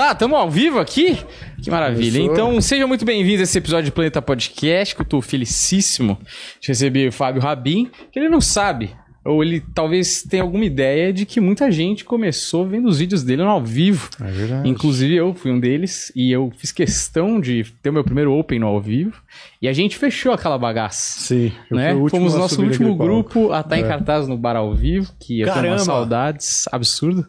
Tá, estamos ao vivo aqui? Que maravilha. Começou. Então, seja muito bem-vindo a esse episódio de Planeta Podcast, que eu tô felicíssimo de receber o Fábio Rabin, que ele não sabe, ou ele talvez tenha alguma ideia de que muita gente começou vendo os vídeos dele no ao vivo. É verdade. Inclusive eu fui um deles e eu fiz questão de ter o meu primeiro Open no ao vivo. E a gente fechou aquela bagaça. Sim, eu Né? fui o Fomos nosso último naquele palco. grupo a estar em É. cartaz no Bar ao Vivo, que eu tenho Caramba! umas saudades absurdo.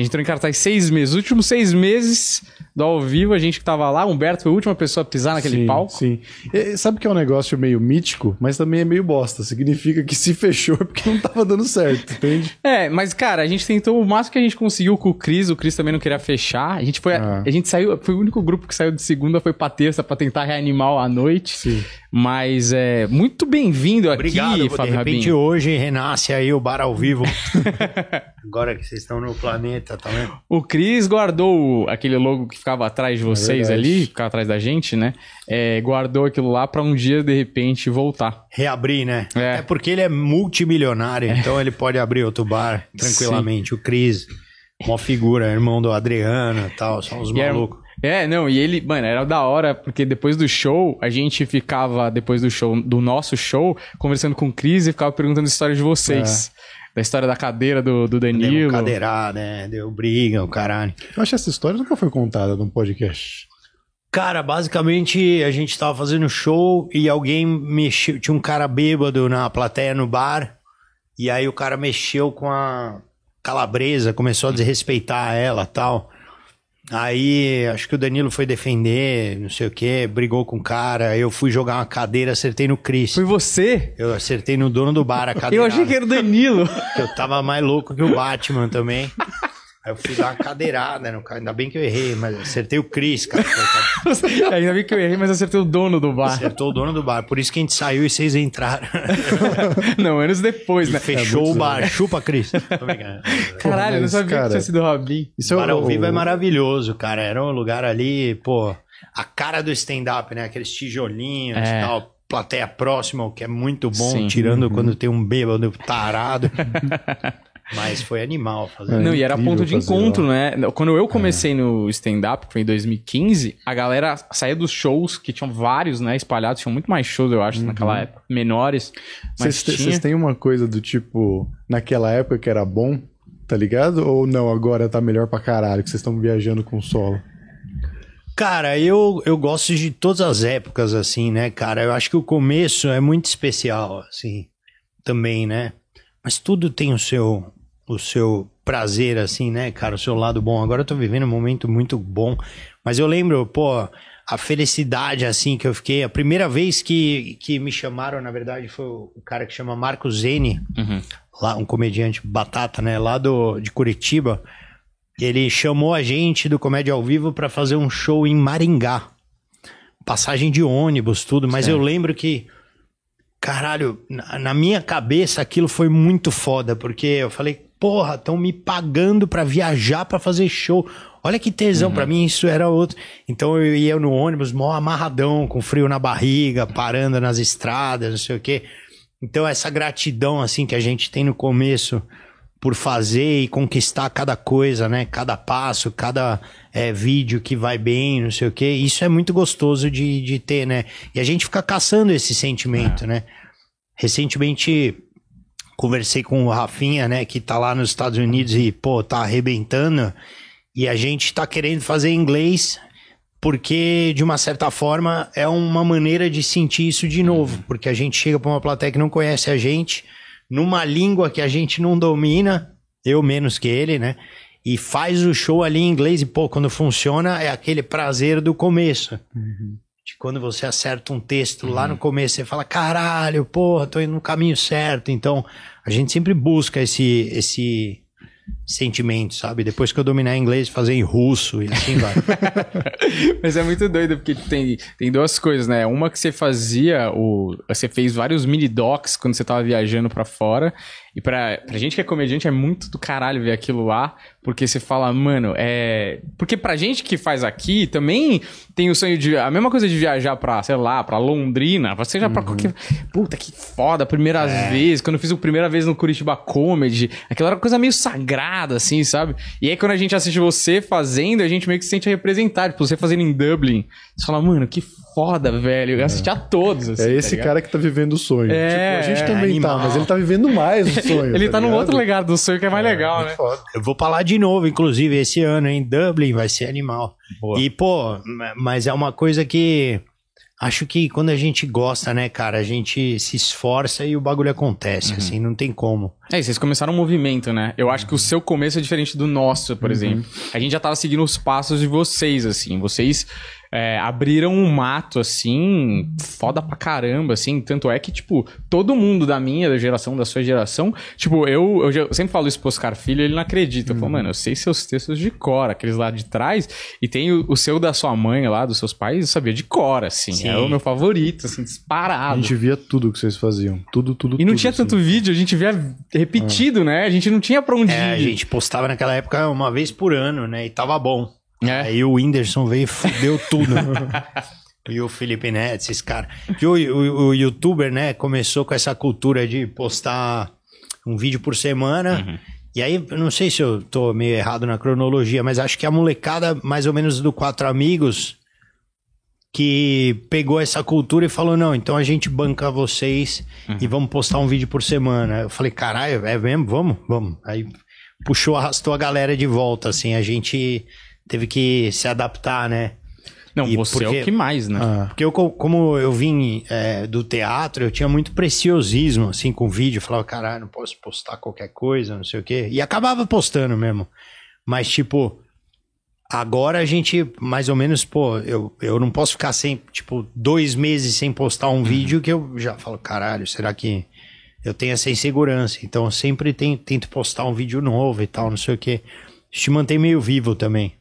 A gente entrou em cartaz seis meses. Os últimos seis meses do ao vivo, a gente que tava lá, o Humberto foi a última pessoa a pisar naquele sim, palco. Sim. E, sabe que é um negócio meio mítico, mas também é meio bosta. Significa que se fechou é porque não tava dando certo, entende? É, mas cara, a gente tentou o máximo que a gente conseguiu com o Cris, o Cris também não queria fechar. A gente foi, Ah. a gente saiu, foi o único grupo que saiu de segunda, foi pra terça pra tentar reanimar a noite. Sim. Mas é muito bem-vindo aqui, Obrigado. De Fábio repente Rabin. hoje renasce aí o bar ao vivo. Agora que vocês estão no planeta, tá vendo? O Cris guardou aquele logo que ficava atrás de vocês verdade. ali, ficava atrás da gente, né? É, guardou aquilo lá pra um dia, de repente, voltar. Reabrir, né? É. É, porque ele é multimilionário, então ele pode abrir outro bar tranquilamente. O Cris, uma figura, irmão do Adriano e tal, são os malucos. É, não, e ele, mano, era da hora, porque depois do show, a gente ficava, depois do show, do nosso show, conversando com o Cris e ficava perguntando histórias de vocês. Da história da cadeira do, do Deu Danilo. cadeirada, né? Deu briga, o caralho. Eu acho que essa história nunca foi contada num podcast. Cara, basicamente a gente tava fazendo show e alguém mexeu. Tinha um cara bêbado na plateia no bar. E aí o cara mexeu com a calabresa, começou a desrespeitar ela tal. Aí acho que o Danilo foi defender, não sei o que, brigou com o cara. Eu fui jogar uma cadeira, acertei no Cris. Foi você? Eu acertei no dono do bar a cadeira. Eu achei que era o Danilo. Eu tava mais louco que o Batman também. Aí eu fui dar uma cadeirada no cara. Ainda bem que eu errei, mas acertei o Cris, cara. Ainda bem que eu errei, mas acertei o dono do bar. Acertou o dono do bar. Por isso que a gente saiu e vocês entraram. Não, anos depois, E né? fechou muito o bar. Chupa, Cris. Caralho, eu não sabia cara, que tinha sido o Rabin. Isso O bar ao o- vivo é maravilhoso, cara. Era um lugar ali, pô, a cara do stand-up, né? Aqueles tijolinhos É. e tal. Plateia próxima, o que é muito bom, Sim. tirando Uhum. quando tem um bêbado tarado. Mas foi animal fazer. É Não, e era ponto de encontro, lá. né? Quando eu comecei no stand-up, que foi em 2015, a galera saía dos shows, que tinham vários, né, espalhados, tinham muito mais shows, eu acho, naquela época, menores, mas Vocês tinha... têm uma coisa do tipo, naquela época que era bom, tá ligado? Ou não, agora tá melhor pra caralho, que vocês estão viajando com solo? Cara, eu, eu gosto de todas as épocas, assim, né, cara? Eu acho que o começo é muito especial, assim, também, né? Mas tudo tem o seu, o seu prazer, assim, né, cara? O seu lado bom. Agora eu tô vivendo um momento muito bom. Mas eu lembro, pô, a felicidade, assim, que eu fiquei. A primeira vez que, que me chamaram, na verdade, foi o cara que chama Marco Zene Uhum. lá um comediante batata, né, lá do de Curitiba. Ele chamou a gente do Comédia ao Vivo pra fazer um show em Maringá. Passagem de ônibus, tudo, mas eu lembro que caralho, na minha cabeça aquilo foi muito foda, porque eu falei, porra, estão me pagando pra viajar pra fazer show. Olha que tesão, pra mim isso era outro. Então eu ia no ônibus, mó amarradão, com frio na barriga, parando nas estradas, não sei o quê. Então, essa gratidão, assim, que a gente tem no começo por fazer e conquistar cada coisa, né? Cada passo, cada é, vídeo que vai bem, não sei o quê. Isso é muito gostoso de, de ter, né? E a gente fica caçando esse sentimento, né? Recentemente, conversei com o Rafinha, né? Que tá lá nos Estados Unidos e, pô, tá arrebentando. E a gente tá querendo fazer inglês porque de uma certa forma é uma maneira de sentir isso de novo, porque a gente chega para uma plateia que não conhece a gente, numa língua que a gente não domina, eu menos que ele, né? E faz o show ali em inglês e pô, quando funciona é aquele prazer do começo. De quando você acerta um texto lá no começo, você fala, caralho, porra, tô indo no caminho certo. Então, a gente sempre busca esse esse sentimento, sabe? Depois que eu dominar inglês, fazer em russo e assim vai. Mas é muito doido, porque tem, tem duas coisas, né? Uma que você fazia, o, você fez vários mini docs quando você tava viajando pra fora. E pra, pra gente que é comediante é muito do caralho ver aquilo lá, porque você fala, mano, é. Porque pra gente que faz aqui também tem o sonho de. A mesma coisa de viajar pra, sei lá, pra Londrina, pra seja pra qualquer. Puta, que foda, primeiras vezes. Quando eu fiz a primeira vez no Curitiba Comedy, aquela era uma coisa meio sagrada, nada, assim, sabe? E aí quando a gente assiste você fazendo, a gente meio que se sente representado. Tipo, você fazendo em Dublin, você fala, mano, que foda, velho. Eu assisti a todos, assim, É tá esse ligado? cara que tá vivendo o sonho. É, tipo, a gente é, também animal. tá, mas ele tá vivendo mais o sonho. Ele tá, num ligado? outro legado do sonho que é mais legal, né? Foda. Eu vou pra lá de novo, inclusive, esse ano, em Dublin, vai ser animal. Boa. E, pô, ma- mas é uma coisa que. Acho que quando a gente gosta, né, cara, a gente se esforça e o bagulho acontece, assim, não tem como. É, e vocês começaram um movimento, né? Eu acho que o seu começo é diferente do nosso, por exemplo. A gente já tava seguindo os passos de vocês, assim. Vocês é, abriram um mato, assim, foda pra caramba, assim. Tanto é que, tipo, todo mundo da minha geração, da sua geração, tipo, eu, eu, já- eu sempre falo isso pro Oscar Filho, ele não acredita. Eu falo, mano, eu sei seus textos de cor, aqueles lá de trás, e tem o, o seu da sua mãe lá, dos seus pais, eu sabia de cor, assim. Sim. É o meu favorito, assim, A disparado. gente via tudo que vocês faziam. Tudo, tudo, E não tudo, tinha assim. tanto vídeo, a gente via repetido, né? A gente não tinha pra onde É, a ir. gente postava naquela época uma vez por ano, né, e tava bom. É. Aí o Whindersson veio e fudeu tudo. e o Felipe Neto, esses caras. Que o, o, o youtuber, né, começou com essa cultura de postar um vídeo por semana. E aí, não sei se eu tô meio errado na cronologia, mas acho que a molecada, mais ou menos do Quatro Amigos, que pegou essa cultura e falou: não, então a gente banca vocês e vamos postar um vídeo por semana. Eu falei: caralho, é mesmo? Vamos, vamos. Aí puxou, arrastou a galera de volta, assim, a gente teve que se adaptar, né? Não, E você é porque- o que mais, né? Ah, Porque eu, co- como eu vim é, do teatro, eu tinha muito preciosismo, assim, com vídeo. Eu falava, caralho, não posso postar qualquer coisa, não sei o quê. E acabava postando mesmo. Mas, tipo, agora a gente, mais ou menos, pô, eu, eu não posso ficar sem, tipo, dois meses sem postar um vídeo que eu já falo, caralho, será que eu tenho essa insegurança? Então, eu sempre tem- tento postar um vídeo novo e tal, não sei o quê. Isso te mantém meio vivo também.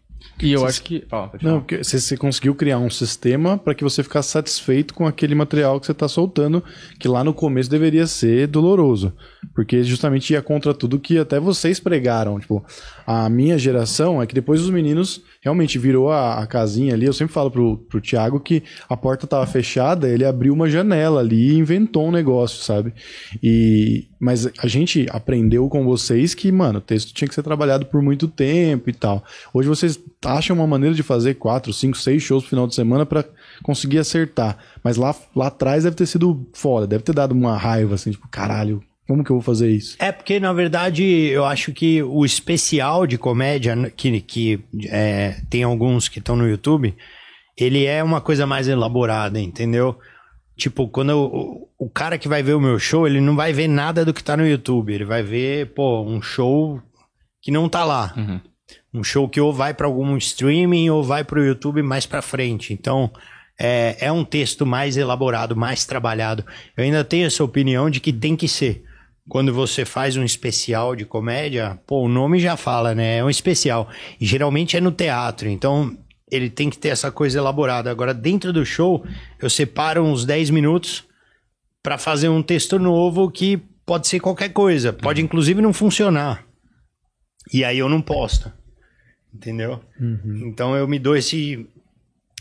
E eu acho que. Ó, Não, porque você, você conseguiu criar um sistema para que você ficasse satisfeito com aquele material que você está soltando, que lá no começo deveria ser doloroso. Porque justamente ia contra tudo que até vocês pregaram. Tipo, a minha geração é que depois os meninos realmente virou a, a casinha ali. Eu sempre falo pro, pro Thiago que a porta tava fechada, ele abriu uma janela ali e inventou um negócio, sabe? E. Mas a gente aprendeu com vocês que, mano, o texto tinha que ser trabalhado por muito tempo e tal. Hoje vocês acham uma maneira de fazer quatro, cinco, seis shows no final de semana pra conseguir acertar. Mas lá, lá atrás deve ter sido foda, deve ter dado uma raiva, assim, tipo, caralho, como que eu vou fazer isso? É porque, na verdade, eu acho que o especial de comédia, que, que é, tem alguns que estão no YouTube, ele é uma coisa mais elaborada, entendeu? Tipo, quando eu- o, o cara que vai ver o meu show, ele não vai ver nada do que tá no YouTube. Ele vai ver, pô, um show que não tá lá. Uhum. Um show que ou vai para algum streaming ou vai pro YouTube mais pra frente. Então, é, é um texto mais elaborado, mais trabalhado. Eu ainda tenho essa opinião de que tem que ser. Quando você faz um especial de comédia, pô, o nome já fala, né? É um especial. E geralmente é no teatro, então ele tem que ter essa coisa elaborada. Agora, dentro do show, eu separo uns 10 minutos para fazer um texto novo que pode ser qualquer coisa, pode inclusive não funcionar. E aí eu não posto. Entendeu? Então eu me dou esse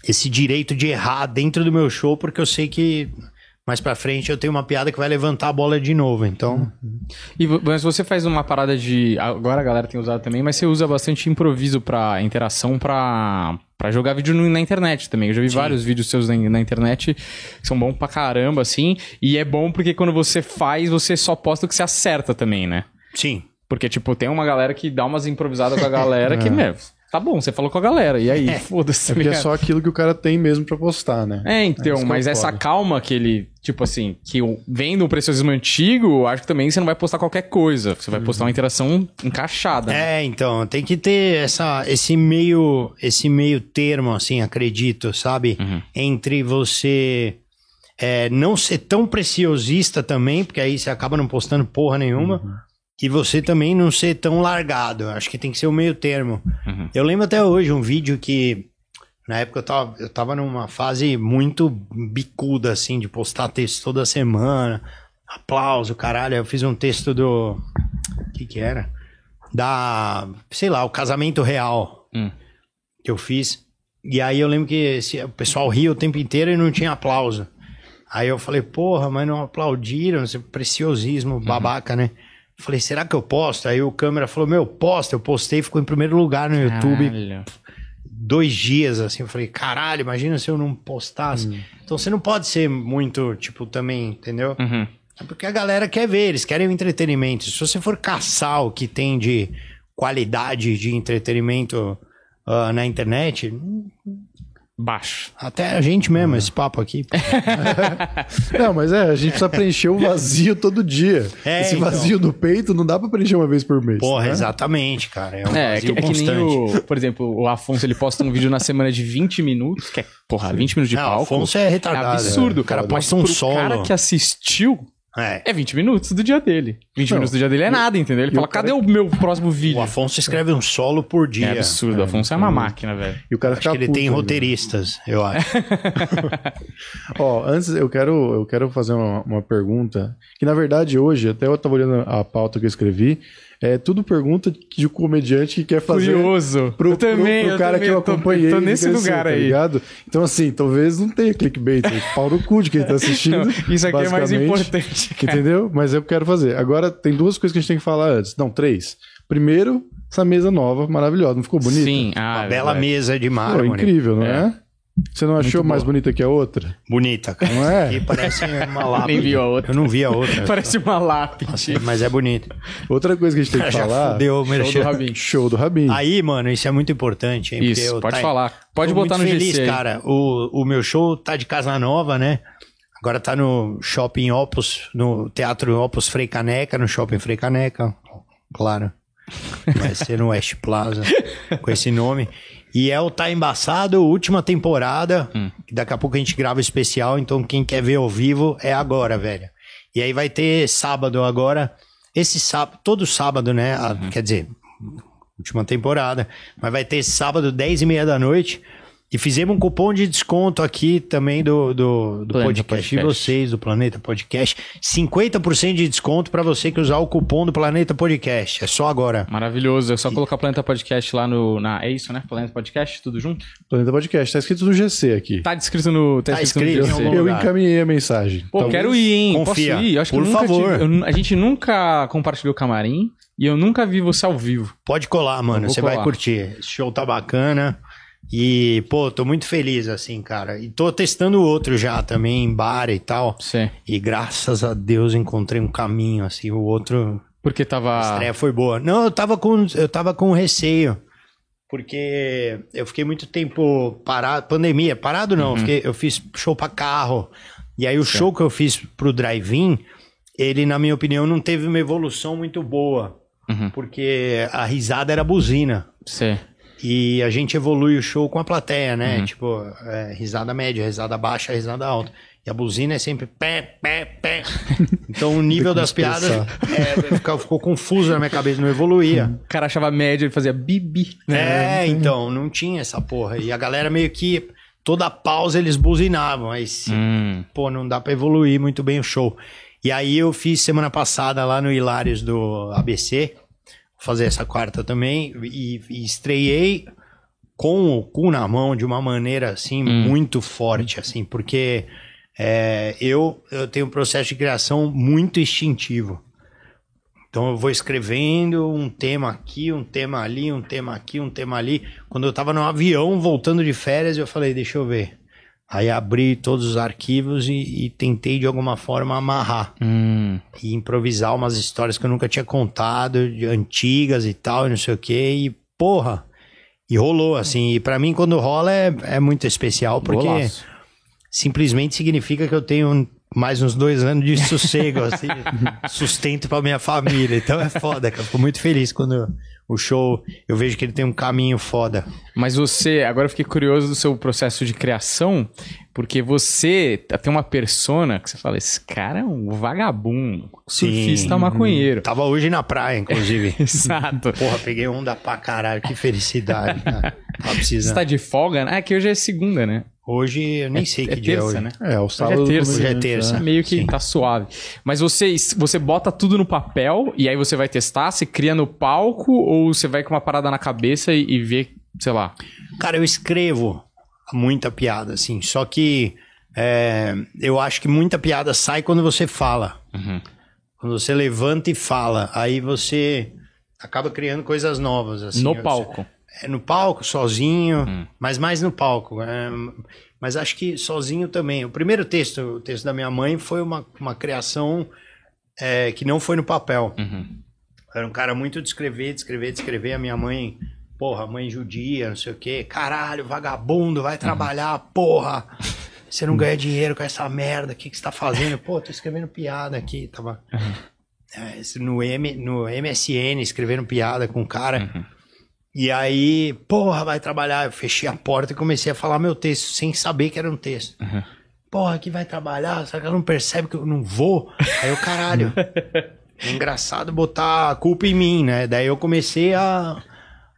esse direito de errar dentro do meu show porque eu sei que mais pra frente eu tenho uma piada que vai levantar a bola de novo. Então, E, vo- mas você faz uma parada de. Agora a galera tem usado também, mas você usa bastante improviso pra interação pra, pra jogar vídeo no- na internet também. Eu já vi vários vídeos seus na, na internet que são bons pra caramba, assim. E é bom porque quando você faz, você só posta o que você acerta também, né? sim. Porque, tipo, tem uma galera que dá umas improvisadas com a galera que, meu, tá bom, você falou com a galera. E aí, foda-se. É porque é só aquilo que o cara tem mesmo pra postar, né? É, então, que mas é essa foda. calma que ele, tipo assim, que o- vendo o preciosismo antigo, acho que também você não vai postar qualquer coisa. Você vai postar uma interação encaixada. né? É, então, tem que ter essa, esse meio esse meio termo, assim, acredito, sabe? Entre você é, não ser tão preciosista também, porque aí você acaba não postando porra nenhuma, e você também não ser tão largado. Acho que tem que ser o meio termo. Uhum. Eu lembro até hoje um vídeo que, na época eu tava, eu tava numa fase muito bicuda, assim, de postar texto toda semana, aplauso, caralho. Eu fiz um texto do. O que que era? Da. Sei lá, o casamento real Hum. que eu fiz. E aí eu lembro que esse- o pessoal ria o tempo inteiro e não tinha aplauso. Aí eu falei, porra, mas não aplaudiram, esse preciosismo babaca, né? Falei, será que eu posto? Aí o câmera falou, meu, posta. Eu postei, ficou em primeiro lugar no YouTube Caralho. dois dias, assim. Eu falei, caralho, imagina se eu não postasse. Então você não pode ser muito, tipo, também, entendeu? Uhum. É porque a galera quer ver, eles querem o entretenimento. Se você for caçar o que tem de qualidade de entretenimento ah, na internet, Baixo. até a gente mesmo, esse papo aqui. Não, mas é, a gente precisa preencher o vazio todo dia. É, Esse então. vazio do peito não dá pra preencher uma vez por mês. Porra, né? exatamente, cara. É um É, é que, vazio é que nem constante. o. Por exemplo, o Afonso ele posta um vídeo na semana de 20 minutos, que é, porra, 20 minutos de Não, palco. Afonso é retardado. absurdo, é. cara. O cara posta um solo. cara que assistiu, É. é 20 minutos do dia dele. 20 Não, minutos do dia dele é nada, entendeu? Ele e fala, o cara- cadê o meu próximo vídeo? O Afonso escreve um solo por dia. É absurdo, o Afonso é uma máquina, velho. E o cara Acho que ele puto tem roteiristas, eu acho. Ó, antes eu quero, eu quero fazer uma, uma pergunta. Que na verdade hoje, até eu tava olhando a pauta que eu escrevi, é tudo pergunta de um comediante que quer fazer. Curioso. Pro, eu também, pro, pro eu cara também, que eu tô- acompanhei. Tô ele nesse cresceu, lugar tá aí. ligado? Então, assim, talvez não tenha clickbait. Pau no cu de quem tá assistindo. Isso aqui é mais importante. cara. Entendeu? Mas eu quero fazer. Agora, tem duas coisas que a gente tem que falar antes. Não, três. Primeiro, essa mesa nova, maravilhosa. Não ficou bonita? Sim, ah, Uma é bela mesa de Pô, mármore. incrível, não é? Você não achou mais bonita que a outra? Bonita, cara. Não é? E parece uma lápide. Nem viu a outra. Eu não vi a outra. Parece uma lápide. Nossa, mas é bonita. Outra coisa que a gente tem que Já falar. fudeu o Show do. Rabin. Show do Rabin. Aí, mano, isso é muito importante, hein? Isso, pode tá- falar. Pode Tô botar muito no feliz, GC cara. O, o meu show tá de casa nova, né? Agora tá no Shopping Opus, no Teatro Opus Frei Caneca, no Shopping Frei Caneca, claro. Vai ser no West Plaza, com esse nome. E é o Tá Embaçado, última temporada. Hum. Daqui a pouco a gente grava o especial, então quem quer ver ao vivo é agora, velho. E aí vai ter sábado agora. Esse sábado, todo sábado, né? Uhum. Quer dizer, última temporada. Mas vai ter sábado, 10 e meia da noite. E fizemos um cupom de desconto aqui também do, do, do Planeta podcast, de Podcast. vocês, do Planeta Podcast. 50% de desconto para você que usar o cupom do Planeta Podcast. É só agora. Maravilhoso. É só colocar Planeta Podcast lá no. Na, é isso, né? Planeta Podcast, tudo junto? Planeta Podcast. Tá escrito no GC aqui. Tá descrito no. Tá, Tá escrito, escrito no GC. Eu encaminhei a mensagem. Pô, Talvez- quero ir, hein? Confia. Posso ir? Eu acho que Por eu nunca favor. tive- eu- a gente nunca compartilhou camarim e eu nunca vi você ao vivo. Pode colar, mano. Você vai curtir. Esse show tá bacana. E, pô, tô muito feliz, assim, cara. E tô testando outro já também, em bar e tal. Você. E graças a Deus encontrei um caminho, assim. O outro, Porque a tava. estreia foi boa. Não, eu tava com, eu tava com receio. Porque eu fiquei muito tempo parado. Pandemia, parado não. eu fiquei- eu fiz show pra carro. E aí o show que eu fiz pro drive-in, ele, na minha opinião, não teve uma evolução muito boa. Uhum. Porque a risada era buzina. Você. E a gente evolui o show com a plateia, né? Tipo, é, risada média, risada baixa, risada alta. E a buzina é sempre pé, pé, pé. Então o nível das piadas é, ficou, ficou confuso na minha cabeça, não evoluía. O cara achava média e fazia bibi. né? É, então, não tinha essa porra. E a galera meio que, toda pausa eles buzinavam. Aí, Hum. pô, não dá pra evoluir muito bem o show. E aí eu fiz semana passada lá no Hilários do ABC, fazer essa quarta também, e, e estreiei com o cu na mão de uma maneira assim muito forte, assim, porque é, eu, eu tenho um processo de criação muito instintivo. Então eu vou escrevendo um tema aqui, um tema ali, um tema aqui, um tema ali. Quando eu tava no avião voltando de férias, eu falei, deixa eu ver. Aí abri todos os arquivos e, e tentei de alguma forma amarrar Hum. e improvisar umas histórias que eu nunca tinha contado, de antigas e tal, e não sei o quê. E porra, e rolou assim. E pra mim quando rola é, é muito especial porque Golaço. simplesmente significa que eu tenho mais uns dois anos de sossego, assim, sustento pra minha família. Então é foda, cara. Eu fico muito feliz quando o show, eu vejo que ele tem um caminho foda. Mas você, agora eu fiquei curioso do seu processo de criação, porque você tem uma persona que você fala, esse cara é um vagabundo, surfista Sim. maconheiro. Tava hoje na praia, inclusive. Exato. Porra, peguei onda pra caralho, que felicidade, cara. Você precisando. tá de folga? É que hoje é segunda, né? Hoje eu nem sei é que dia é hoje. né? É, o sábado. terça. Hoje é comediante, terça. né? Meio que Sim. tá suave. Mas você, você bota tudo no papel e aí você vai testar, você cria no palco ou você vai com uma parada na cabeça e, e vê, sei lá. Cara, eu escrevo muita piada, assim. Só que é, eu acho que muita piada sai quando você fala. Uhum. Quando você levanta e fala, aí você acaba criando coisas novas. Assim, no palco. É no palco, sozinho, Hum. mas mais no palco. é, mas acho que sozinho também. O primeiro texto, o texto da minha mãe, foi uma, uma criação é, que não foi no papel. Uhum. Era um cara muito de escrever, de escrever, de escrever. A minha mãe, porra, mãe judia, não sei o quê. Caralho, vagabundo, vai trabalhar, porra. Você não ganha dinheiro com essa merda, o que, que você tá fazendo? Pô, tô escrevendo piada aqui, tava é, no, M, no MSN, escrevendo piada com o cara. E aí, porra, vai trabalhar. Eu fechei a porta e comecei a falar meu texto, sem saber que era um texto. Porra, que vai trabalhar? Será que ela não percebe que eu não vou? Aí eu, caralho. É engraçado botar a culpa em mim, né? Daí eu comecei a,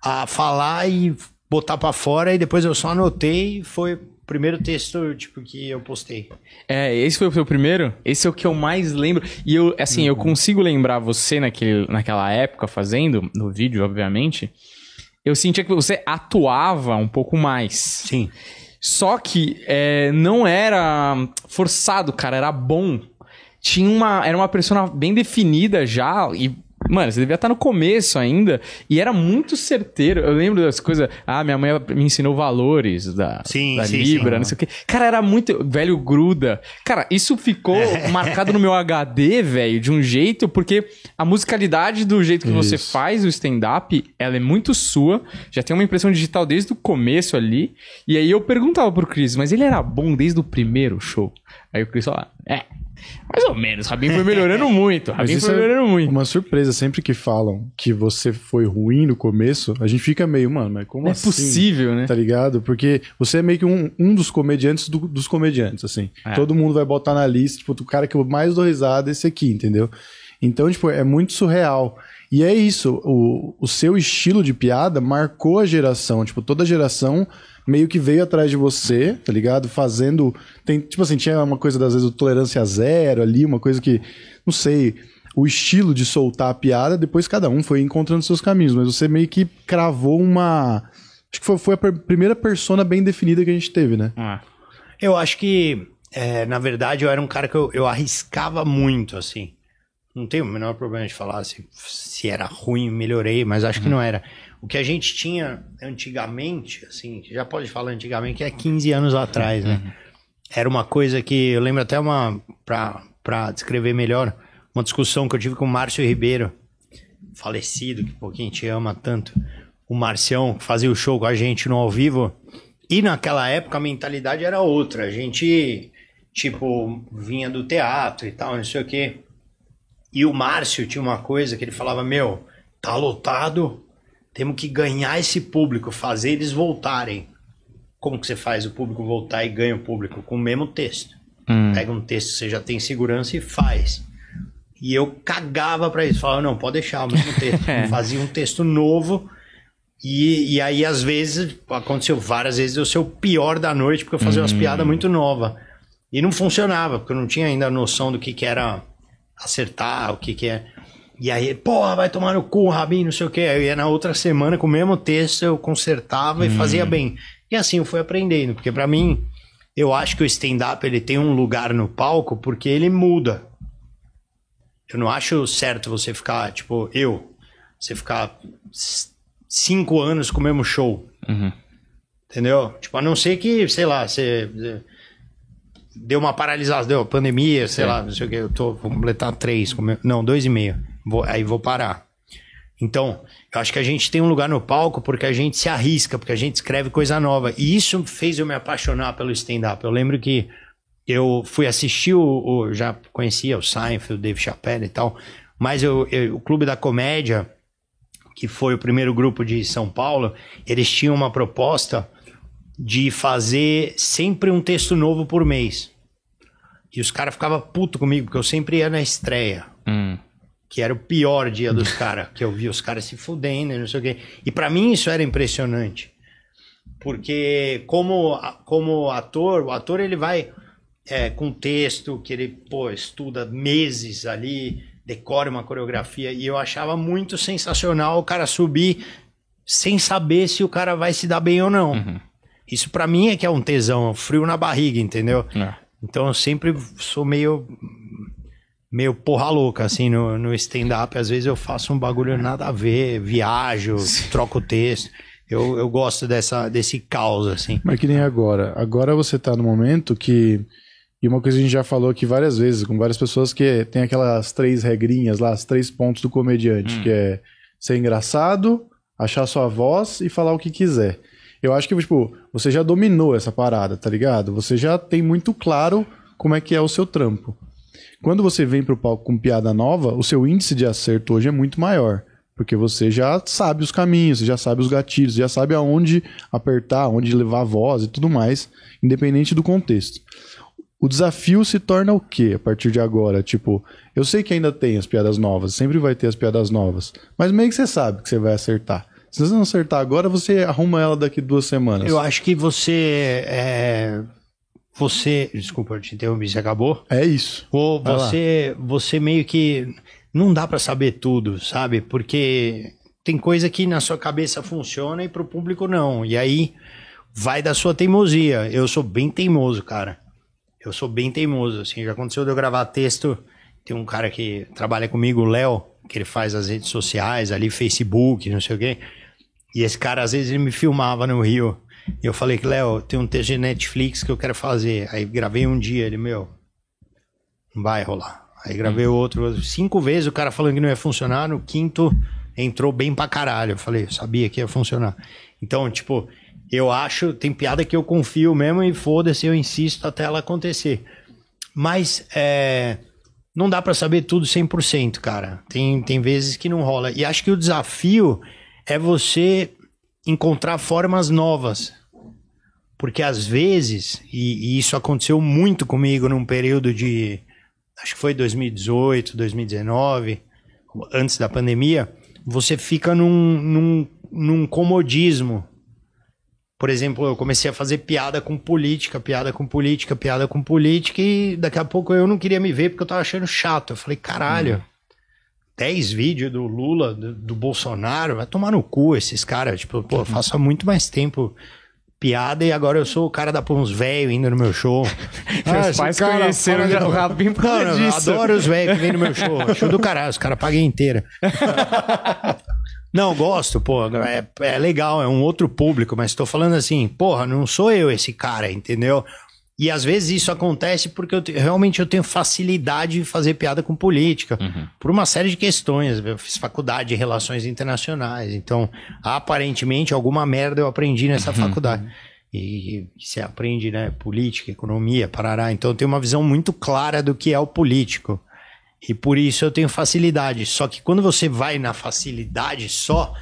a falar e botar pra fora, e depois eu só anotei e foi o primeiro texto, tipo, que eu postei. É, esse foi o seu primeiro? Esse é o que eu mais lembro. E eu, assim, eu consigo lembrar você naquele, naquela época fazendo, no vídeo, obviamente. Eu sentia que você atuava um pouco mais. Sim. Só que é, não era forçado, cara, era bom. Tinha uma. Era uma persona bem definida já. E, mano, você devia estar no começo ainda. E era muito certeiro. Eu lembro das coisas. Ah, minha mãe me ensinou valores da, Sim, da sim, Libra, sim. não sei o quê. Cara, era muito. Velho gruda. Cara, isso ficou marcado no meu HD, velho, de um jeito, porque a musicalidade do jeito que você Isso. faz o stand-up, ela é muito sua. Já tem uma impressão digital desde o começo ali. E aí eu perguntava pro Chris, mas ele era bom desde o primeiro show? Aí o Chris falava, é. Mais ou menos, o Rabin foi melhorando muito. Rabin foi é melhorando muito. Uma surpresa, sempre que falam que você foi ruim no começo, a gente fica meio, mano, mas como Não é assim? possível, né? Tá ligado? Porque você é meio que um, um dos comediantes do- dos comediantes, assim. É. Todo mundo vai botar na lista, tipo, o cara que eu mais dou risada é esse aqui, entendeu? Então, tipo, é muito surreal. E é isso, o, o seu estilo de piada marcou a geração. Tipo, toda geração meio que veio atrás de você, tá ligado? Fazendo. Tem, tipo assim, tinha uma coisa, das vezes, o tolerância zero ali, uma coisa que. Não sei. O estilo de soltar a piada, depois cada um foi encontrando seus caminhos, mas você meio que cravou uma. Acho que foi, foi a primeira persona bem definida que a gente teve, né? Ah, Eu acho que, é, na verdade, eu era um cara que eu, eu arriscava muito, assim. Não tenho o menor problema de falar se, se era ruim, melhorei, mas acho que não era. O que a gente tinha antigamente, assim, já pode falar antigamente, que é 15 anos atrás, né? Era uma coisa que eu lembro até uma, pra, pra descrever melhor, uma discussão que eu tive com o Márcio Ribeiro, falecido, que pô, quem te ama tanto, o Marcião, que fazia o show com a gente no ao vivo. E naquela época a mentalidade era outra. A gente, tipo, vinha do teatro e tal, não sei o quê. E o Márcio tinha uma coisa que ele falava: Meu, tá lotado, temos que ganhar esse público, fazer eles voltarem. Como que você faz o público voltar e ganha o público? Com o mesmo texto. hum. Pega um texto que você já tem segurança e faz. E eu cagava pra isso. Falava, não, pode deixar o mesmo texto. Fazia um texto novo. E, e aí, às vezes, aconteceu várias vezes eu ser o pior da noite, porque eu fazia umas piadas muito novas. E não funcionava, porque eu não tinha ainda a noção do que, que era acertar, o que, que é. E aí, porra, vai tomar no cu, Rabin, não sei o quê. Aí eu ia na outra semana com o mesmo texto, eu consertava e fazia bem. E assim eu fui aprendendo, porque pra mim, eu acho que o stand-up ele tem um lugar no palco porque ele muda. Eu não acho certo você ficar, tipo, eu, você ficar cinco anos com o mesmo show. Uhum. Entendeu? Tipo, a não ser que, sei lá, você deu uma paralisação, deu pandemia, sei lá, não sei o que, eu tô, vou completar três, não, dois e meio, vou, aí vou parar. Então, eu acho que a gente tem um lugar no palco porque a gente se arrisca, porque a gente escreve coisa nova. E isso fez eu me apaixonar pelo stand-up. Eu lembro que eu fui assistir o, o- já conhecia o Seinfeld, o Dave Chappelle e tal, mas eu, eu- o Clube da Comédia, que foi o primeiro grupo de São Paulo, eles tinham uma proposta de fazer sempre um texto novo por mês. E os caras ficavam puto comigo, porque eu sempre ia na estreia Hum. Que era o pior dia dos caras, que eu vi os caras se fudendo e não sei o quê. E pra mim isso era impressionante. Porque como, como ator, o ator ele vai é, com texto que ele pô, estuda meses ali, decora uma coreografia, e eu achava muito sensacional o cara subir sem saber se o cara vai se dar bem ou não. Isso pra mim é que é um tesão, um frio na barriga, entendeu? É. Então eu sempre sou meio meio porra louca, assim, no, no stand-up. Às vezes eu faço um bagulho nada a ver, viajo, troco o texto. Eu, eu gosto dessa, desse caos, assim. Mas que nem agora. Agora você tá no momento que. E uma coisa que a gente já falou aqui várias vezes com várias pessoas que tem aquelas três regrinhas lá, os três pontos do comediante, Hum. que é ser engraçado, achar sua voz e falar o que quiser. Eu acho que, tipo, você já dominou essa parada, tá ligado? Você já tem muito claro como é que é o seu trampo. Quando você vem pro palco com piada nova, o seu índice de acerto hoje é muito maior. Porque você já sabe os caminhos, já sabe os gatilhos, já sabe aonde apertar, aonde levar a voz e tudo mais, independente do contexto. O desafio se torna o quê a partir de agora? Tipo, eu sei que ainda tem as piadas novas, sempre vai ter as piadas novas, mas meio que você sabe que você vai acertar. Se você não acertar agora, você arruma ela daqui duas semanas. Eu acho que você. É, você. Desculpa, eu te interrompi, você acabou? É isso. Ou você, você meio que. Não dá pra saber tudo, sabe? Porque tem coisa que na sua cabeça funciona e pro público não. E aí vai da sua teimosia. Eu sou bem teimoso, cara. Eu sou bem teimoso, assim. Já aconteceu de eu gravar texto. Tem um cara que trabalha comigo, o Léo, que ele faz as redes sociais ali, Facebook, não sei o quê. E esse cara, às vezes, ele me filmava no Rio. E eu falei que, Léo, tem um de Netflix que eu quero fazer. Aí gravei um dia, ele, meu, não vai rolar. Aí gravei outro, outro. Cinco vezes o cara falando que não ia funcionar. No quinto, entrou bem pra caralho. Eu falei, eu sabia que ia funcionar. Então, tipo, eu acho, tem piada que eu confio mesmo e foda-se, eu insisto até ela acontecer. Mas, é, não dá pra saber tudo 100%, cara. Tem, tem vezes que não rola. E acho que o desafio é você encontrar formas novas. Porque às vezes, e, e isso aconteceu muito comigo num período de. Acho que foi 2018, 2019, antes da pandemia, você fica num, num, num comodismo. Por exemplo, eu comecei a fazer piada com política, piada com política, piada com política, e daqui a pouco eu não queria me ver porque eu tava achando chato. Eu falei, caralho, 10 vídeos do Lula, do, do Bolsonaro, vai tomar no cu esses caras. Tipo, pô, faço há muito mais tempo piada e agora eu sou o cara da uns velho indo no meu show. Meus esse pais cara conheceram já o Rabin por causa não, eu disso. adoro os velhos que vêm no meu show. Show do caralho, os caras pagam inteira. Não, gosto, pô. É, é legal, é um outro público, mas tô falando assim, porra, não sou eu esse cara, entendeu? E às vezes isso acontece porque eu te- realmente eu tenho facilidade de fazer piada com política, por uma série de questões. Eu fiz faculdade de relações internacionais, então aparentemente alguma merda eu aprendi nessa faculdade. E, e você aprende, né, política, economia, parará. Então eu tenho uma visão muito clara do que é o político. E por isso eu tenho facilidade. Só que quando você vai na facilidade só,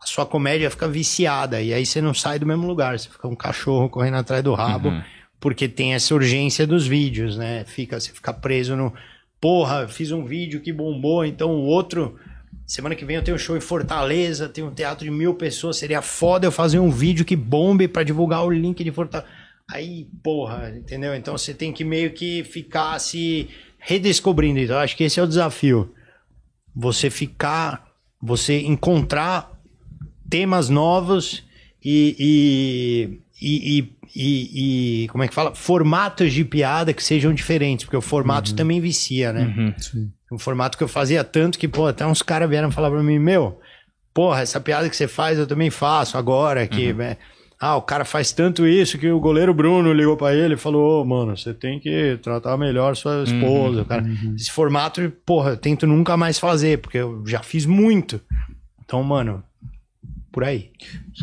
a sua comédia fica viciada. E aí você não sai do mesmo lugar. Você fica um cachorro correndo atrás do rabo. Porque tem essa urgência dos vídeos, né? Fica, você fica preso no. Porra, fiz um vídeo que bombou, então o outro. Semana que vem eu tenho um show em Fortaleza, tem um teatro de mil pessoas. Seria foda eu fazer um vídeo que bombe pra divulgar o link de Fortaleza. Aí, porra, entendeu? Então você tem que meio que ficar se redescobrindo. Então, acho que esse é o desafio. Você ficar, você encontrar temas novos e, e, e, e, e- e- como é que fala? Formatos de piada que sejam diferentes, porque o formato também vicia, né? Um formato que eu fazia tanto que, pô, até uns caras vieram falar pra mim, meu, porra, essa piada que você faz eu também faço agora, que, né? Ah, o cara faz tanto isso que o goleiro Bruno ligou pra ele e falou, ô, mano, você tem que tratar melhor sua esposa, cara. Esse formato, porra, eu tento nunca mais fazer, porque eu já fiz muito. Então, mano, por aí.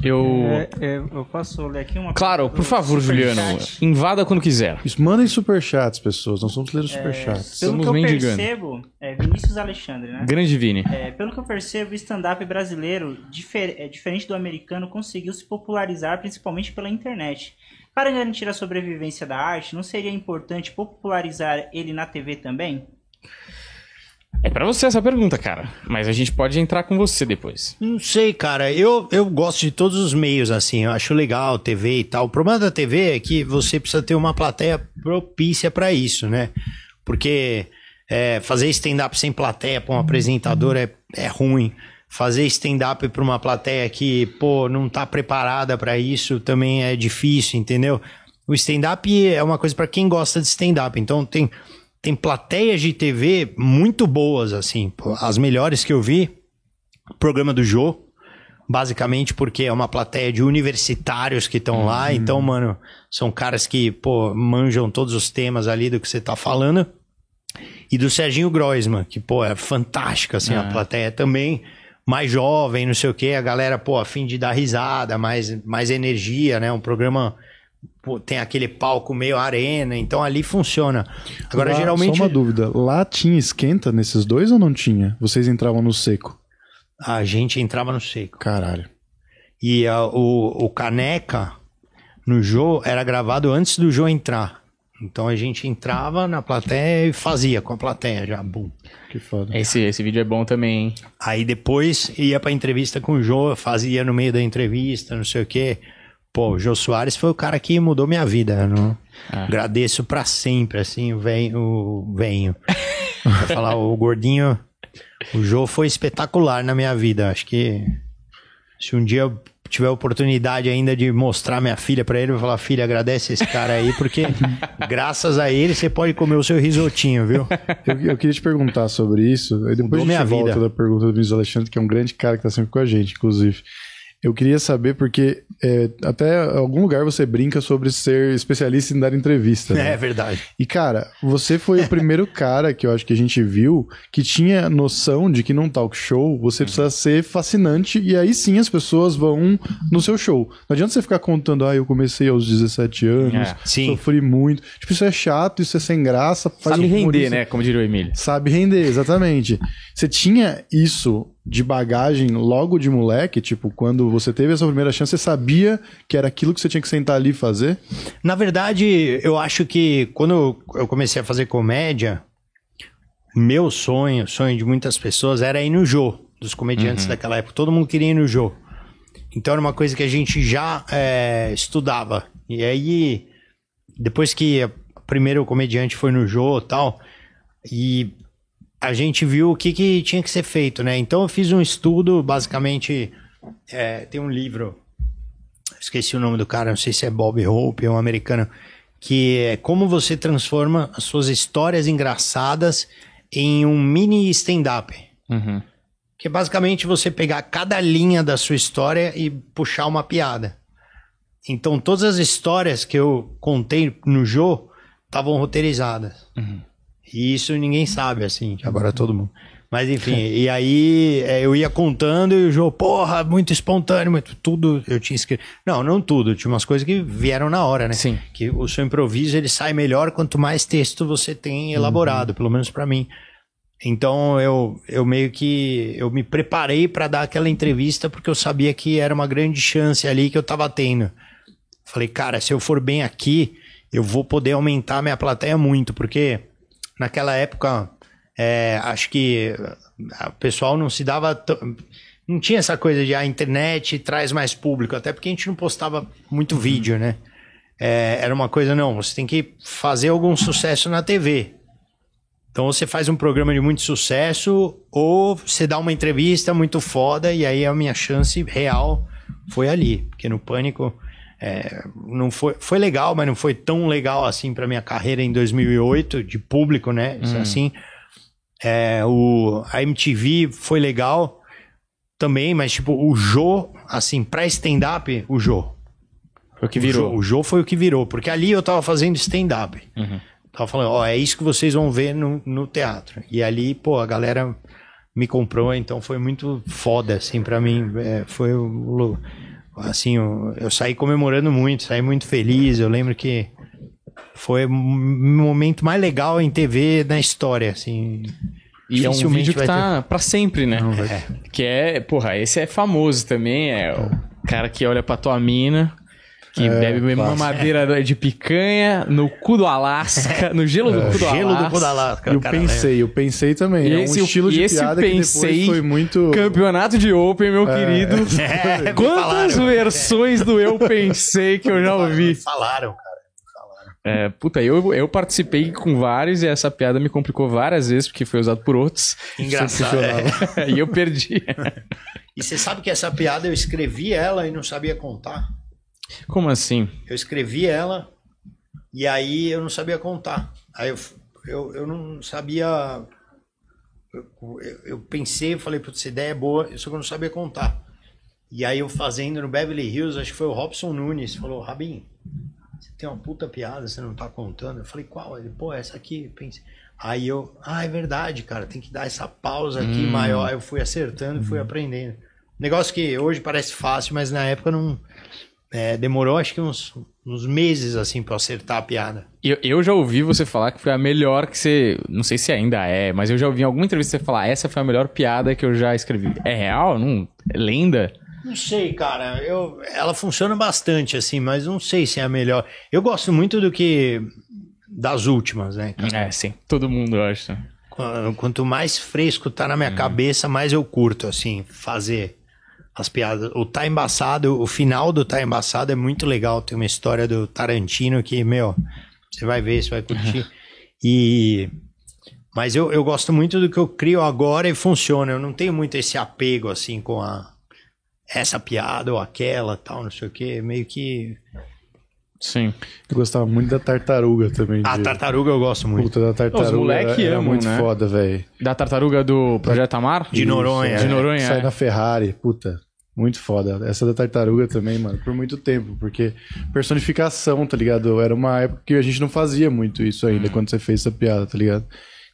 Eu. É, é, eu posso ler aqui uma Claro, por favor? Juliano. Invada quando quiser. Isso, mandem superchats, pessoas. Nós vamos ler os superchats. Pelo Estamos que eu mendigando. percebo, é Vinícius Alexandre, né? Grande Vini. É, pelo que eu percebo, o stand-up brasileiro, difer- é, diferente do americano, conseguiu se popularizar principalmente pela internet. Para garantir a sobrevivência da arte, não seria importante popularizar ele na TV também? É pra você essa pergunta, cara. Mas a gente pode entrar com você depois. Não sei, cara. Eu, eu gosto de todos os meios, assim. Eu acho legal, TV e tal. O problema da TV é que você precisa ter uma plateia propícia pra isso, né? Porque é, fazer stand-up sem plateia pra um apresentador é, é ruim. Fazer stand-up pra uma plateia que, pô, não tá preparada pra isso também é difícil, entendeu? O stand-up é uma coisa pra quem gosta de stand-up. Então tem tem plateias de TV muito boas, assim. As melhores que eu vi, o programa do Jô, basicamente porque é uma plateia de universitários que estão lá. Então, mano, são caras que, pô, manjam todos os temas ali do que você tá falando. E do Serginho Groisman, que, pô, é fantástica, assim, a Ah. plateia também. Mais jovem, não sei o quê, a galera, pô, a fim de dar risada, mais, mais energia, né? Um programa pô, tem aquele palco meio arena, então ali funciona. Agora, Lá, geralmente. Só uma dúvida. Lá tinha esquenta nesses dois ou não tinha? Vocês entravam no seco? A gente entrava no seco. Caralho. E ah, o, o Caneca no Jô era gravado antes do Jô entrar. Então a gente entrava na plateia e fazia com a plateia já, bum. Que foda. Esse, esse vídeo é bom também, hein? Aí depois ia pra entrevista com o Jô, fazia no meio da entrevista, não sei o quê. Pô, o Jô Soares foi o cara que mudou minha vida. Não... Ah. Agradeço pra sempre, assim, o venho. O venho. Pra falar, o gordinho. O Jô foi espetacular na minha vida. Acho que se um dia eu tiver oportunidade ainda de mostrar minha filha pra ele, eu vou falar, filha, agradece esse cara aí, porque graças a ele você pode comer o seu risotinho, viu? Eu, eu queria te perguntar sobre isso. Aí depois Mudou a gente minha volta vida. da pergunta do Vinícius Alexandre, que é um grande cara que tá sempre com a gente, inclusive. Eu queria saber, porque é, até em algum lugar você brinca sobre ser especialista em dar entrevista. né? É verdade. E, cara, você foi o primeiro cara que eu acho que a gente viu que tinha noção de que num talk show você precisa ser fascinante e aí sim as pessoas vão no seu show. Não adianta você ficar contando, ah, eu comecei aos 17 anos, É, sofri muito. Tipo, isso é chato, isso é sem graça. Sabe um render, né? Como diria o Emílio. Sabe render, exatamente. Você tinha isso de bagagem logo de moleque? Tipo, quando você teve essa primeira chance, você sabia que era aquilo que você tinha que sentar ali e fazer? Na verdade, eu acho que quando eu comecei a fazer comédia, meu sonho, sonho de muitas pessoas, era ir no Jô, dos comediantes daquela época. Todo mundo queria ir no Jô. Então era uma coisa que a gente já é, estudava. E aí, depois que o primeiro comediante foi no Jô e tal, e a gente viu o que, que tinha que ser feito, né? Então eu fiz um estudo, basicamente, é, tem um livro esqueci o nome do cara, não sei se é Bob Hope, é um americano, que é como você transforma as suas histórias engraçadas em um mini stand-up. Uhum. Que é basicamente você pegar cada linha da sua história e puxar uma piada. Então todas as histórias que eu contei no Jô estavam roteirizadas. E isso ninguém sabe, assim, agora todo mundo. Mas enfim, e aí é, eu ia contando e o Jô, porra, muito espontâneo, muito, tudo eu tinha escrito. Não, não tudo, tinha umas coisas que vieram na hora, né? Sim. Que o seu improviso ele sai melhor quanto mais texto você tem elaborado, pelo menos pra mim. Então eu, eu meio que eu me preparei pra dar aquela entrevista porque eu sabia que era uma grande chance ali que eu tava tendo. Falei, cara, se eu for bem aqui, eu vou poder aumentar minha plateia muito, porque naquela época é, acho que ah, o pessoal não se dava. t- Não tinha essa coisa de "Ah, a internet traz mais público, até porque a gente não postava muito vídeo, né? É, era uma coisa, não, você tem que fazer algum sucesso na TV. Então você faz um programa de muito sucesso ou você dá uma entrevista muito foda e aí a minha chance real foi ali. Porque no Pânico é, não foi, foi legal, mas não foi tão legal assim pra minha carreira em 2008 de público, né? Isso Assim, é, o, a MTV foi legal também, mas tipo, o Jô, assim, pra stand-up, o Jô. Foi o que O virou. Jô, o Jô foi o que virou, porque ali eu tava fazendo stand-up. Tava falando, ó, é isso que vocês vão ver no, no teatro. E ali, pô, a galera me comprou, então foi muito foda, assim, pra mim. É, foi o. Assim, eu, eu saí comemorando muito, saí muito feliz. Eu lembro que foi o momento mais legal em TV na história, assim. E é um vídeo que tá pra sempre, né? É. Que é, porra, esse é famoso também. É o cara que olha pra tua mina, que bebe uma clássico. madeira de picanha no cu do Alasca, no gelo do cu do Gelo Alasca. do cu da Lasca. E eu pensei, eu pensei também. E é um esse- estilo de esse piada pensei- foi muito... Campeonato de Open, meu querido. É, me Quantas falaram. versões do Eu Pensei que eu já ouvi? Falaram, cara. É, puta, eu, eu participei com vários e essa piada me complicou várias vezes porque foi usado por outros. Engraçado. é. e eu perdi. E você sabe que essa piada eu escrevi ela e não sabia contar? Como assim? Eu escrevi ela e aí eu não sabia contar. Aí eu, eu, eu não sabia. Eu, eu- pensei, falei, putz, essa ideia é boa, só que eu não sabia contar. E aí eu fazendo no Beverly Hills, acho que foi o Robson Nunes, falou, Rabin, você tem uma puta piada, você não tá contando. Eu falei, qual? Ele, pô, essa aqui, pensei. Aí eu, ah, é verdade, cara, tem que dar essa pausa aqui maior. Eu fui acertando, fui aprendendo. Negócio que hoje parece fácil, mas na época não. É, demorou acho que uns, uns meses assim pra eu acertar a piada. Eu, eu já ouvi você falar que foi a melhor que você. Não sei se ainda é, mas eu já ouvi em alguma entrevista você falar: essa foi a melhor piada que eu já escrevi. É real? Não, é lenda? Não sei, cara. Eu, ela funciona bastante, assim, mas não sei se é a melhor. Eu gosto muito do que. das últimas, né? É, sim. Todo mundo acha. Qu- Quanto mais fresco tá na minha cabeça, mais eu curto, assim, fazer as piadas. O Tá Embaçado, o final do Tá Embaçado é muito legal. Tem uma história do Tarantino que, meu, você vai ver, você vai curtir. E. Mas eu, eu gosto muito do que eu crio agora e funciona. Eu não tenho muito esse apego, assim, com a. Essa piada ou aquela, tal, não sei o quê. Meio que. Sim. Eu gostava muito da tartaruga também. A de- tartaruga eu gosto muito. Puta da tartaruga. Os moleque era, era amam, muito né? foda, velho. Da tartaruga do Projeto Amar? De Noronha. De Noronha. Sai é. na Ferrari, puta. Muito foda. Essa da tartaruga também, mano, por muito tempo. Porque personificação, tá ligado? Era uma época que a gente não fazia muito isso ainda, quando você fez essa piada, tá ligado?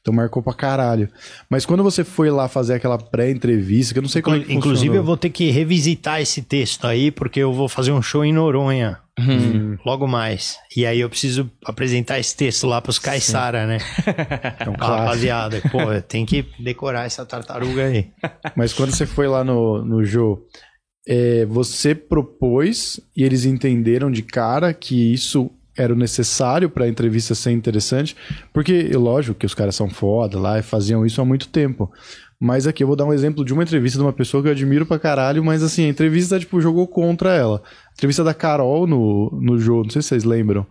Então marcou pra caralho. Mas quando você foi lá fazer aquela pré-entrevista, que eu não sei como é que Inclusive, funcionou. eu vou ter que revisitar esse texto aí, porque eu vou fazer um show em Noronha Uhum. logo mais. E aí eu preciso apresentar esse texto lá pros Caissara, né? É um rapaziada, pô, tem que decorar essa tartaruga aí. Mas quando você foi lá no, no Jô, é, você propôs e eles entenderam de cara que isso era o necessário para a entrevista ser interessante, porque, lógico, que os caras são foda lá e faziam isso há muito tempo. Mas aqui eu vou dar um exemplo de uma entrevista de uma pessoa que eu admiro pra caralho, mas assim, a entrevista, tipo, jogou contra ela. A entrevista da Carol no, no jogo, não sei se vocês lembram.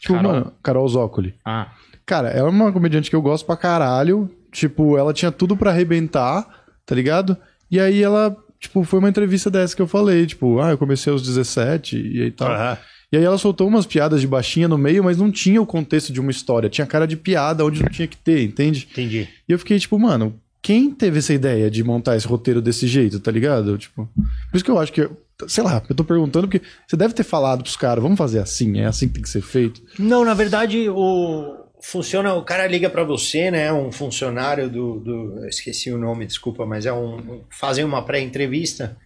Tipo, Carol? mano, Carol Zócoli. Ah. Cara, ela é uma comediante que eu gosto pra caralho. Tipo, ela tinha tudo pra arrebentar, tá ligado? E aí ela, tipo, foi uma entrevista dessa que eu falei, tipo, ah, eu comecei aos 17 e aí tal. Aham. E aí ela soltou umas piadas de baixinha no meio, mas não tinha o contexto de uma história. Tinha cara de piada onde não tinha que ter, entende? Entendi. E eu fiquei tipo, mano, quem teve essa ideia de montar esse roteiro desse jeito, tá ligado? Tipo, por isso que eu acho que, sei lá, eu tô perguntando porque você deve ter falado pros caras, vamos fazer assim, é assim que tem que ser feito. Não, na verdade, o funciona, o cara liga pra você, né? Um funcionário do, do esqueci o nome, desculpa, mas é um, fazem uma pré-entrevista.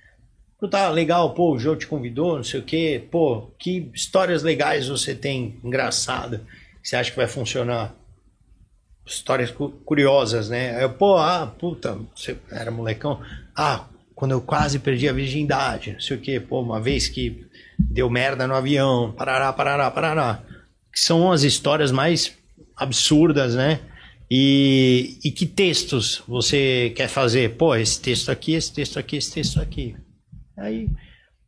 Tá legal, pô, o Joe te convidou, não sei o quê. Pô, que histórias legais você tem, engraçada, que você acha que vai funcionar? Histórias cu- curiosas, né? Eu, pô, ah, puta, você era molecão. Ah, quando eu quase perdi a virgindade, não sei o quê. Pô, uma vez que deu merda no avião, parará, parará, parará. Que são as histórias mais absurdas, né? E, e que textos você quer fazer? Pô, esse texto aqui, esse texto aqui, esse texto aqui. Aí,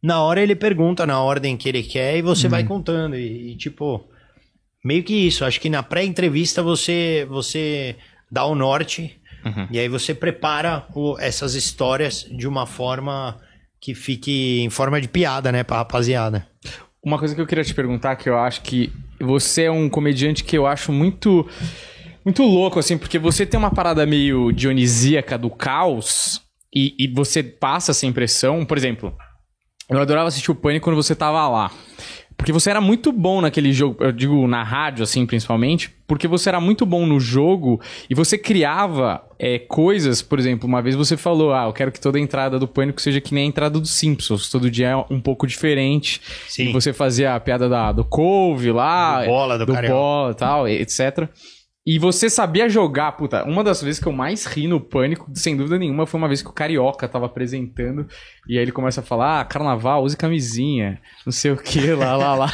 na hora ele pergunta na ordem que ele quer e você vai contando. E, e, tipo, meio que isso. Acho que na pré-entrevista você, você dá o norte e aí você prepara o- essas histórias de uma forma que fique em forma de piada, né, pra rapaziada. Uma coisa que eu queria te perguntar, que eu acho que você é um comediante que eu acho muito muito louco, assim, porque você tem uma parada meio dionisíaca do caos e, e você passa essa impressão. Por exemplo, eu adorava assistir o Pânico quando você tava lá. Porque você era muito bom naquele jogo, eu digo na rádio, assim, principalmente, porque você era muito bom no jogo e você criava é, coisas, por exemplo, uma vez você falou, ah, eu quero que toda entrada do Pânico seja que nem a entrada dos Simpsons, todo dia é um pouco diferente. Sim. E você fazia a piada da, do couve lá, Do bola, do carioca. bola tal, etc. E você sabia jogar, puta, uma das vezes que eu mais ri no Pânico, sem dúvida nenhuma, foi uma vez que o Carioca tava apresentando, e aí ele começa a falar, ah, carnaval, use camisinha, não sei o que, lá, lá, lá.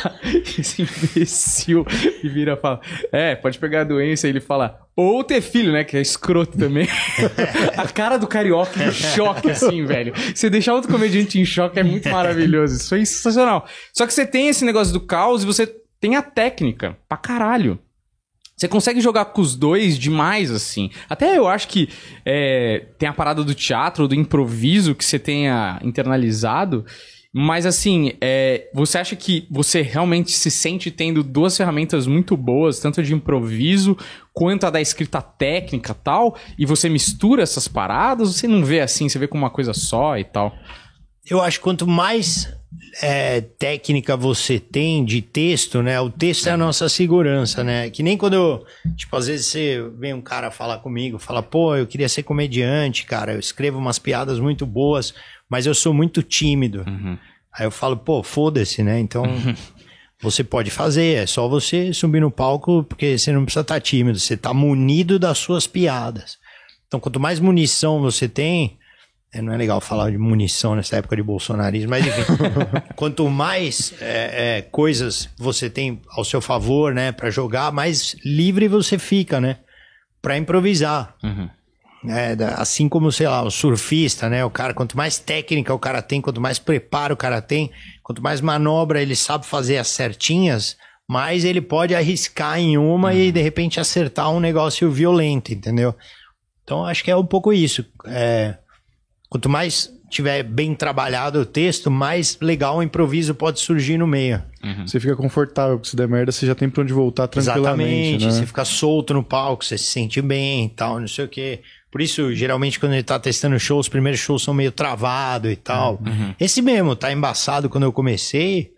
Esse imbecil, e vira e fala, é, pode pegar a doença, e ele fala, ou ter filho, né, que é escroto também. a cara do Carioca em choque, assim, velho. Você deixar outro comediante em choque é muito maravilhoso, isso foi sensacional. Só que você tem esse negócio do caos e você tem a técnica, pra caralho. Você consegue jogar com os dois demais, assim. Até eu acho que é, tem a parada do teatro, do improviso que você tenha internalizado. Mas assim, é, você acha que você realmente se sente tendo duas ferramentas muito boas, tanto de improviso quanto a da escrita técnica tal, e você mistura essas paradas? Você não vê assim, você vê como uma coisa só e tal? Eu acho que quanto mais é, técnica você tem de texto, né? O texto é a nossa segurança, né? Que nem quando eu, tipo, às vezes você vem um cara falar comigo, fala, pô, eu queria ser comediante, cara, eu escrevo umas piadas muito boas, mas eu sou muito tímido. Uhum. Aí eu falo, pô, foda-se, né? Então você pode fazer, é só você subir no palco, porque você não precisa estar tímido, você tá munido das suas piadas. Então, quanto mais munição você tem, não é legal falar de munição nessa época de bolsonarismo, mas enfim, quanto mais é, é, coisas você tem ao seu favor, né, para jogar, mais livre você fica, né, para improvisar. Uhum. É, assim como, sei lá, o surfista, né? O cara, quanto mais técnica o cara tem, quanto mais preparo o cara tem, quanto mais manobra ele sabe fazer as certinhas, mais ele pode arriscar em uma e de repente acertar um negócio violento, entendeu? Então acho que é um pouco isso. É, quanto mais tiver bem trabalhado o texto, mais legal o improviso pode surgir no meio. Você fica confortável, porque se der merda, você já tem pra onde voltar tranquilamente, Exatamente, né? você fica solto no palco, você se sente bem e tal, não sei o quê. Por isso, geralmente, quando ele tá testando show, os primeiros shows são meio travado e tal. Esse mesmo, tá embaçado quando eu comecei.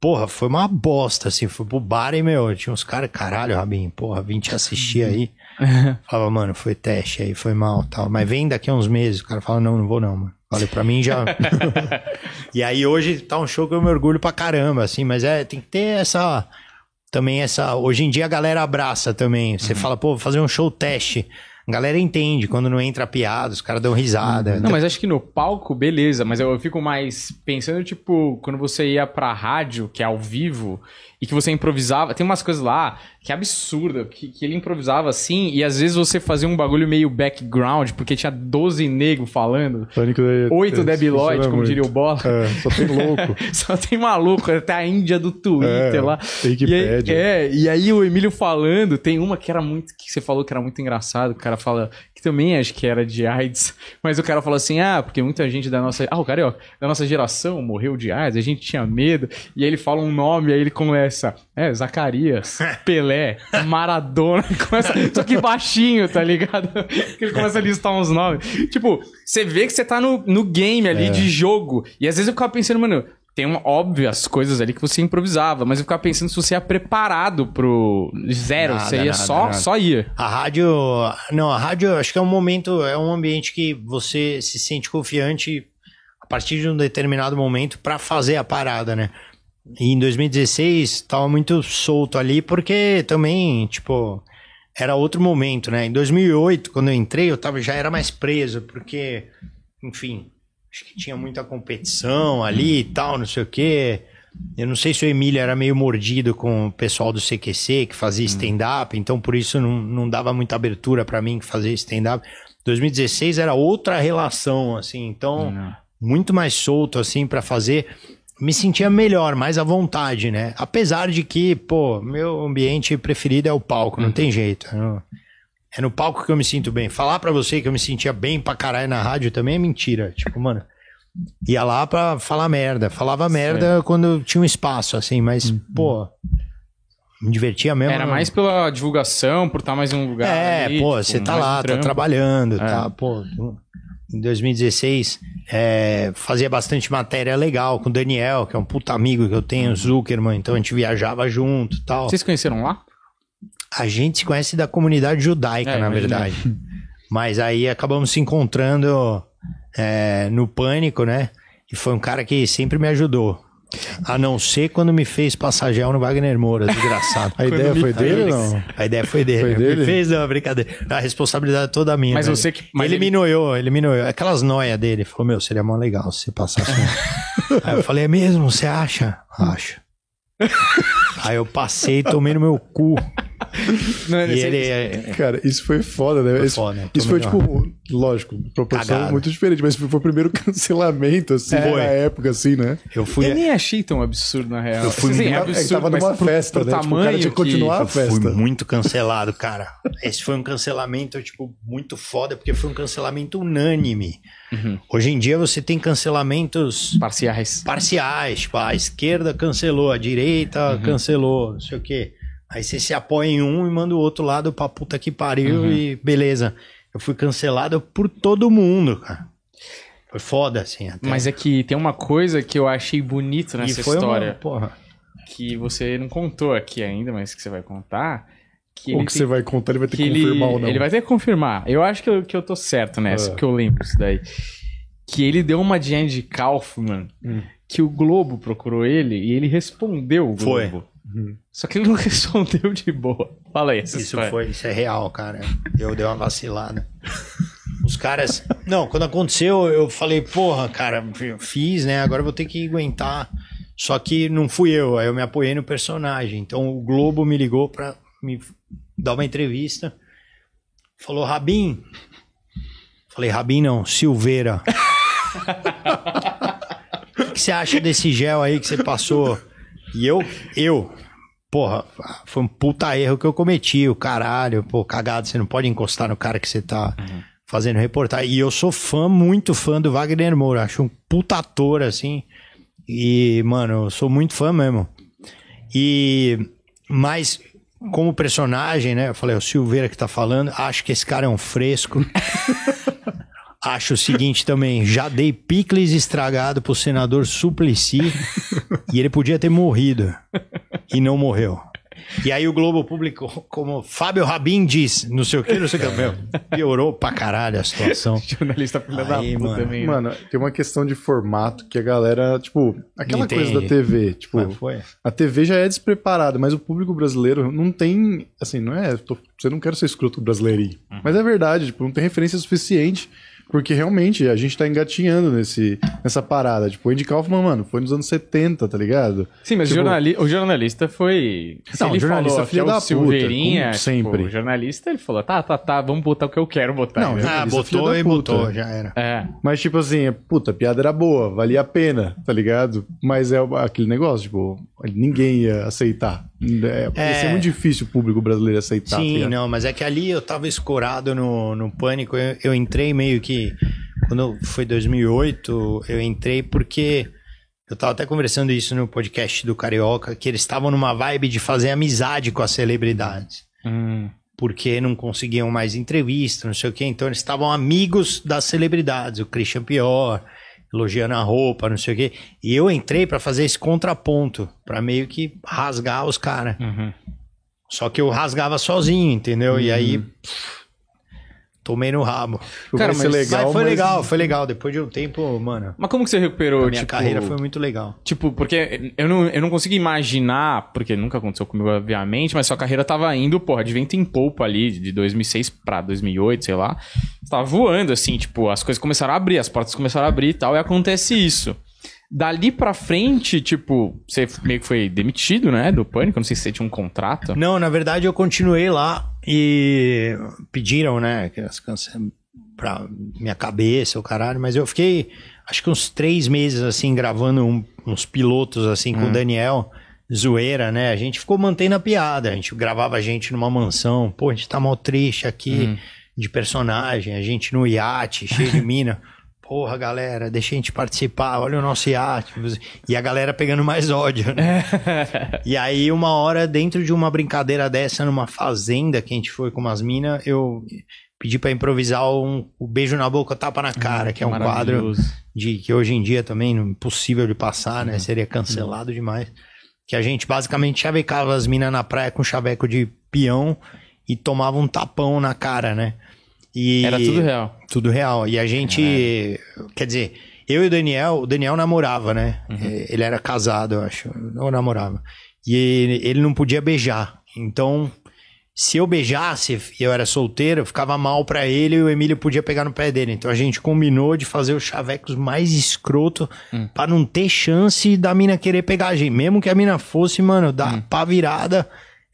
Porra, foi uma bosta, assim. Fui pro bar e, meu, tinha uns caras, caralho, Rabinho, porra, vim te assistir aí. Falava, mano, foi teste aí, foi mal tal. Mas vem daqui a uns meses. O cara fala, não, não vou não, mano. Falei, pra mim já. e aí hoje tá um show que eu me orgulho pra caramba, assim, mas é, tem que ter essa. Também essa. Hoje em dia a galera abraça também. Você fala, pô, vou fazer um show teste. A galera entende quando não entra piada, os caras dão risada. Não, mas acho que no palco, beleza, mas eu fico mais pensando, tipo, quando você ia pra rádio, que é ao vivo, e que você improvisava, tem umas coisas lá que é absurda, que, que ele improvisava assim, e às vezes você fazia um bagulho meio background, porque tinha 12 negros falando, Pânico é- oito é- debilóide, funciona como muito. diria o Bola. É, só tem louco. Só tem maluco, até a Índia do Twitter É, lá. Wikipédia. E aí, é, e aí o Emílio falando, tem uma que era muito, que você falou que era muito engraçado, o cara fala, que também acho que era de AIDS, mas o cara fala assim, ah, porque muita gente da nossa, ah, o cara, ó, da nossa geração morreu de AIDS, a gente tinha medo, e aí ele fala um nome, aí ele começa, é, Zacarias, Pelé, Maradona, começa, só que baixinho, tá ligado? Que ele começa a listar uns nomes. Tipo, você vê que você tá no, no game ali de jogo, e às vezes eu ficava pensando, mano, tem uma, óbvias coisas ali que você improvisava, mas eu ficava pensando se você ia preparado pro zero, Nada, você ia nada, só, nada. só ia. A rádio. Não, a rádio acho que é um momento, é um ambiente que você se sente confiante a partir de um determinado momento pra fazer a parada, né? E em 2016 tava muito solto ali, porque também, tipo, era outro momento, né? Em 2008, quando eu entrei, eu tava, já era mais preso, porque, enfim, acho que tinha muita competição ali e tal, não sei o quê. Eu não sei se o Emílio era meio mordido com o pessoal do CQC, que fazia stand-up, então por isso não, não dava muita abertura pra mim que fazia stand-up. 2016 era outra relação, assim, então muito mais solto, assim, pra fazer. Me sentia melhor, mais à vontade, né? Apesar de que, pô, meu ambiente preferido é o palco, não tem jeito. É no, é no palco que eu me sinto bem. Falar pra você que eu me sentia bem pra caralho na rádio também é mentira. Tipo, mano, ia lá pra falar merda. Falava merda quando tinha um espaço, assim, mas, pô, me divertia mesmo. Era mais pela divulgação, por estar mais em um lugar. É, ali, pô, tipo, você tá lá, um tá trabalhando, É. tá, pô. Em 2016, é, fazia bastante matéria legal com o Daniel, que é um puta amigo que eu tenho, Zuckerman, então a gente viajava junto e tal. Vocês conheceram lá? A gente se conhece da comunidade judaica, É, na verdade. Mas aí acabamos se encontrando é, no Pânico, né? E foi um cara que sempre me ajudou. A não ser quando me fez passar gel no Wagner Moura, desgraçado. A ideia foi dele ou não? A ideia foi dele. Foi dele? Me fez, não, brincadeira. A responsabilidade é toda minha. Mas né? você que- mas ele, ele- me noiou, ele me noiou. Aquelas noias dele. Falou, meu, seria mó legal se você passasse. Aí eu falei, é mesmo? Você acha? Acho. Aí eu passei e tomei no meu cu. Não, E esse- ele é. Cara, isso foi foda, né? Foi isso foda, né? isso foi, tipo, lógico, proporção Cagada. muito diferente, mas foi o primeiro cancelamento, assim, Foi. na época, assim, né? Eu fui. Eu nem achei tão absurdo, na real. Eu fui Assim, muito- É que tava numa pro- festa, pro né? Tipo, o cara tamanho tinha que continuar a Eu fui festa. muito cancelado, cara. Esse foi um cancelamento, tipo, muito foda, porque foi um cancelamento unânime. Uhum. Hoje em dia você tem cancelamentos Parciais. parciais, tipo, a esquerda cancelou, a direita Uhum. cancelou, não sei o quê. Aí você se apoia em um e manda o outro lado pra puta que pariu Uhum. e beleza. Eu fui cancelado por todo mundo, cara. Foi foda, assim, até. Mas é que tem uma coisa que eu achei bonito nessa história, Uma, que você não contou aqui ainda, mas que você vai contar. Que Ou ele que tem- você vai contar, ele vai ter que, que ele, confirmar ou não. ele vai ter que confirmar. Eu acho que eu, que eu tô certo nessa, Ah. porque eu lembro isso daí. Que ele deu uma de Andy Kaufman, Hum. que o Globo procurou ele e ele respondeu o Globo. Foi. Uhum. Só que ele não respondeu de boa. Fala aí, Isso história. foi, isso é real, cara. Eu dei uma vacilada. Os caras. Não, quando aconteceu, eu falei, porra, cara, fiz, né? Agora eu vou ter que aguentar. Só que não fui eu, aí eu me apoiei no personagem. Então o Globo me ligou pra me dar uma entrevista. Falou, Rabin. Falei, Rabin não, Silveira. O que você acha desse gel aí que você passou? E eu, eu, porra, foi um puta erro que eu cometi, o caralho, pô, cagado, você não pode encostar no cara que você tá fazendo reportagem. E eu sou fã, muito fã do Wagner Moura, acho um puta ator, assim, e, mano, eu sou muito fã mesmo. E, mas, como personagem, né, eu falei, o Silveira que tá falando, acho que esse cara é um fresco. Acho o seguinte também, já dei picles estragado pro senador Suplicy e ele podia ter morrido e não morreu. E aí o Globo publicou como Fábio Rabin diz, não sei o que, não sei o que. Meu, piorou pra caralho a situação. Jornalista filha da puta mano. também. né? Mano, tem uma questão de formato que a galera, tipo, aquela Entende. coisa da TV, tipo, a TV já é despreparada, mas o público brasileiro não tem, assim, não é, tô, você não quer ser escroto brasileirinho, Uhum. mas é verdade, tipo, não tem referência suficiente, porque realmente a gente tá engatinhando nesse, nessa parada, tipo, o Andy Kaufman, mano, foi nos anos 70, tá ligado? Sim, mas Tipo- o, jornali- o jornalista foi. Se Não, ele o jornalista falou filha que é o da puta, Silveirinha, como sempre. Tipo, o jornalista, ele falou: tá, tá, tá, vamos botar o que eu quero botar. Não, né? Ah, filho botou e botou, já era. É. Mas, tipo assim, puta, a piada era boa, valia a pena, tá ligado? Mas é aquele negócio, tipo, ninguém ia aceitar. É, Ia ser muito difícil o público brasileiro aceitar. tá Sim, não, mas é que ali eu tava escorado no, no pânico. Eu, eu entrei meio que. Quando foi 2008, eu entrei porque. Eu tava até conversando isso no podcast do Carioca, que eles estavam numa vibe de fazer amizade com as celebridades. Hum. Porque não conseguiam mais entrevista, não sei o quê. Então eles estavam amigos das celebridades. O Christian Pior, elogiando a roupa, não sei o quê. E eu entrei pra fazer esse contraponto, pra meio que rasgar os caras. Uhum. Só que eu rasgava sozinho, entendeu? E aí. pff, tomei no rabo. Cara, mas- legal, mas foi mas- legal, foi legal. Depois de um tempo, mano. Mas como que você recuperou? A minha tipo, carreira foi muito legal. Tipo, porque eu não, eu não consigo imaginar, porque nunca aconteceu comigo, obviamente, mas sua carreira tava indo, porra, de vento em polpa ali, de 2006 pra 2008, sei lá. Você tava voando, assim, tipo, as coisas começaram a abrir, as portas começaram a abrir e tal, e acontece isso. Dali pra frente, tipo, você meio que foi demitido, né, do Pânico, não sei se você tinha um contrato. Não, na verdade eu continuei lá e pediram, né, pra minha cabeça, o caralho, mas eu fiquei acho que uns três meses assim, gravando um- uns pilotos assim com o Daniel. Zoeira, né? A gente ficou mantendo a piada. A gente gravava a gente numa mansão. Pô, a gente tá mal triste aqui de personagem. A gente no iate, cheio de mina. Porra, galera, deixa a gente participar. Olha o nosso iate. E a galera pegando mais ódio, né? E aí, uma hora, dentro de uma brincadeira dessa, numa fazenda que a gente foi com umas minas, eu pedi pra improvisar um, o beijo na boca, tapa na cara, que é um quadro de que hoje em dia também não- impossível de passar, né? Seria cancelado demais. Que a gente basicamente chavecava as minas na praia com chaveco de peão e tomava um tapão na cara, né? E Era tudo real. tudo real. E a gente. Quer dizer, eu e o Daniel, o Daniel namorava, né? Eh, Ele era casado, eu acho. Não namorava. E ele, não podia beijar. Então, se eu beijasse e eu era solteiro, ficava mal pra ele e o Emílio podia pegar no pé dele. Então a gente combinou de fazer os chavecos mais escroto pra não ter chance da mina querer pegar a gente. Mesmo que a mina fosse, mano, da pá virada,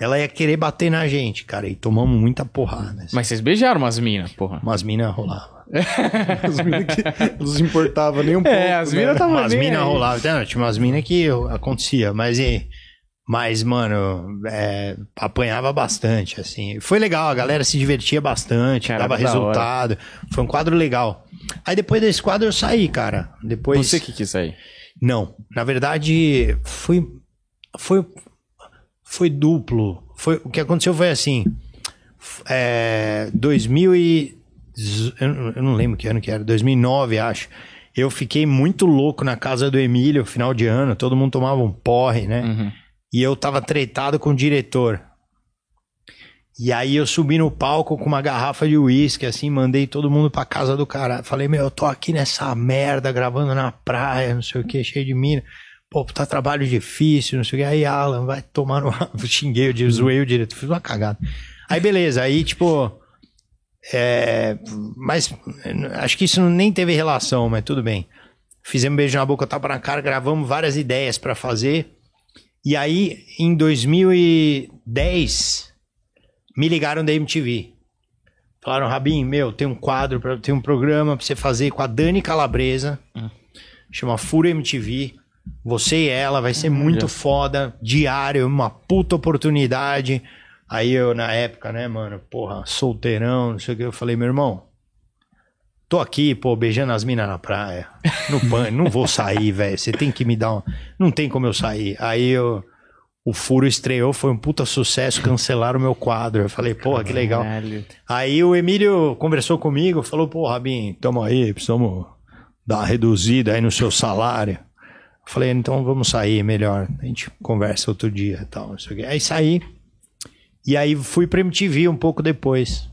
ela ia querer bater na gente, cara, e tomamos muita porrada. assim. Mas vocês beijaram umas minas, porra. Umas minas rolavam. As minas que não se importava nem um pouco. É, as né? minas estavam Umas bem minas rolavam. Não, tinha umas minas que acontecia, mas e, mas, mano, é, apanhava bastante, assim. Foi legal, a galera se divertia bastante, Cara, dava da hora. resultado. Foi um quadro legal. Aí depois desse quadro eu saí, cara. Depois. Você que quis sair. Não, na verdade foi foi foi duplo. Foi o que aconteceu foi assim. É, 2000 e eu não- eu não lembro que ano que era, 2009 acho. Eu fiquei muito louco na casa do Emílio, final de ano, todo mundo tomava um porre, né? Uhum. E eu tava tretado com o diretor. E aí eu subi no palco com uma garrafa de uísque, assim, mandei todo mundo pra casa do cara. Falei, meu, eu tô aqui nessa merda, gravando na praia, não sei o que, cheio de mina. Pô, tá trabalho difícil, não sei o que. Aí, Alan, vai tomar no... Xinguei, diretor, zoei o diretor, fiz uma cagada. Aí, beleza, aí, tipo... É... Mas acho que isso nem teve relação, mas tudo bem. Fizemos beijo na boca, tapa na cara, gravamos várias ideias pra fazer. E aí, em 2010, me ligaram da MTV. Falaram, Rabin, meu, tem um quadro, pra, tem um programa pra você fazer com a Dani Calabresa. Chama Furo MTV. Você e ela, vai ser muito foda. Diário, uma puta oportunidade. Aí eu, na época, né, mano, porra, solteirão, não sei o que, eu falei, meu irmão, tô aqui, pô, beijando as minas na praia. No pan, não vou sair, velho. Você tem que me dar um. Não tem como eu sair. Aí eu. O Furo estreou, foi um puta sucesso, cancelaram o meu quadro. Eu falei, porra, que legal. Caralho. Aí o Emílio conversou comigo, falou, pô, Rabin, tamo aí, precisamos dar uma reduzida aí no seu salário. Falei, então vamos sair, melhor. A gente conversa outro dia e tal, não sei o quê. Aí saí. E aí fui pra MTV um pouco depois.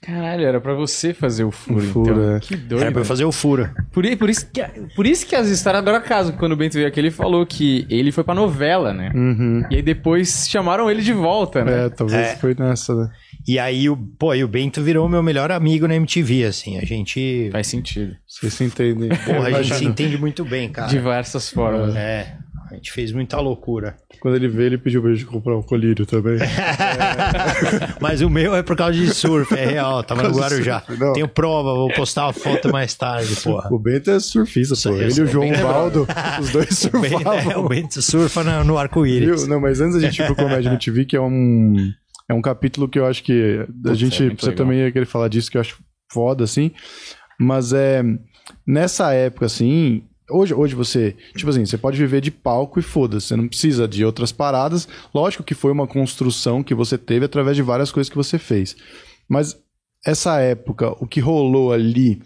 Caralho, era pra você fazer o furo, O furo, então. é. Que doido. Era pra eu fazer o furo. Por, por, isso que, por isso que as histórias adoram caso. Quando o Bento veio aqui, ele falou que ele foi pra novela, né? Uhum. E aí depois chamaram ele de volta, né? É, talvez É. foi nessa, né? E aí, o, pô, e o Bento virou meu melhor amigo na MTV, assim. A gente. Faz sentido. Vocês se entendem. Porra, a gente se entende muito bem, cara. Diversas formas. É, a gente fez muita loucura. Quando ele veio, ele pediu pra gente comprar um colírio também. Mas o meu é por causa de surf, é real, tava no Guarujá. surf. Tenho prova, vou postar uma foto mais tarde, porra. O Bento é surfista, pô. Ele e o João Baldo, os dois O Bento, é, o surfavam. Bento surfa no, no arco-íris. Não, mas antes da gente ir pro Comédia no TV, que é um, é um capítulo que eu acho que a Putz, gente é legal. também ia querer falar disso, que eu acho foda, assim. Mas é. Nessa época, assim. Hoje, hoje você, tipo assim, você pode viver de palco e foda-se, você não precisa de outras paradas. Lógico que foi uma construção que você teve através de várias coisas que você fez. Mas essa época, o que rolou ali,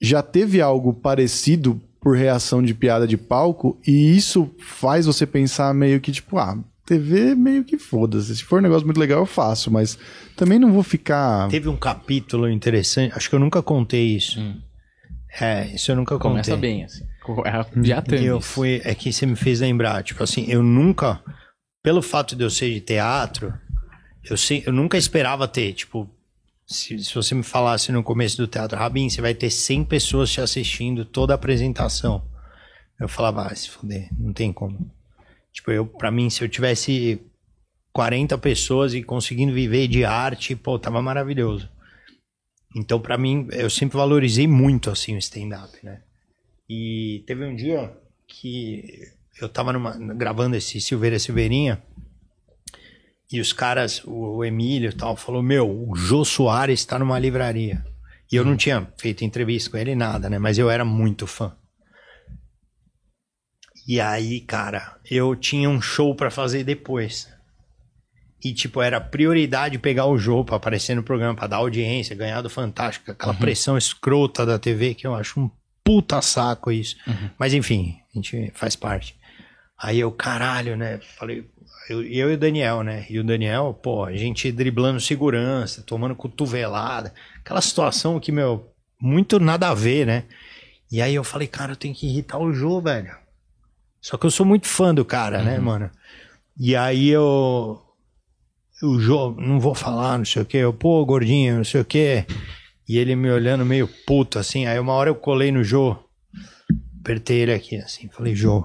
já teve algo parecido por reação de piada de palco e isso faz você pensar meio que tipo, ah, TV meio que foda-se. Se for um negócio muito legal, eu faço, mas também não vou ficar. Teve um capítulo interessante, acho que eu nunca contei isso. É, isso eu nunca Começa contei. bem, assim. É, Já tem. Eu isso. fui, é que você me fez lembrar, tipo assim, eu nunca, pelo fato de eu ser de teatro, eu, sei, eu nunca esperava ter, tipo, se, se você me falasse no começo do teatro, Rabin, você vai ter 100 pessoas te assistindo toda a apresentação. Eu falava, ah, se fuder, não tem como. Tipo, eu, pra mim, se eu tivesse 40 pessoas e conseguindo viver de arte, pô, tava maravilhoso. Então, pra mim, eu sempre valorizei muito, assim, o stand-up, né? E teve um dia que eu tava numa- gravando esse Silveira Silveirinha e os caras, o, o Emílio e tal, falou: Meu, o Jô Soares tá numa livraria. E eu não tinha feito entrevista com ele, nada, né? Mas eu era muito fã. E aí, cara, eu tinha um show pra fazer depois. E, tipo, era prioridade pegar o Jô pra aparecer no programa, pra dar audiência, ganhar do Fantástico, aquela pressão escrota da TV, que eu acho um puta saco isso. Mas, enfim, a gente faz parte. Aí eu, caralho, né? Falei, eu, eu e o Daniel, né? E o Daniel, pô, a gente driblando segurança, tomando cotovelada, aquela situação que, meu, muito nada a ver, né? E aí eu falei, cara, eu tenho que irritar o Jô, velho. Só que eu sou muito fã do cara, né, mano? E aí eu. O Jô, não vou falar, não sei o quê. Eu, pô, gordinho, não sei o quê. E ele me olhando meio puto, assim. Aí uma hora eu colei no Jô. Apertei ele aqui, assim. Falei, Jô,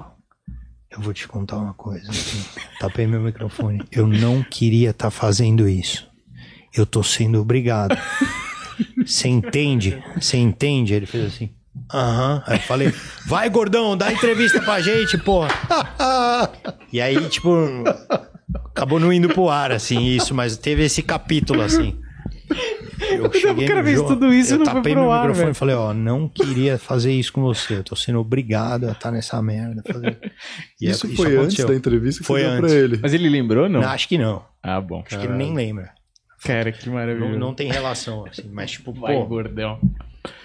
eu vou te contar uma coisa. Assim, tapei meu microfone. Eu não queria estar fazendo isso. Eu tô sendo obrigado. Você entende? Você entende? Ele fez assim. Aham. Aí eu falei, vai, gordão, dá entrevista pra gente, porra. E aí, tipo, acabou não indo pro ar, assim, isso, mas teve esse capítulo, assim. Eu cheguei no João, tudo isso e eu não tapei meu ar, microfone velho. e falei, ó, não queria fazer isso com você. Eu tô sendo obrigado a estar nessa merda. Fazer... E é- Isso foi antes aconteceu. da entrevista que Foi você deu antes. pra ele. Mas ele lembrou, não? Não, acho que não. Ah, bom. Acho que ele nem lembra. Cara, que maravilha. Não, não tem relação, assim. Mas, tipo, Vai, pô, gordão.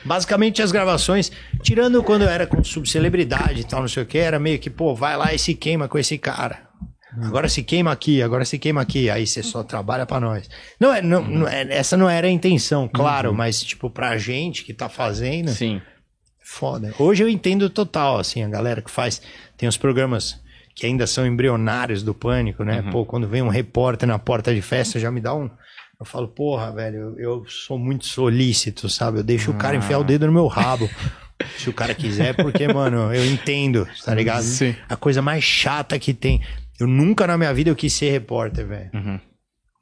Basicamente as gravações, tirando quando eu era com subcelebridade e tal, não sei o que, era meio que, pô, vai lá e se queima com esse cara. Agora se queima aqui, agora se queima aqui, aí você só trabalha pra nós. Não, é, não, não é- essa não era a intenção, claro, mas tipo, pra gente que tá fazendo, Sim. foda. Hoje eu entendo total, assim, a galera que faz, tem os programas que ainda são embrionários do pânico, né? Pô, quando vem um repórter na porta de festa, já me dá um. Eu falo, porra, velho, eu, sou muito solícito, sabe? Eu deixo o cara enfiar o dedo no meu rabo. Se o cara quiser, porque, mano, eu entendo, tá ligado? Sim. A coisa mais chata que tem. Eu nunca na minha vida eu quis ser repórter, velho.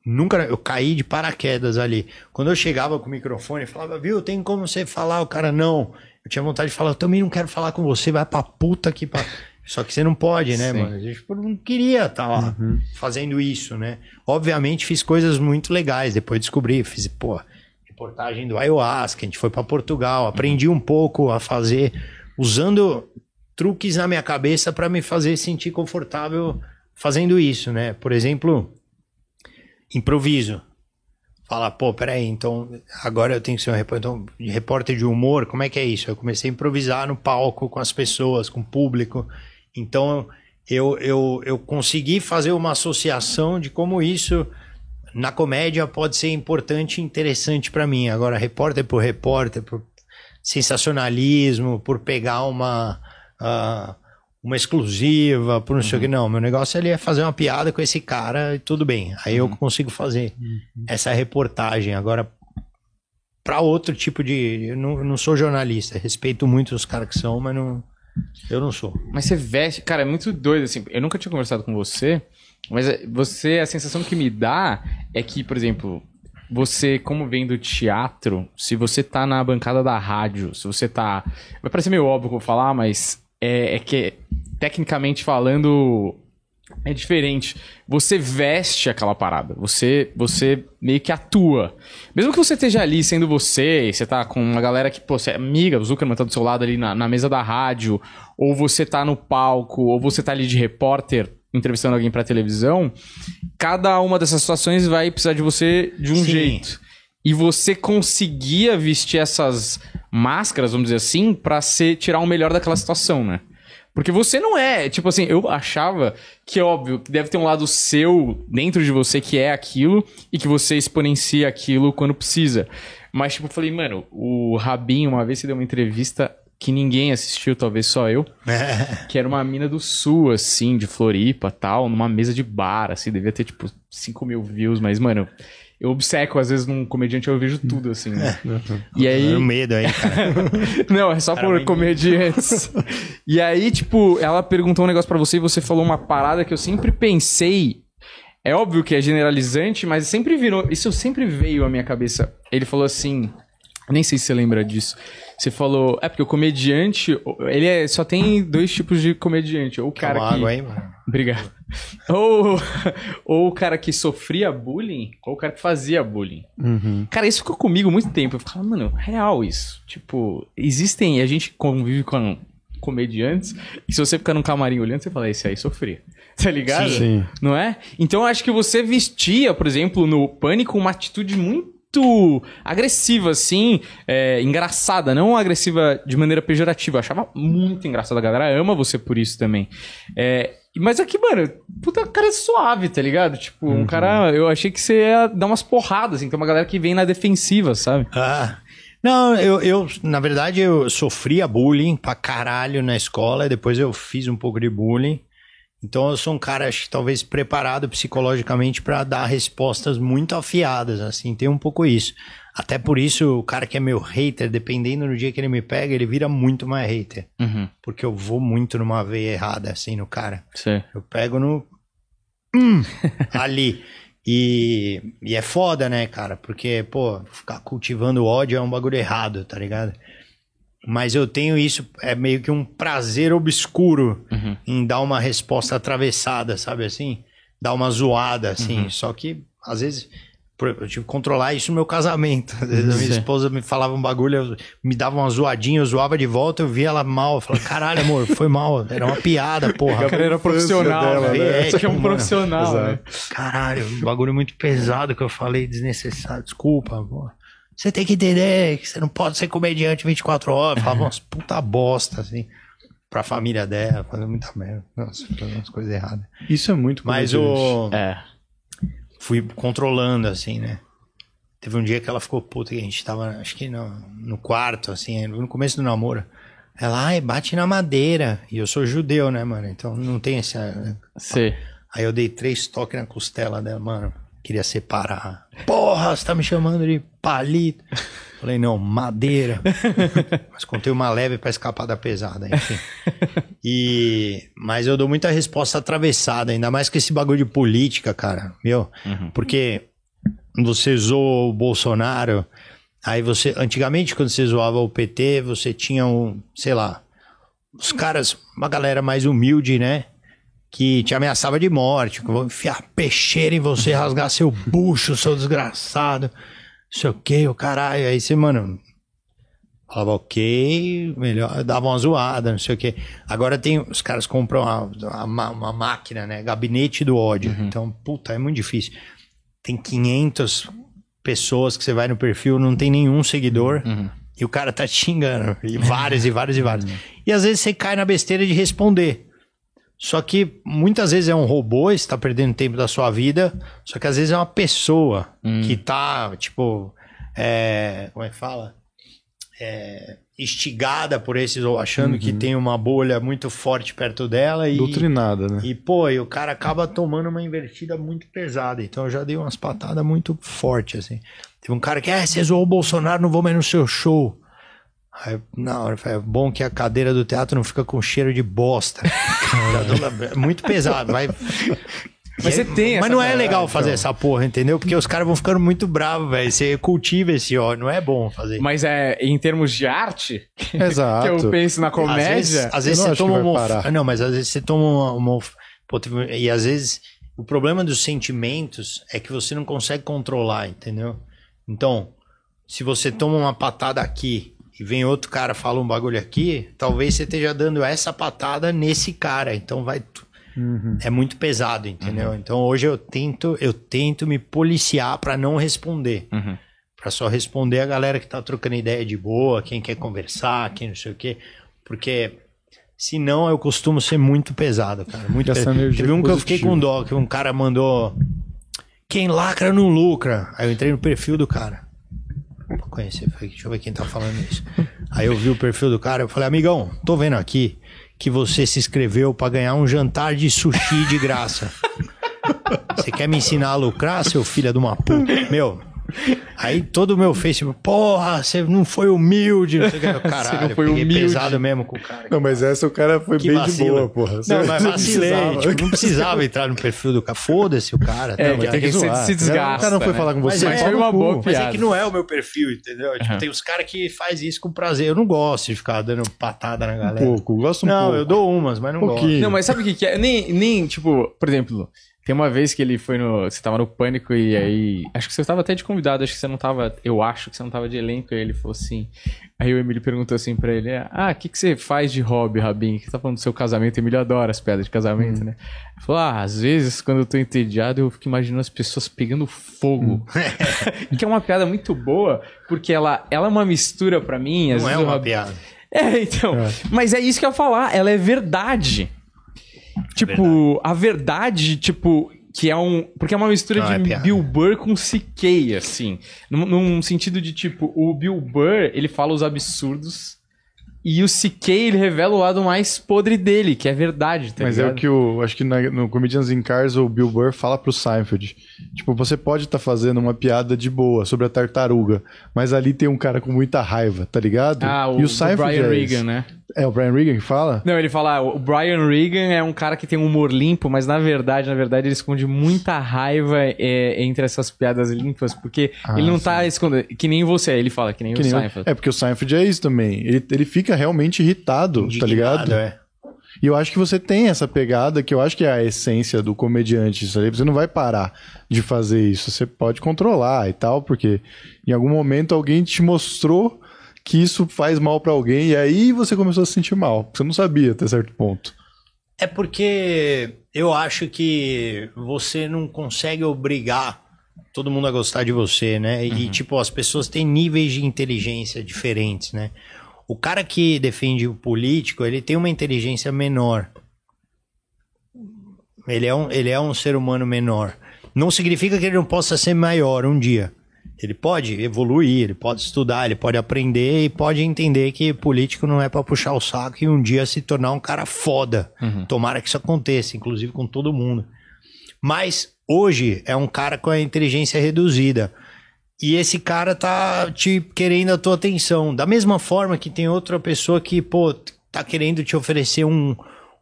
Nunca, eu caí de paraquedas ali. Quando eu chegava com o microfone, eu falava, viu, tem como você falar? O cara, não. Eu tinha vontade de falar, eu também não quero falar com você, vai pra puta que pa... Só que você não pode, né, Sim. mano? Eu tipo, não queria estar lá fazendo isso, né? Obviamente fiz coisas muito legais, depois descobri, fiz, pô, reportagem do ayahuasca, a gente foi pra Portugal, aprendi um pouco a fazer, usando truques na minha cabeça para me fazer sentir confortável fazendo isso, né? Por exemplo, improviso. Fala, pô, peraí, então agora eu tenho que ser um repórter, então, repórter de humor, como é que é isso? Eu comecei a improvisar no palco com as pessoas, com o público. Então eu, eu, eu consegui fazer uma associação de como isso na comédia pode ser importante e interessante para mim. Agora, repórter por repórter, por sensacionalismo, por pegar uma, ah, uma exclusiva, por não sei o que. Não, meu negócio ali é fazer uma piada com esse cara e tudo bem. Aí eu consigo fazer essa reportagem. Agora, para outro tipo de. Eu não, eu não sou jornalista, respeito muito os caras que são, mas não. Eu não sou. Mas você veste. Cara, é muito doido, assim. Eu nunca tinha conversado com você, mas é- você, a sensação que me dá é que, por exemplo, você, como vem do teatro, se você tá na bancada da rádio, se você tá. Vai parecer meio óbvio que eu vou falar, mas é, é que, tecnicamente falando. É diferente. Você veste aquela parada. Você, você meio que atua. Mesmo que você esteja ali sendo você, e você tá com uma galera que, pô, você é amiga, o Zuckerman tá do seu lado ali na, na mesa da rádio, ou você tá no palco, ou você tá ali de repórter entrevistando alguém pra televisão, cada uma dessas situações vai precisar de você de um Sim. jeito. E você conseguia vestir essas máscaras, vamos dizer assim, pra ser, tirar o melhor daquela situação, né? Porque você não é, tipo assim, eu achava que, óbvio, que deve ter um lado seu dentro de você que é aquilo e que você exponencia aquilo quando precisa. Mas, tipo, eu falei, mano, o Rabinho uma vez se deu uma entrevista que ninguém assistiu, talvez só eu, que era uma mina do sul, assim, de Floripa tal, numa mesa de bar, assim, devia ter, tipo, 5 mil views, mas, mano, eu obceco, às vezes, num comediante, eu vejo tudo, assim, né? E aí... Tenho medo aí, cara. Não, é só Cara, por mas- comediantes. e aí, tipo, ela perguntou um negócio pra você e você falou uma parada que eu sempre pensei. É óbvio que é generalizante, mas sempre virou. Isso sempre veio à minha cabeça. Ele falou assim. Nem sei se você lembra disso. Você falou. É porque o comediante. Ele é, só tem dois tipos de comediante. Ou o cara Toma que. água aí, mano. Obrigado. Ou, ou o cara que sofria bullying, ou o cara que fazia bullying. Cara, isso ficou comigo muito tempo. Eu ficava, mano, real isso. Tipo, existem. A gente convive com comediantes. E se você ficar num camarim olhando, você fala, esse aí sofria. Tá ligado? Sim. Não é? Então eu acho que você vestia, por exemplo, no Pânico, uma atitude muito agressiva, assim, é, engraçada, não agressiva de maneira pejorativa. Eu achava muito engraçado. A galera ama você por isso também. É, mas aqui, mano, puta cara suave, tá ligado? Tipo, um cara. Eu achei que você ia dar umas porradas, assim. Tem uma galera que vem na defensiva, sabe? Ah. Não, eu, eu, na verdade, eu sofria bullying pra caralho na escola, e depois eu fiz um pouco de bullying. Então eu sou um cara, acho que talvez preparado psicologicamente pra dar respostas muito afiadas, assim, tem um pouco isso. Até por isso, o cara que é meu hater, dependendo do dia que ele me pega, ele vira muito mais hater. Uhum. Porque eu vou muito numa veia errada, assim, no cara. Sei. Eu pego no. Hum, ali. E, e é foda, né, cara? Porque, pô, ficar cultivando ódio é um bagulho errado, tá ligado? Mas eu tenho isso, é meio que um prazer obscuro Uhum. em dar uma resposta atravessada, sabe assim? Dar uma zoada, assim. Uhum. Só que, às vezes, eu tive que controlar isso no meu casamento. Às vezes a minha Sim. esposa me falava um bagulho, eu- me dava uma zoadinha, eu zoava de volta, eu via ela mal. Eu falava, caralho, amor, foi mal. Era uma piada, porra. O cara era profissional, dela, né? né? Isso aqui é um Tipo, profissional, mano, né? Caralho, um bagulho muito pesado que eu falei, desnecessário. Desculpa, pô. Você tem que entender que você não pode ser comediante 24 horas. Falava umas puta bosta, assim. Pra família dela, fazendo muita merda. Nossa, fazendo umas coisas erradas. Isso é muito Mas o. É. Fui controlando, assim, né? Teve um dia que ela ficou puta, que a gente tava, acho que no, no quarto, assim, no começo do namoro. Ela, ai, bate na madeira. E eu sou judeu, né, mano? Então não tem essa. Sei. Aí eu dei três toques na costela dela, mano. Queria separar. Porra, você tá me chamando de palito. Falei, não, madeira. Mas contei uma leve pra escapar da pesada, enfim. E... Mas eu dou muita resposta atravessada, ainda mais com esse bagulho de política, cara. Meu, porque você zoou o Bolsonaro, aí você... Antigamente, quando você zoava o PT, você tinha um, sei lá... Os caras, uma galera mais humilde, né? Que te ameaçava de morte, que eu vou enfiar peixeira em você, rasgar seu bucho, seu desgraçado, não sei o que, o caralho. Aí você, mano, falava ok, melhor, dava uma zoada, não sei o que. Agora tem, os caras compram uma, uma, uma máquina, né, gabinete do ódio. Então, puta, é muito difícil. Tem 500 pessoas que você vai no perfil, não tem nenhum seguidor. E o cara tá te xingando. E vários, e vários, e vários. E às vezes você cai na besteira de responder. Só que muitas vezes é um robô, está perdendo tempo da sua vida. Só que às vezes é uma pessoa que tá, tipo, é, como é que fala? É, instigada por esses, ou achando que tem uma bolha muito forte perto dela. E, Doutrinada, né? e, pô, e o cara acaba tomando uma invertida muito pesada. Então eu já dei umas patadas muito fortes, assim. Teve um cara que, é, você zoou o Bolsonaro, não vou mais no seu show. Aí, na hora, falei, é bom que a cadeira do teatro não fica com cheiro de bosta. é muito pesado, vai. Mas você tem Mas não é legal fazer então. essa porra, entendeu? Porque os caras vão ficando muito bravos, velho. Você cultiva esse ó, não é bom fazer. Mas é em termos de arte, Exato. que eu penso na Às comédia. vezes, às vezes eu não você toma uma. parar. Não, mas às vezes você toma uma. uma E às vezes o problema dos sentimentos é que você não consegue controlar, entendeu? Então, se você toma uma patada aqui e vem outro cara fala um bagulho aqui, talvez você esteja dando essa patada nesse cara. Então vai. tu- É muito pesado, entendeu? Então hoje eu tento, eu tento me policiar pra não responder. Uhum. Pra só responder a galera que tá trocando ideia de boa, quem quer conversar, quem não sei o quê. Porque senão eu costumo ser muito pesado, cara. Muito Essa pesado. Teve um que eu fiquei com dó, que um cara mandou. Quem lacra não lucra. Aí eu entrei no perfil do cara. Pra conhecer, deixa eu ver quem tá falando isso. Aí eu vi o perfil do cara, eu falei, amigão, tô vendo aqui que você se inscreveu pra ganhar um jantar de sushi de graça. Você quer me ensinar a lucrar, seu filho de uma puta? Meu. Aí todo o meu Facebook, porra, você não foi humilde. Não sei o que. Eu, Caralho, não foi humilde. pesado mesmo com o cara. Não, mas essa o cara foi Que bem vacilo. de boa, porra. Não, mas Você vacilei. precisava. tipo, não precisava entrar no perfil do cara. Foda-se o cara. É, ligado? tem que se, se desgasta. O cara não foi né? falar com você. é, Mas no uma boa Mas é que não é o meu perfil, entendeu? Tipo, Aham. tem uns caras que faz isso com prazer. Eu não gosto de ficar dando patada na Um galera. pouco, gosto um não, pouco. eu dou umas, mas não Um pouquinho. Não, mas sabe o que, que é? Nem, nem, tipo, por exemplo, tem uma vez que ele foi no. Você tava no pânico e aí. Acho que você tava até de convidado, acho que você não tava. Eu acho que você não tava de elenco. E aí ele falou assim. Aí o Emílio perguntou assim pra ele: Ah, o que, que você faz de hobby, Rabin? Que você tá falando do seu casamento? O Emílio adora as piadas de casamento, né? Ele falou: Ah, às vezes quando eu tô entediado, eu fico imaginando as pessoas pegando fogo. que é uma piada muito boa, porque ela, ela é uma mistura pra mim. às Não é uma Rabin- piada. é, então. Mas é isso que eu ia falar. Ela é verdade. Tipo, a verdade, tipo, que é um. Porque é uma mistura Não, é de piada. Bill Burr com CK, assim. Num, num sentido de, tipo, o Bill Burr, ele fala os absurdos E o CK, ele revela o lado mais podre dele, que é verdade, tá Mas é ligado? o que o. Acho que na- no Comedians in Cars o Bill Burr fala pro Seinfeld. Tipo, você pode estar fazendo uma piada de boa sobre a tartaruga, mas ali tem um cara com muita raiva, tá ligado? Ah, o, e o o Brian é esse. né? É o Brian Regan que fala? Não, ele fala, ah, o Brian Regan é um cara que tem um humor limpo, mas na verdade, na verdade, ele esconde muita raiva é, entre essas piadas limpas, porque Ah, ele não tá escondendo. Que nem você, ele fala, que nem Que o nem Seinfeld. É porque o Seinfeld é isso também. Ele, ele fica realmente irritado, tá ligado? é. E eu acho que você tem essa pegada que eu acho que é a essência do comediante. Isso aí. Você não vai parar de fazer isso. Você pode controlar e tal, porque em algum momento alguém te mostrou que isso faz mal pra alguém e aí você começou a se sentir mal. Você não sabia até certo ponto. É porque eu acho que você não consegue obrigar todo mundo a gostar de você, né? E, tipo, as pessoas têm níveis de inteligência diferentes, né? O cara que defende o político, ele tem uma inteligência menor. Ele é um, ele é um ser humano menor. Não significa que ele não possa ser maior um dia. Ele pode evoluir, ele pode estudar, ele pode aprender e pode entender que político não é pra puxar o saco e um dia se tornar um cara foda. Tomara que isso aconteça, inclusive com todo mundo. Mas hoje é um cara com a inteligência reduzida. E esse cara tá te querendo a tua atenção. Da mesma forma que tem outra pessoa que, pô, tá querendo te oferecer um,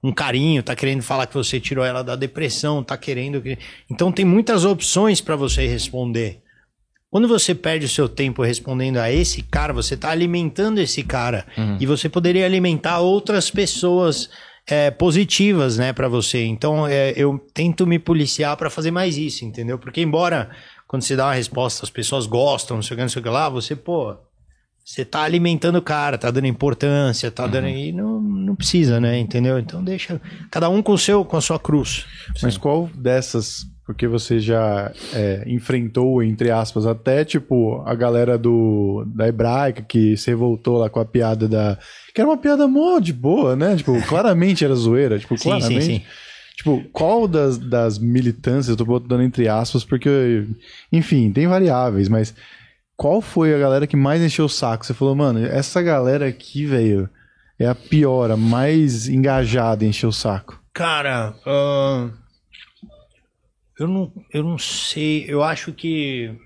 um carinho, tá querendo falar que você tirou ela da depressão, tá querendo. que- Então tem muitas opções para você responder. Quando você perde o seu tempo respondendo a esse cara, você tá alimentando esse cara. E você poderia alimentar outras pessoas é, positivas, né, para você. Então é, eu tento me policiar para fazer mais isso, entendeu? Porque embora quando você dá uma resposta as pessoas gostam, não sei o que, não sei o que lá, você, pô, você tá alimentando o cara, tá dando importância, tá dando. E não, não precisa, né? Entendeu? Então deixa. Cada um com o seu, com a sua cruz. Mas qual dessas, porque você já é, enfrentou, entre aspas, até tipo a galera do da hebraica que se revoltou lá com a piada da. Que era uma piada mó de boa, né? Tipo, claramente era zoeira. Tipo, Sim, claramente. sim, sim. Tipo, qual das, das militâncias, eu tô botando entre aspas, porque, enfim, tem variáveis, mas qual foi a galera que mais encheu o saco? Você falou, mano, essa galera aqui, velho, é a pior, a mais engajada em encher o saco. Cara, ahn, eu, não, eu não sei. Eu acho que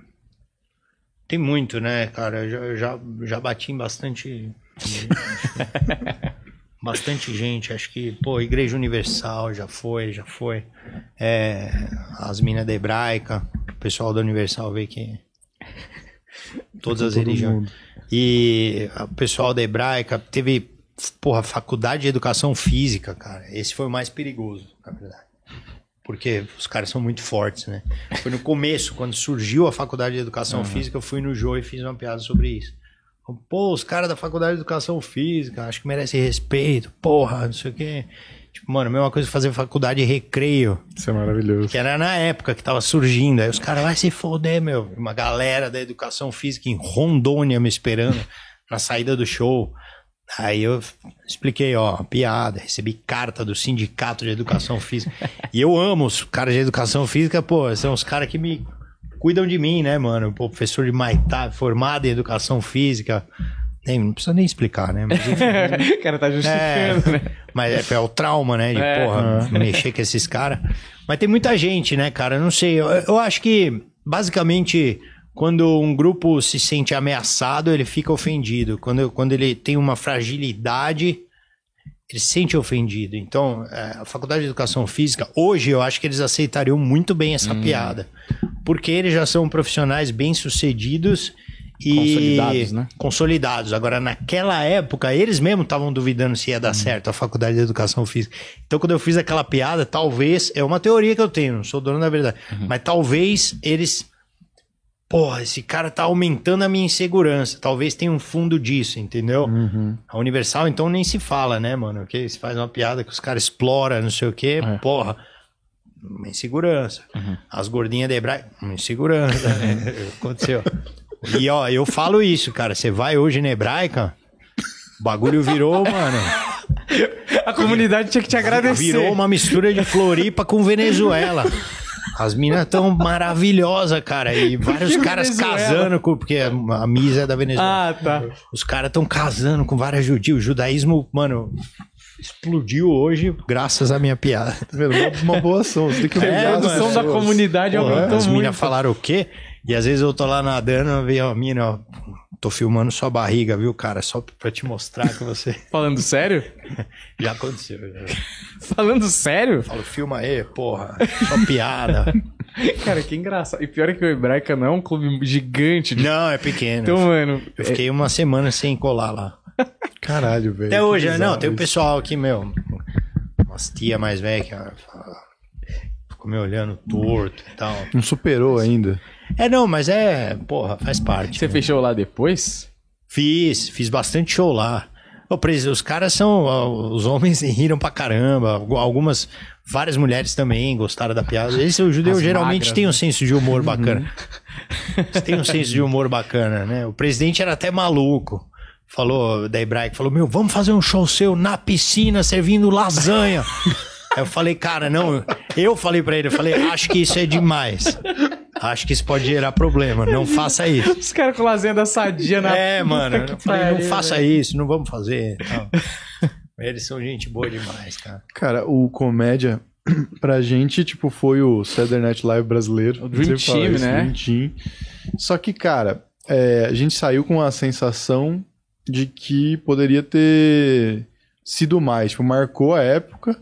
tem muito, né, cara? Eu já, eu já, já bati em bastante. bastante gente. Acho que, pô, Igreja Universal já foi, já foi. É, as minas da Hebraica, o pessoal da Universal vê que. Todas as todo religiões. mundo. E o pessoal da Hebraica teve, porra, faculdade de educação física, cara. Esse foi o mais perigoso, na verdade. Porque os caras são muito fortes, né? Foi no começo, quando surgiu a faculdade de educação física, eu fui no Jô e fiz uma piada sobre isso. Pô, os caras da faculdade de educação física, acho que merece respeito, porra, não sei o quê. Tipo, mano, a mesma coisa fazer faculdade de recreio. Isso é maravilhoso. Que era na época que tava surgindo. Aí os caras, vai se foder, meu. Uma galera da educação física em Rondônia me esperando na saída do show. Aí eu expliquei, ó, piada, recebi carta do Sindicato de Educação Física. e eu amo os caras de Educação Física, pô, são os caras que me cuidam de mim, né, mano? Pô, professor de Maitá, formado em Educação Física. Nem, não precisa nem explicar, né? Mas, enfim, o cara tá justificando, né? mas é, é o trauma, né? De, É. porra, mexer com esses caras. Mas tem muita gente, né, cara? Eu não sei. Eu, eu acho que, basicamente, quando um grupo se sente ameaçado, ele fica ofendido. Quando, quando ele tem uma fragilidade, ele se sente ofendido. Então, é, a Faculdade de Educação Física, hoje eu acho que eles aceitariam muito bem essa piada. Porque eles já são profissionais bem-sucedidos e Consolidados, né? consolidados. Agora, naquela época, eles mesmos estavam duvidando se ia dar certo a faculdade de educação física. Então, quando eu fiz aquela piada, talvez, é uma teoria que eu tenho, não sou dono da verdade, mas talvez eles. Porra, esse cara tá aumentando a minha insegurança. Talvez tenha um fundo disso, entendeu? A Universal, então, nem se fala, né, mano? Que se faz uma piada que os caras exploram, não sei o quê, porra. Uma insegurança. As gordinhas da Hebraica, uma insegurança. né? Aconteceu. E ó, eu falo isso, cara. Você vai hoje na Hebraica, o bagulho virou, mano. A comunidade tinha que te agradecer. Virou uma mistura de Floripa com Venezuela. As minas tão maravilhosas, cara. E vários que caras Venezuela? casando com. Porque a Misa é da Venezuela. Ah, tá. Os caras estão casando com várias judias. O judaísmo, mano, explodiu hoje graças à minha piada. Tá vendo? Uma, uma boa ação. Você tem que É, A produção da comunidade Porra, aumentou As minas falaram o quê? E às vezes eu tô lá nadando, vem a mina, ó. Tô filmando sua barriga, viu, cara? Só pra te mostrar que você. Falando sério? Já aconteceu. já. Falando sério? Falo, filma aí, porra. Só piada. Cara, que engraçado. E pior é que o Hebraica não é um clube gigante. de- Não, é pequeno. Então, mano. Eu fiquei uma semana sem colar lá. Caralho, velho. Até hoje, né? não, tem o isso. pessoal aqui, meu. Umas tia mais velha que fala- ficou me olhando torto e tal. Não superou ainda. É, não, mas é, porra, faz parte. Você né? fechou lá depois? Fiz, fiz bastante show lá. Os caras são. Os homens riram pra caramba. Algu- Algumas, várias mulheres também gostaram da piada. Esse o judeu As geralmente magras, tem um né? senso de humor bacana. Eles têm um senso de humor bacana, né? O presidente era até maluco. Falou da Hebraica, falou: Meu, vamos fazer um show seu na piscina servindo lasanha. Aí eu falei, cara, não. Eu falei pra ele, eu falei, acho que isso é demais. Acho que isso pode gerar problema. Não faça isso. Os caras com lasanha da sadia na. É, mano. Eu falei, não pariu, faça velho. isso, não vamos fazer. tal. Eles são gente boa demais, cara. Cara, o comédia, pra gente, tipo, foi o Saturday Night Live brasileiro. O Dream Team, isso, né? Dream Team. Só que, cara, é, a gente saiu com a sensação de que poderia ter sido mais. Tipo, marcou a época,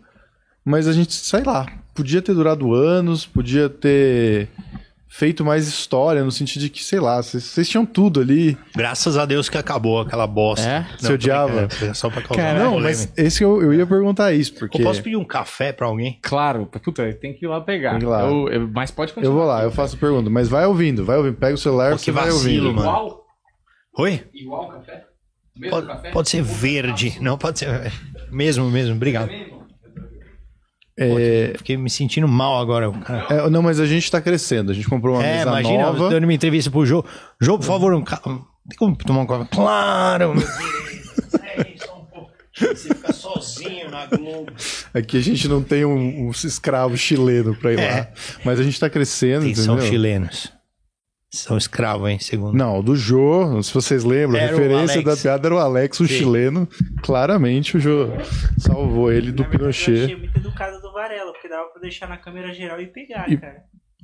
mas a gente, sei lá, podia ter durado anos, podia ter feito mais história, no sentido de que, sei lá, vocês tinham tudo ali. Graças a Deus que acabou aquela bosta. É? Não, Você odiava? foi Só pra causar Cara, Não, mas esse eu, eu ia perguntar isso, porque... Eu posso pedir um café pra alguém? Claro, puta, tem que ir lá pegar. Tem que ir lá. Eu- eu- mas pode Eu continuar. vou lá, eu faço a pergunta, mas vai ouvindo, vai ouvindo. Pega o celular, Pô, você que vai vacilo, ouvindo. mano. Igual? Oi? Igual o café? Mesmo Pode, café? pode ser verde. Não, pode ser. Mesmo, mesmo. Obrigado. É, Fiquei me sentindo mal agora. cara. é, não, mas a gente tá crescendo. A gente comprou uma É, mesa imagina, nova. dando uma entrevista pro Jô. Jô, por favor, um ca... Tem como tomar um café? Claro, meu. É, só um pouco. Você fica sozinho na Globo. Aqui a gente não tem um, um escravo chileno pra ir lá. É. Mas a gente tá crescendo, Quem são entendeu? chilenos? São escravos, hein, segundo. Não, do Jô, se vocês lembram, a Era o referência da piada era o Alex, o Sim. chileno. Claramente o Jô salvou ele do verdade, Eu Pinochet. achei muito educado do Varela, porque dava pra deixar na câmera geral e pegar, E- cara.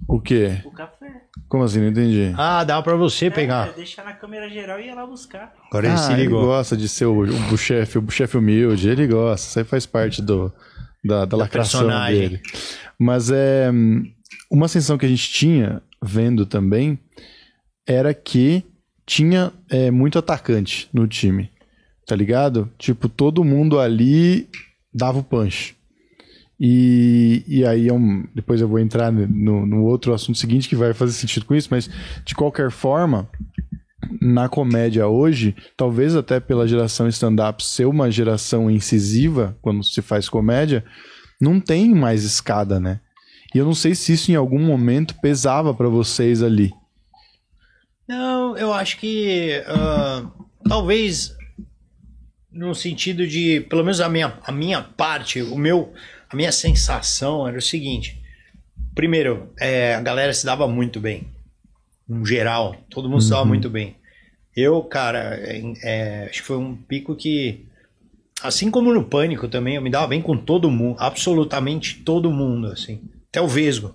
O quê? O café. Como assim? Não entendi. Ah, dá pra você pegar. É, deixar na câmera geral e ia lá buscar. Agora ele ah, ele ligou. gosta de ser o, o chefe, o chefe humilde, ele gosta, isso aí faz parte do, da, da lacração personagem. dele. Mas é uma sensação que a gente tinha vendo também era que tinha é, muito atacante no time, tá ligado? Tipo, todo mundo ali dava o punch. E, e aí é um, depois eu vou entrar no, no outro assunto seguinte que vai fazer sentido com isso, mas de qualquer forma, na comédia hoje, talvez até pela geração stand-up ser uma geração incisiva quando se faz comédia, não tem mais escada, né? E eu não sei se isso em algum momento pesava pra vocês ali. Não, eu acho que ah, talvez no sentido de, pelo menos a minha, a minha parte, o meu, a minha sensação era o seguinte. Primeiro, é, a galera se dava muito bem. No geral, todo mundo se dava muito bem. Eu, cara, é, acho que foi um pico que, assim como no Pânico também, eu me dava bem com todo mundo, absolutamente todo mundo, assim. Até o Vesgo.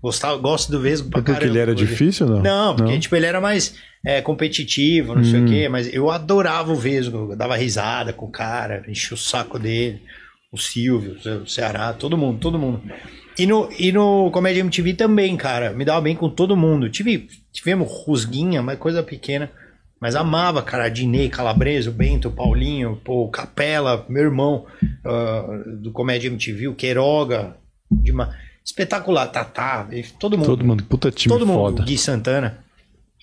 Gostava, gosto do Vesgo pra porque caramba. ele era hoje. difícil não? Não, porque tipo, ele era mais é, competitivo, não sei o Hum. quê, mas eu adorava o Vesgo, eu dava risada com o cara, enchia o saco dele, o Silvio, o Ceará, todo mundo, todo mundo. E no, e no Comédia MTV também, cara, me dava bem com todo mundo. Tive, tivemos rusguinha, mas coisa pequena. Mas amava, cara, Dinei, Calabresa, o Bento, Paulinho, pô, o Capela, meu irmão ah, do Comédia MTV, o Queiroga, de uma... espetacular, Tatá, todo mundo Todo mundo, puta time todo mundo, foda. Gui Santana.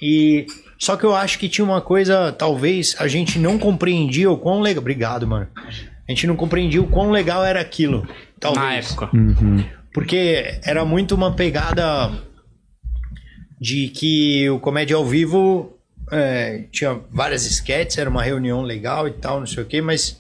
E só que eu acho que tinha uma coisa, talvez a gente não compreendia o quão legal. Obrigado, mano. A gente não compreendia o quão legal era aquilo. Talvez. Na época. Uhum. Porque era muito uma pegada de que o comédia ao vivo é, tinha várias sketches, era uma reunião legal e tal, não sei o quê, mas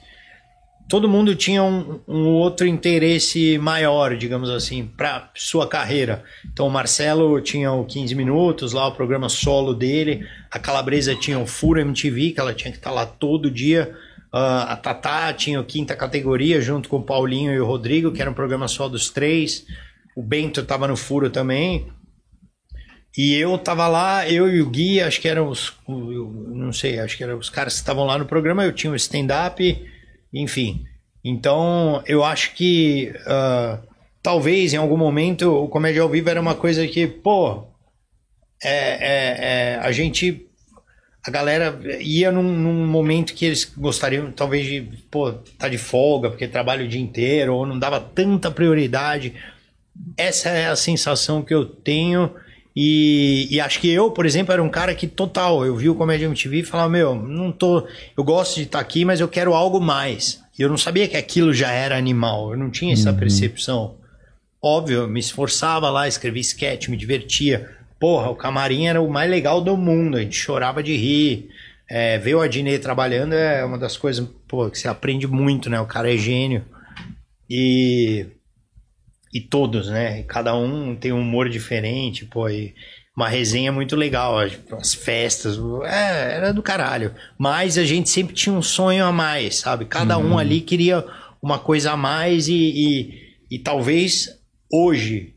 todo mundo tinha um, um outro interesse maior, digamos assim, para sua carreira. Então o Marcelo tinha o 15 minutos, lá o programa solo dele, a Calabresa tinha o Furo MTV, que ela tinha que estar tá lá todo dia. Uh, a Tatá tinha o quinta categoria, junto com o Paulinho e o Rodrigo, que era um programa só dos três. O Bento estava no Furo também. E eu tava lá, eu e o Gui, acho que eram os. Não sei, acho que eram os caras que estavam lá no programa. Eu tinha o stand-up, enfim. Então, eu acho que. Uh, talvez em algum momento o Comédia ao Vivo era uma coisa que, pô. É, é, é, a gente a galera ia num, num, momento que eles gostariam, talvez, de, pô, tá de folga, porque trabalha o dia inteiro, ou não dava tanta prioridade. Essa é a sensação que eu tenho. E, e acho que eu, por exemplo, era um cara que total, eu vi o Comédia MTV e falava, meu, não tô. Eu gosto de estar tá aqui, mas eu quero algo mais. E eu não sabia que aquilo já era animal, eu não tinha essa uhum. percepção. Óbvio, eu me esforçava lá, escrevia sketch, me divertia Porra, o camarim era o mais legal do mundo, a gente chorava de rir. É, ver o Adnet trabalhando é uma das coisas pô, que você aprende muito, né? O cara é gênio. E, e todos, né? Cada um tem um humor diferente, pô, e uma resenha muito legal, as festas, é, era do caralho. Mas a gente sempre tinha um sonho a mais, sabe? Cada uhum. um ali queria uma coisa a mais e, e, e talvez hoje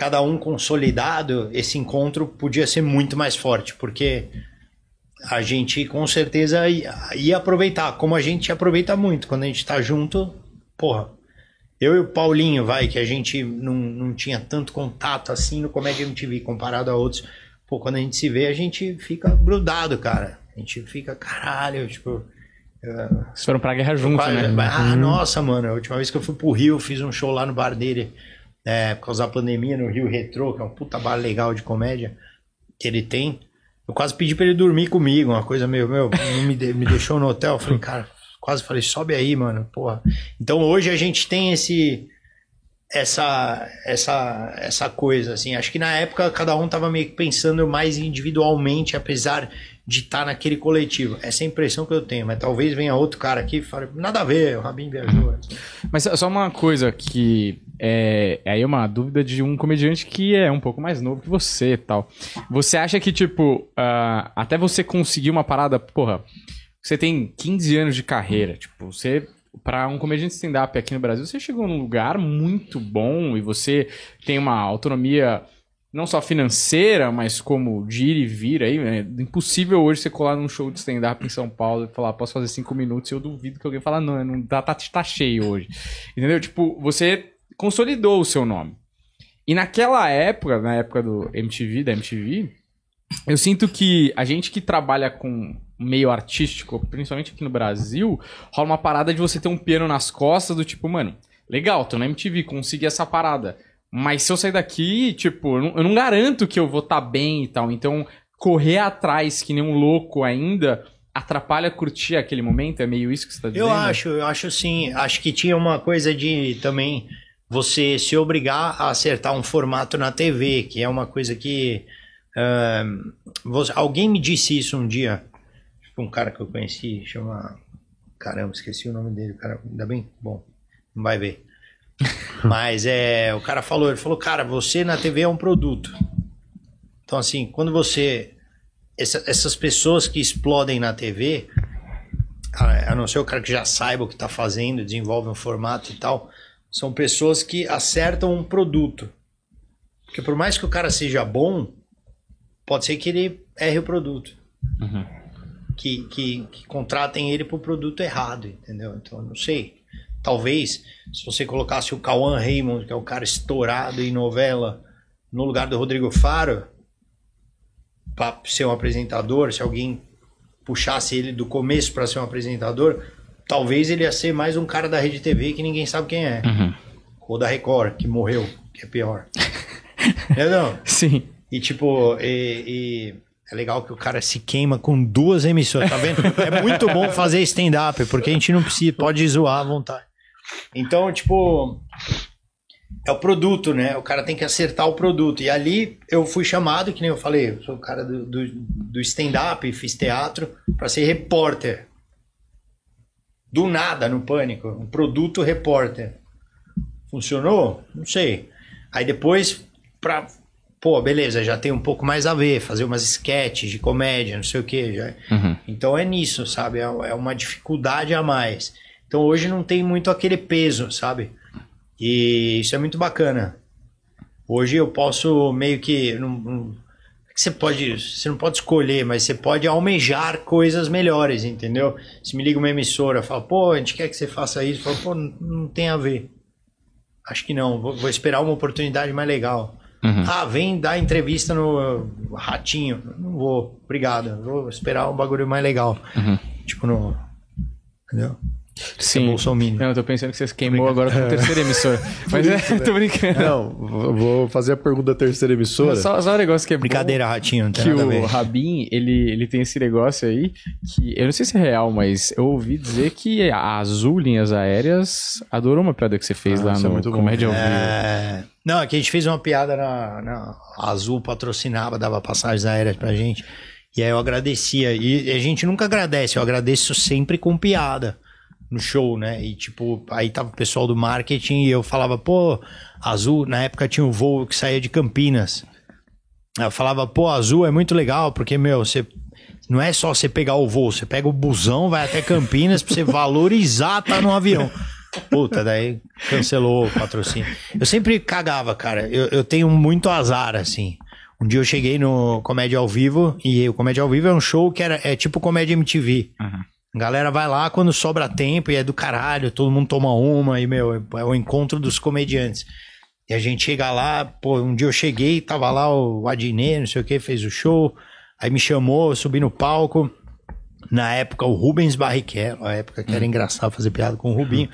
cada um consolidado, esse encontro podia ser muito mais forte, porque a gente com certeza ia, ia aproveitar, como a gente aproveita muito quando a gente tá junto, porra. Eu e o Paulinho, vai, que a gente não, não tinha tanto contato assim no Comédia MTV comparado a outros. Pô, quando a gente se vê, a gente fica grudado, cara. A gente fica, caralho, tipo. Vocês foram pra guerra junto, né? Ah, uhum. nossa, mano. A última vez que eu fui pro Rio, fiz um show lá no bar dele é, por causa da pandemia no Rio Retro, que é um puta bar legal de comédia que ele tem. Eu quase pedi pra ele dormir comigo, uma coisa meio, meu, me, de, me deixou no hotel. Eu falei, cara, quase falei, sobe aí, mano, porra. Então hoje a gente tem esse essa essa essa coisa assim. Acho que na época cada um tava meio que pensando mais individualmente, apesar de estar tá naquele coletivo. Essa é a impressão que eu tenho, mas talvez venha outro cara aqui e fale, nada a ver, o Rabin viajou. Mas só uma coisa que é, é aí uma dúvida de um comediante que é um pouco mais novo que você e tal. Você acha que, tipo, uh, até você conseguir uma parada, porra, você tem 15 anos de carreira, tipo, você para um comediante stand-up aqui no Brasil, você chegou num lugar muito bom e você tem uma autonomia não só financeira, mas como de ir e vir aí. É impossível hoje você colar num show de stand-up em São Paulo e falar, posso fazer cinco minutos e eu duvido que alguém fala, não, não tá, tá, tá cheio hoje. Entendeu? Tipo, você consolidou o seu nome. E naquela época, na época do MTV, da MTV, eu sinto que a gente que trabalha com meio artístico, principalmente aqui no Brasil, rola uma parada de você ter um piano nas costas do tipo, mano, legal, tô na MTV, consegui essa parada. Mas se eu sair daqui, tipo, eu não, eu não garanto que eu vou estar tá bem e tal. Então, correr atrás que nem um louco ainda atrapalha curtir aquele momento? É meio isso que você tá dizendo? Eu acho, eu acho sim. Acho que tinha uma coisa de também você se obrigar a acertar um formato na TV, que é uma coisa que. Uh, você, alguém me disse isso um dia. Um cara que eu conheci, chama. Caramba, esqueci o nome dele. Cara, ainda bem? Bom, não vai ver. Mas é, o cara falou, ele falou, cara, você na TV é um produto. Então, assim, quando você. Essa, essas pessoas que explodem na TV, a, a não ser o cara que já saiba o que está fazendo, desenvolve um formato e tal, são pessoas que acertam um produto. Porque por mais que o cara seja bom, pode ser que ele erre o produto. Uhum. Que, que, que contratem ele pro produto errado, entendeu? Então, não sei. Talvez, se você colocasse o Cauã Raymond, que é o cara estourado em novela, no lugar do Rodrigo Faro, para ser um apresentador, se alguém puxasse ele do começo para ser um apresentador, talvez ele ia ser mais um cara da Rede TV que ninguém sabe quem é. Uhum. Ou da Record, que morreu, que é pior. Entendeu? Sim. E tipo, e, e é legal que o cara se queima com duas emissoras, tá vendo? É muito bom fazer stand-up, porque a gente não precisa, pode zoar à vontade. Então, tipo, é o produto, né? O cara tem que acertar o produto. E ali eu fui chamado, que nem eu falei, eu sou o cara do, do, do stand-up, fiz teatro, para ser repórter. do nada no Pânico, um produto repórter. Funcionou? Não sei. Aí depois, pra. Pô, beleza, já tem um pouco mais a ver, fazer umas sketches de comédia, não sei o quê. Já... Uhum. Então é nisso, sabe? É é uma dificuldade a mais. Então hoje não tem muito aquele peso, sabe? E isso é muito bacana. Hoje eu posso meio que. Não, não- você pode. Você não pode escolher, mas você pode almejar coisas melhores, entendeu? Se me liga uma emissora, fala, pô, a gente quer que você faça isso, fala, pô, não, não tem a ver. Acho que não, vou, vou esperar uma oportunidade mais legal. Uhum. Ah, vem dar entrevista no Ratinho. Não vou, obrigado. Vou esperar um bagulho mais legal. Uhum. Tipo no. Entendeu? Sim. bolsominion. Não, eu tô pensando que você queimou agora com a terceira emissora. Mas é, tô brincando. Não, vou fazer a pergunta da terceira emissora. Só, só um negócio que é bom, Brincadeira, Ratinho, não tem que o. Rabin, ele, ele tem esse negócio aí, que eu não sei se é real, mas eu ouvi dizer que a Azul Linhas Aéreas adorou uma piada que você fez Ah, lá é no bom. Comédia ao Vivo. É... Não, aqui a gente fez uma piada na, na Azul patrocinava, dava passagens aéreas pra gente. E aí eu agradecia. E a gente nunca agradece, eu agradeço sempre com piada no show, né? E tipo, aí tava o pessoal do marketing e eu falava, pô, Azul, na época tinha um voo que saía de Campinas. Eu falava, pô, Azul é muito legal, porque, meu, você. Não é só você pegar o voo, você pega o busão, vai até Campinas pra você valorizar tá no avião. Puta, daí cancelou o patrocínio. Eu sempre cagava, cara. Eu, eu tenho muito azar, assim. Um dia eu cheguei no Comédia ao Vivo, e o Comédia ao Vivo é um show que era, é tipo Comédia MTV. A galera vai lá quando sobra tempo e é do caralho, todo mundo toma uma e, meu, é o encontro dos comediantes. E a gente chega lá, pô, um dia eu cheguei, tava lá o Adnet, não sei o que, fez o show, aí me chamou, eu subi no palco. Na época, o Rubens Barrichello, a época que era engraçado fazer piada com o Rubinho.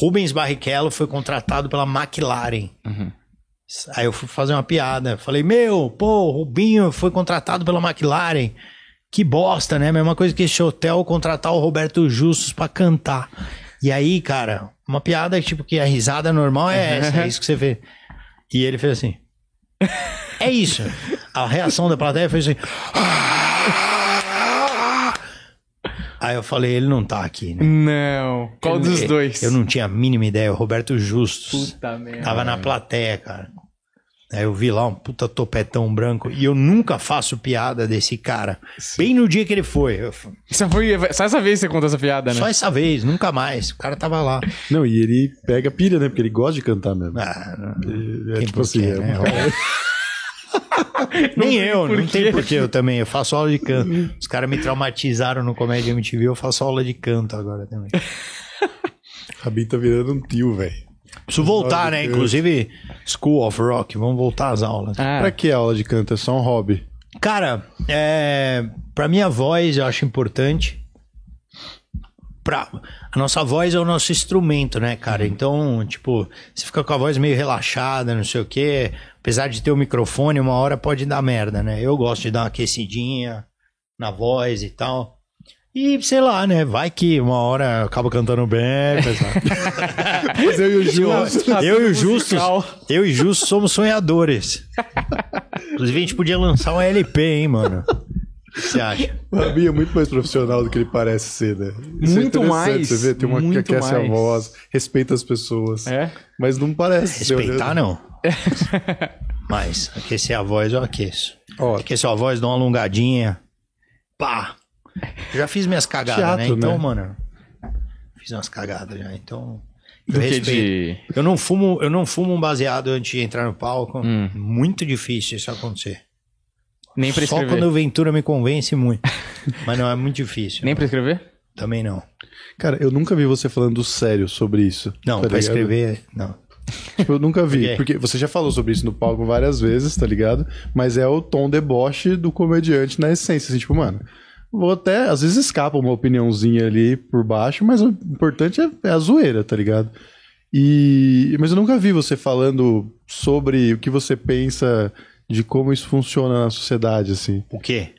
Rubens Barrichello foi contratado pela McLaren. Aí eu fui fazer uma piada. Falei, meu, pô, o Rubinho foi contratado pela McLaren. Que bosta, né? Mesma coisa que esse hotel contratar o Roberto Justus pra cantar. E aí, cara, uma piada tipo que a risada normal é essa, é isso que você vê. E ele fez assim. É isso. A reação da plateia foi assim. Aí eu falei, ele não tá aqui, né? Não. Qual dos dois? Eu não tinha a mínima ideia. O Roberto Justus. Puta merda. Tava na plateia, cara. Aí eu vi lá um puta topetão branco. E eu nunca faço piada desse cara. Bem no dia que ele foi. Só, foi, só essa vez que você contou essa piada, né? Só essa vez, nunca mais. O cara tava lá. Não, e ele pega pilha, né? Porque ele gosta de cantar mesmo. Ah, não- é tipo assim, porquê, é né? Nem eu, não tem porquê eu também. Eu faço aula de canto. Os caras me traumatizaram no Comédia MTV, eu faço aula de canto agora também. Rabin tá virando um tio, velho. Preciso voltar, né? Inclusive, School of Rock, vamos voltar às aulas. Ah, Pra que aula de canto? É só um hobby. Cara, é, pra minha voz eu acho importante. Pra, a nossa voz é o nosso instrumento, né, cara? Então, tipo, você fica com a voz meio relaxada, não sei o quê. Apesar de ter o microfone, uma hora pode dar merda, né? Eu gosto de dar uma aquecidinha na voz e tal. E sei lá, né? Vai que uma hora eu acabo cantando bem, pessoal. Mas eu e o Justo. eu e o musical. eu e o Justus somos sonhadores. Inclusive, a gente podia lançar um LP, hein, mano? O que você acha? O é muito mais profissional do que ele parece ser, né? Isso é Muito interessante, mais, Você vê, tem uma que aquece a mais. voz, respeita as pessoas. É? Mas não parece Respeitar, não. Mas aquecer a voz eu aqueço. Ó, Aquecer a voz, dou uma alongadinha. Pá! Já fiz minhas cagadas, Teatro, né? Então, né? mano. Fiz umas cagadas já. Então. Eu de... Eu não fumo, eu não fumo um baseado antes de entrar no palco. Hum. Muito difícil isso acontecer. Nem pra Só escrever. quando o Ventura me convence muito. Mas não, é muito difícil. Nem pra escrever? Também não. Cara, eu nunca vi você falando sério sobre isso. Não, tá pra ligado? escrever, não. Tipo, eu nunca vi. Quê? Porque você já falou sobre isso no palco várias vezes, tá ligado? Mas é o tom deboche do comediante na essência. Assim, tipo, mano, vou até. Às vezes escapa uma opiniãozinha ali por baixo, mas o importante é, é a zoeira, tá ligado? E. Mas eu nunca vi você falando sobre o que você pensa de como isso funciona na sociedade, assim. O quê?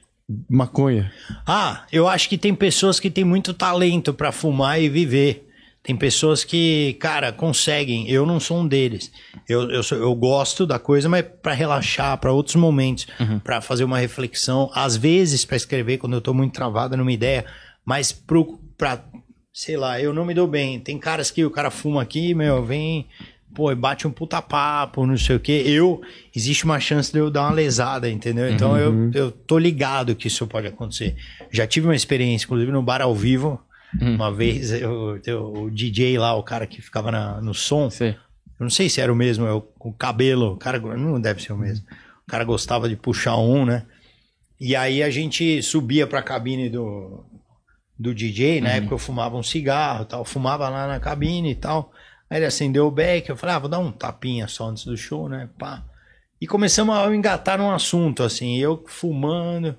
Maconha. Ah, eu acho que tem pessoas que têm muito talento pra fumar e viver. Tem pessoas que, cara, conseguem. Eu não sou um deles. Eu, eu, sou- eu gosto da coisa, mas pra relaxar, pra outros momentos, pra fazer uma reflexão. Às vezes pra escrever, quando eu tô muito travado numa ideia, mas pro, pra sei lá, eu não me dou bem. Tem caras que o cara fuma aqui, meu, vem, pô, e bate um puta papo, não sei o quê. Eu, existe uma chance de eu dar uma lesada, entendeu? Então eu, eu tô ligado que isso pode acontecer. Já tive uma experiência, inclusive no bar ao vivo. Uma vez eu, eu- o DJ lá, o cara que ficava na- no som, Sei. eu não sei se era o mesmo, é o, cabelo, o cara não deve ser o mesmo. O cara gostava de puxar um, né? E aí a gente subia pra cabine do, do DJ, na época eu fumava um cigarro e tal, fumava lá na cabine e tal. Aí ele acendeu o beck, eu falei, ah, vou dar um tapinha só antes do show, né? Pá. E começamos a engatar num assunto, assim, eu fumando.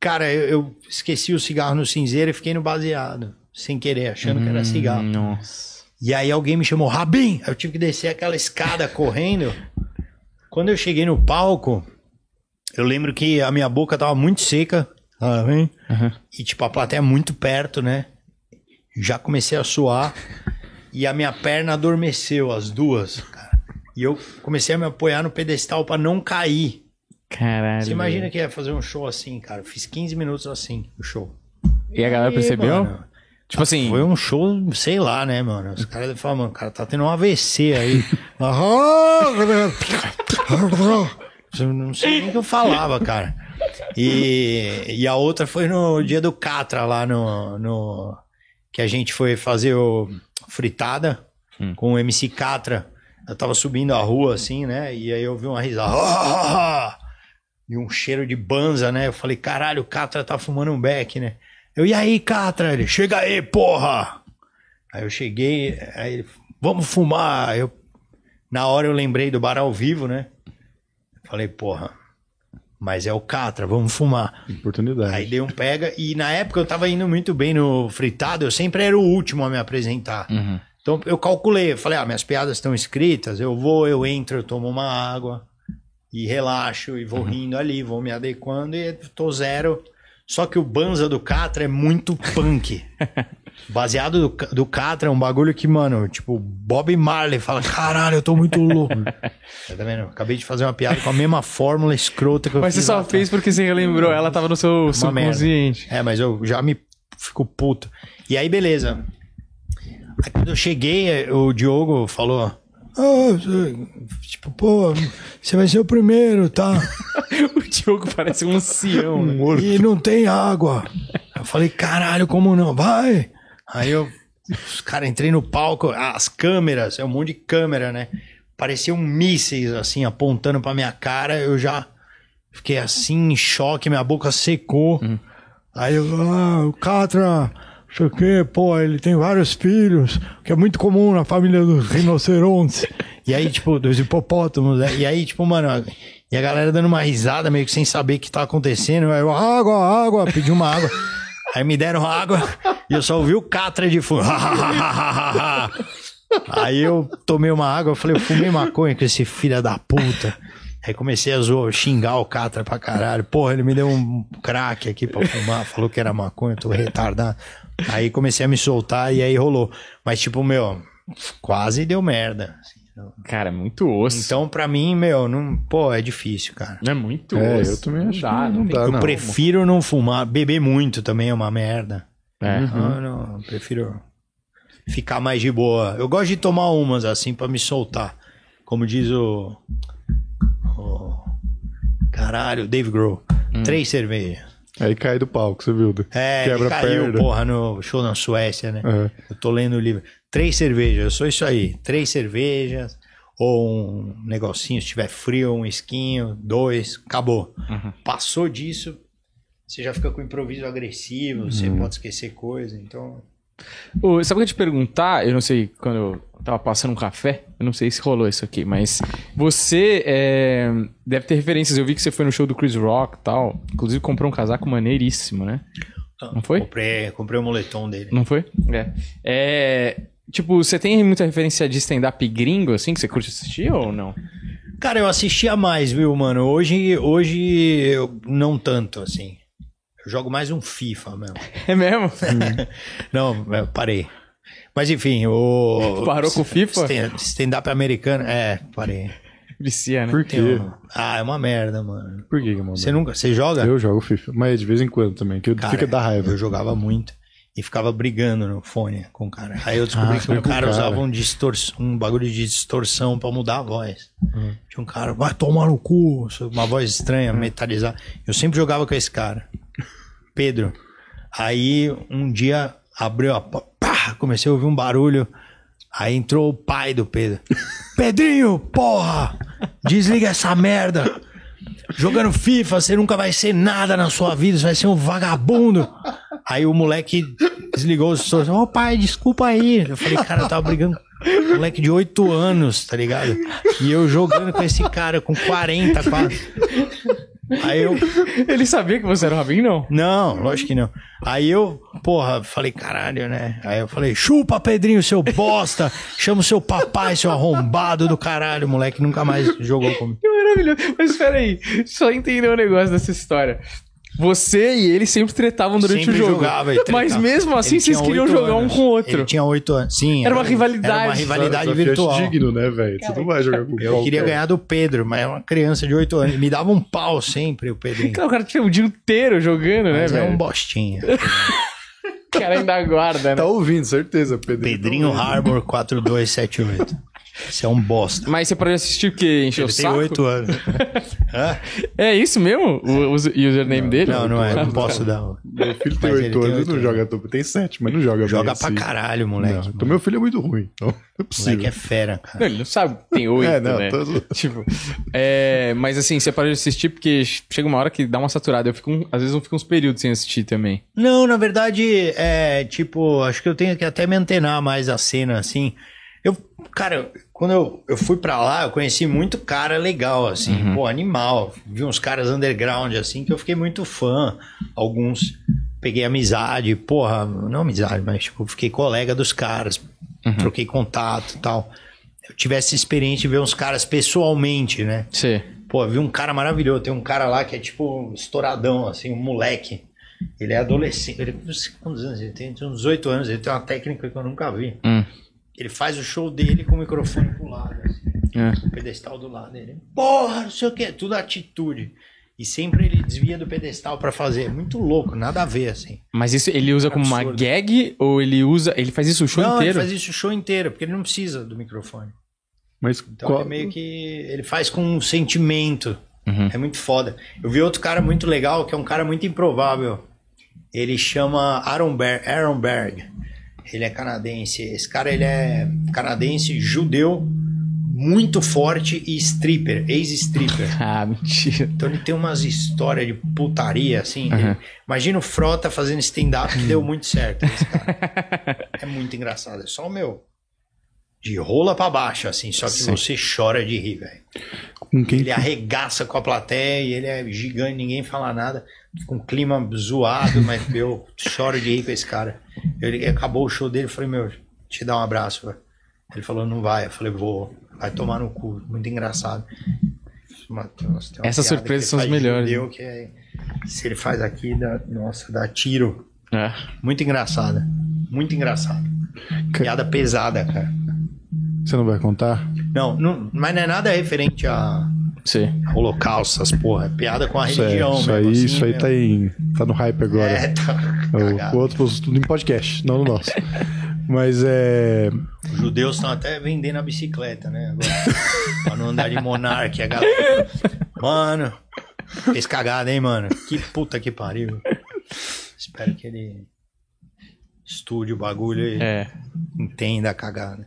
Cara, eu, eu esqueci o cigarro no cinzeiro e fiquei no baseado, sem querer, achando que era cigarro. Hum, Nossa. E aí alguém me chamou, Rabin! Eu tive que descer aquela escada correndo. Quando eu cheguei no palco, eu lembro que a minha boca tava muito seca. Aham. E tipo, a plateia muito perto, né? Já comecei a suar. e a minha perna adormeceu, as duas, cara. E eu comecei a me apoiar no pedestal pra não cair. Caralho. Você imagina que ia fazer um show assim, cara. Eu fiz 15 minutos assim, o show. E a galera E, percebeu? mano, Tipo assim. Foi um show, sei lá, né, mano? Os caras devem falar, mano, o cara tá tendo um AVC aí. Eu não sei nem o que eu falava, cara. E, e a outra foi no dia do Catra, lá no, no. Que a gente foi fazer o fritada com o MC Catra. Eu tava subindo a rua assim, né? E aí eu vi uma risada. E um cheiro de banza, né? Eu falei, caralho, o Catra tá fumando um beck, né? Eu, e aí, Catra? Ele, chega aí, porra! Aí eu cheguei, aí ele, vamos fumar. Eu, na hora eu lembrei do bar ao vivo, né? Falei, porra, mas é o Catra, vamos fumar. Oportunidade. Aí dei um pega, e na época eu tava indo muito bem no fritado, eu sempre era o último a me apresentar. Uhum. Então eu calculei, eu falei, ah, minhas piadas estão escritas, eu vou, eu entro, eu tomo uma água e relaxo e vou rindo ali, vou me adequando e tô zero. Só que o Banza do Catra é muito punk. Baseado do, do Catra é um bagulho que, mano, tipo, Bob Marley fala, caralho, eu tô muito louco. tá vendo? Acabei de fazer uma piada com a mesma fórmula escrota que eu Mas você fiz só lá fez porque você relembrou, ela tava no seu merda. subconsciente. é, mas eu já me fico puto. E aí, beleza. Aí quando eu cheguei, o Diogo falou. "Ah, você- tipo, pô, você vai ser o primeiro, tá? O Diogo parece um ancião, né? E não tem água. Eu falei, caralho, como não? Vai! Aí eu, os caras, entrei no palco, as câmeras, é um monte de câmera, né? Pareciam mísseis, assim, apontando pra minha cara. Eu já fiquei assim, em choque, minha boca secou. Aí eu, ah, o Catra, sei o quê, pô, ele tem vários filhos, que é muito comum na família dos rinocerontes. e aí, tipo, dos hipopótamos, né? E aí, tipo, mano, e a galera dando uma risada, meio que sem saber o que tá acontecendo. Aí eu, água, água, pedi uma água. Aí me deram água e eu só ouvi o Catra de fundo. Aí eu tomei uma água, eu falei, eu fumei maconha com esse filho da puta. Aí comecei a zoar, xingar o Catra pra caralho. Porra, ele me deu um crack aqui pra fumar, falou que era maconha, tô retardado. Aí comecei a me soltar e aí rolou. Mas tipo, meu, quase deu merda. Cara, é muito osso. Então, pra mim, meu, não, pô, é difícil, cara. Não é muito É, osso. eu também não acho dá, que não não dá, Eu não. prefiro não fumar, beber muito também é uma merda. É. Não, não, eu prefiro ficar mais de boa. Eu gosto de tomar umas assim pra me soltar. Como diz o. o caralho, Dave Grohl. Três cervejas. Aí cai do palco, você viu? É, Quebra caiu, perna. porra, no show na Suécia, né? É. Eu tô lendo o livro. Três cervejas, eu sou isso aí. Três cervejas, ou um negocinho, se tiver frio, um esquinho, dois, acabou. Passou disso, você já fica com improviso agressivo, você pode esquecer coisa, então. Sabe o que eu te perguntar? Eu não sei, quando eu tava passando um café, eu não sei se rolou isso aqui, mas você é, deve ter referências. Eu vi que você foi no show do Chris Rock e tal. Inclusive comprou um casaco maneiríssimo, né? Não foi? Comprei, comprei o moletom dele. Não foi? É. É, Tipo, você tem muita referência de stand-up gringo, assim, que você curte assistir ou não? Cara, eu assistia mais, viu, mano? Hoje, hoje eu não tanto, assim. Eu jogo mais um FIFA mesmo. É mesmo? não, eu parei. Mas enfim, o. Parou com o FIFA? Stand- Stand-up americano. É, parei. Vicia, né? Por quê? Um- Ah, é uma merda, mano. Por que, que mano? Você nunca. Você joga? Eu jogo FIFA, mas de vez em quando também, que Cara, fica da raiva. Eu jogava muito. E ficava brigando no fone com o cara. Aí eu descobri Ah, que o cara cara. usava um, distors... um bagulho de distorção pra mudar a voz. Tinha um cara, vai tomar no cu, uma voz estranha, metalizada. Eu sempre jogava com esse cara. Pedro. Aí um dia abriu a porta, pá, comecei a ouvir um barulho. Aí entrou o pai do Pedro. Pedrinho, porra! Desliga essa merda! Jogando FIFA, você nunca vai ser nada na sua vida, você vai ser um vagabundo. Aí o moleque desligou os sons. Ô pai, desculpa aí. Eu falei, cara, eu tava brigando com um moleque de 8 anos, tá ligado? E eu jogando com esse cara com 40 quase. Aí eu, Ele sabia que você era o Rabin, não? não, lógico que não. Aí eu, porra, falei, caralho, né? Aí eu falei, chupa, Pedrinho, seu bosta! Chama o seu papai, seu arrombado do caralho. O moleque nunca mais jogou comigo. Que maravilhoso. Mas espera aí, só entender um negócio dessa história. Você e ele sempre tretavam durante Sempre o jogo. jogava e Mas mesmo assim, Ele vocês queriam oito jogar um anos. com o outro. Ele tinha oito anos. Sim. Era uma rivalidade. Era uma rivalidade virtual. digno, né, velho? Você não vai jogar com Eu queria ganhar do Pedro, mas é uma criança de 8 anos. Me dava um pau sempre, o Pedrinho. Cara, o cara tinha o dia inteiro jogando, né, Mas é velho? um bostinha. O cara ainda guarda, né? Tá ouvindo, certeza, Pedro. Pedrinho Harbor 4278. Você é um bosta. Mas você pode assistir porque encheu o Ele tem saco? 8 anos. É isso mesmo? O, o username dele? Não, não é. Não posso dar. Meu filho tem Mas ele 8 tem anos, oito não joga topo. Tem 7, mas não joga bem Joga assim. pra caralho, moleque. Não, então meu filho é muito ruim. Então, não é O possível. moleque é fera, cara. Não, ele não sabe tem oito, É, não, né? tô- Tipo, é, mas assim, você pode assistir porque chega uma hora que dá uma saturada. Eu fico, um- às vezes eu fico uns períodos sem assistir também. Não, na verdade, é tipo, acho que eu tenho que até me antenar mais a cena, assim. Eu, cara, quando eu, eu fui pra lá, eu conheci muito cara legal, assim, pô, animal. Vi uns caras underground, assim, que eu fiquei muito fã. Alguns peguei amizade, porra, não amizade, mas tipo, fiquei colega dos caras, troquei contato e tal. Eu tive essa experiência de ver uns caras pessoalmente, né? Você. Pô, vi um cara maravilhoso. Tem um cara lá que é tipo estouradão, assim, um moleque. Ele é adolescente. Ele, quantos anos ele tem? Tem uns 18 anos. Ele tem uma técnica que eu nunca vi. Hum. Ele faz o show dele com o microfone pro lado, assim, É. o pedestal do lado dele. Porra, não sei o que, tudo atitude. E sempre ele desvia do pedestal pra fazer. Muito louco, nada a ver, assim. Mas isso ele usa como uma Absurdo. gag ou ele usa. Ele faz isso o show não, inteiro? ele faz isso o show inteiro, porque ele não precisa do microfone. Mas Então qual... ele meio que. Ele faz com um sentimento. Uhum. É muito foda. Eu vi outro cara muito legal, que é um cara muito improvável. Ele chama Aaron, Ber Aaron Berg. Ele é canadense. Esse cara ele é canadense, judeu, muito forte e stripper, ex-stripper. Ah, mentira. Então ele tem umas histórias de putaria, assim. Uhum. Imagina o Frota fazendo stand-up que deu muito certo. Esse cara. É muito engraçado. É só o meu. De rola pra baixo, assim. Só que Sim. você chora de rir, velho. Ele arregaça com a plateia e ele é gigante, ninguém fala nada. Com um clima zoado, mas eu choro de rir com esse cara. Ele acabou o show dele, eu falei, meu, te dar um abraço. velho. Ele falou, não vai. Eu falei, vou. Vai tomar no cu. Muito engraçado. Essas surpresas que são as melhores, judeu que é- se ele faz aqui, dá, nossa, dá tiro. É. Muito engraçada. Muito engraçado. Piada pesada, cara. você não vai contar? Não, não, mas não é nada referente a Sim. holocausto, essas porra. É piada com a Isso, é- religião, isso aí, mesmo, assim, isso aí meu. tá, em, tá no hype agora. É, tá cagado. o outro pôs tudo em podcast, não no nosso. Mas é. Os judeus estão até vendendo a bicicleta, né? Agora, pra não andar de monarca, a galera. Mano, fez cagada, hein, mano? Que puta que pariu. Espero que ele estude o bagulho e É. entenda a cagada.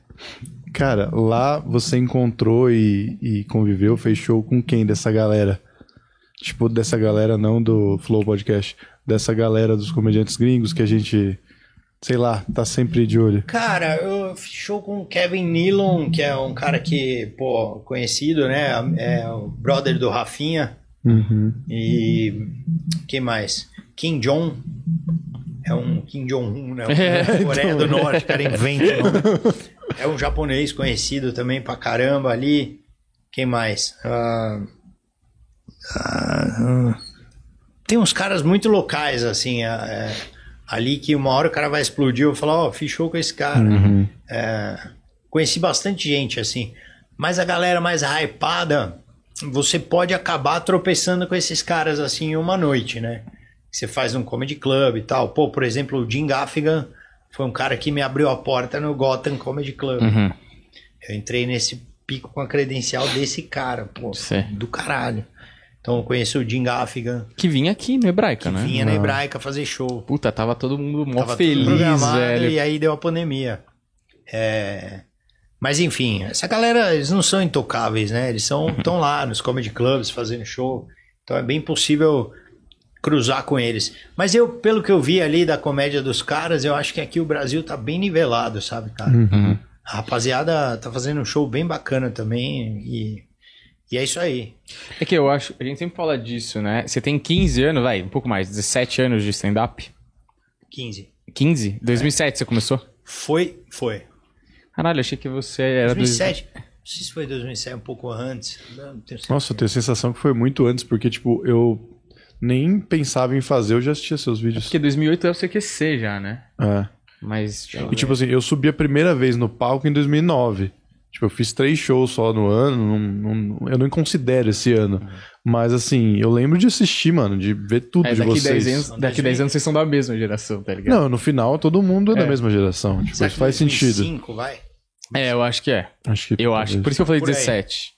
Cara, lá você encontrou e, e conviveu, fez show com quem dessa galera? Tipo, dessa galera não do Flow Podcast, dessa galera dos comediantes gringos que a gente, sei lá, tá sempre de olho. Cara, eu fiz show com o Kevin Nealon, que é um cara que, pô, conhecido, né? É o brother do Rafinha. Uhum. E quem mais? Kim Jong. É um Kim Jong-un, né? É, Coreia do Norte, o cara inventa. É um japonês conhecido também pra caramba ali. Quem mais? Ah, ah, tem uns caras muito locais, assim, ah, é, ali que uma hora o cara vai explodir, eu vou falar, ó, fiz show com esse cara. É, conheci bastante gente, assim. Mas a galera mais hypada, você pode acabar tropeçando com esses caras, assim, em uma noite, né? Você faz um comedy club e tal. Pô, por exemplo, o Jim Gaffigan foi um cara que me abriu a porta no Gotham Comedy Club. Uhum. Eu entrei nesse pico com a credencial desse cara, pô, Sei. do caralho. Então eu conheço o Jim Gaffigan, Que vinha aqui no Hebraica, que né? vinha na Hebraica fazer show. Puta, tava todo mundo mó Tava feliz, programado velho. E aí deu a pandemia. É, Mas enfim, essa galera, eles não são intocáveis, né? Eles são estão lá nos comedy clubs fazendo show. Então é bem possível cruzar com eles. Mas eu, pelo que eu vi ali da comédia dos caras, eu acho que aqui o Brasil tá bem nivelado, sabe, cara? Uhum. A rapaziada tá fazendo um show bem bacana também e, e é isso aí. É que eu acho, a gente sempre fala disso, né? Você tem 15 anos, vai, um pouco mais, 17 anos de stand-up. 15. 15? 2007 você começou? Foi, foi. Caralho, achei que você era... 2007. Não sei se foi 2007, um pouco antes. Não certeza. Nossa, eu tenho a sensação que foi muito antes, porque, tipo, eu nem pensava em fazer, eu já assistia seus vídeos. Porque 2008 é o CQC já, né? É. Mas... E, tipo assim, eu subi a primeira vez no palco em 2009. Tipo, eu fiz três shows só no ano, não- não- eu não considero esse ano. Mas, assim, eu lembro de assistir, mano, de ver tudo É, de daqui vocês. 10 anos, daqui 10 anos vocês são da mesma geração, tá ligado? Não, no final todo mundo é, da É. mesma geração. Tipo, Será isso que faz sentido. 2005, vai? É, eu acho que é. Acho que Eu acho. Por isso que eu falei Por aí. 17.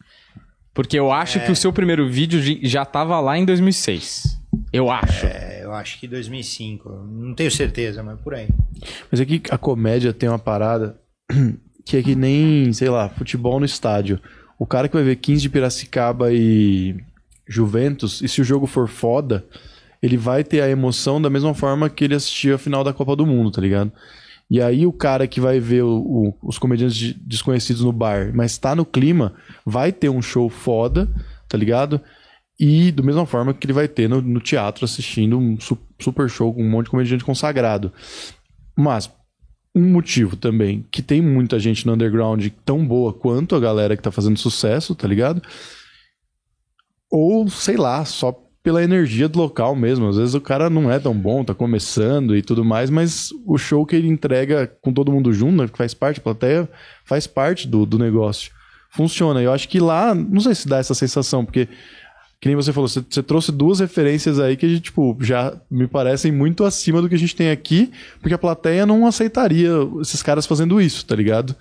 Porque eu acho que o seu primeiro vídeo já tava lá em 2006. Eu acho. É, eu acho que 2005. Não tenho certeza, mas por aí. Mas é que a comédia tem uma parada que é que nem, sei lá, futebol no estádio. O cara que vai ver 15 de Piracicaba e Juventus, e se o jogo for foda, ele vai ter a emoção da mesma forma que ele assistiu a final da Copa do Mundo, tá ligado? E aí o cara que vai ver o- o- os comediantes de- desconhecidos no bar, mas tá no clima, vai ter um show foda, tá ligado? E do mesma forma que ele vai ter no, no teatro assistindo um su- super show com um monte de comediante consagrado. Mas um motivo também, que tem muita gente no underground tão boa quanto a galera que tá fazendo sucesso, tá ligado? Ou, sei lá, só pela energia do local mesmo. Às vezes o cara não é tão bom, tá começando e tudo mais, mas o show que ele entrega com todo mundo junto, né, que faz parte, a plateia faz parte do, do negócio. Funciona. Eu acho que lá, não sei se dá essa sensação, porque que nem você falou, você, você trouxe duas referências aí que, tipo, já me parecem muito acima do que a gente tem aqui, porque a plateia não aceitaria esses caras fazendo isso, tá ligado?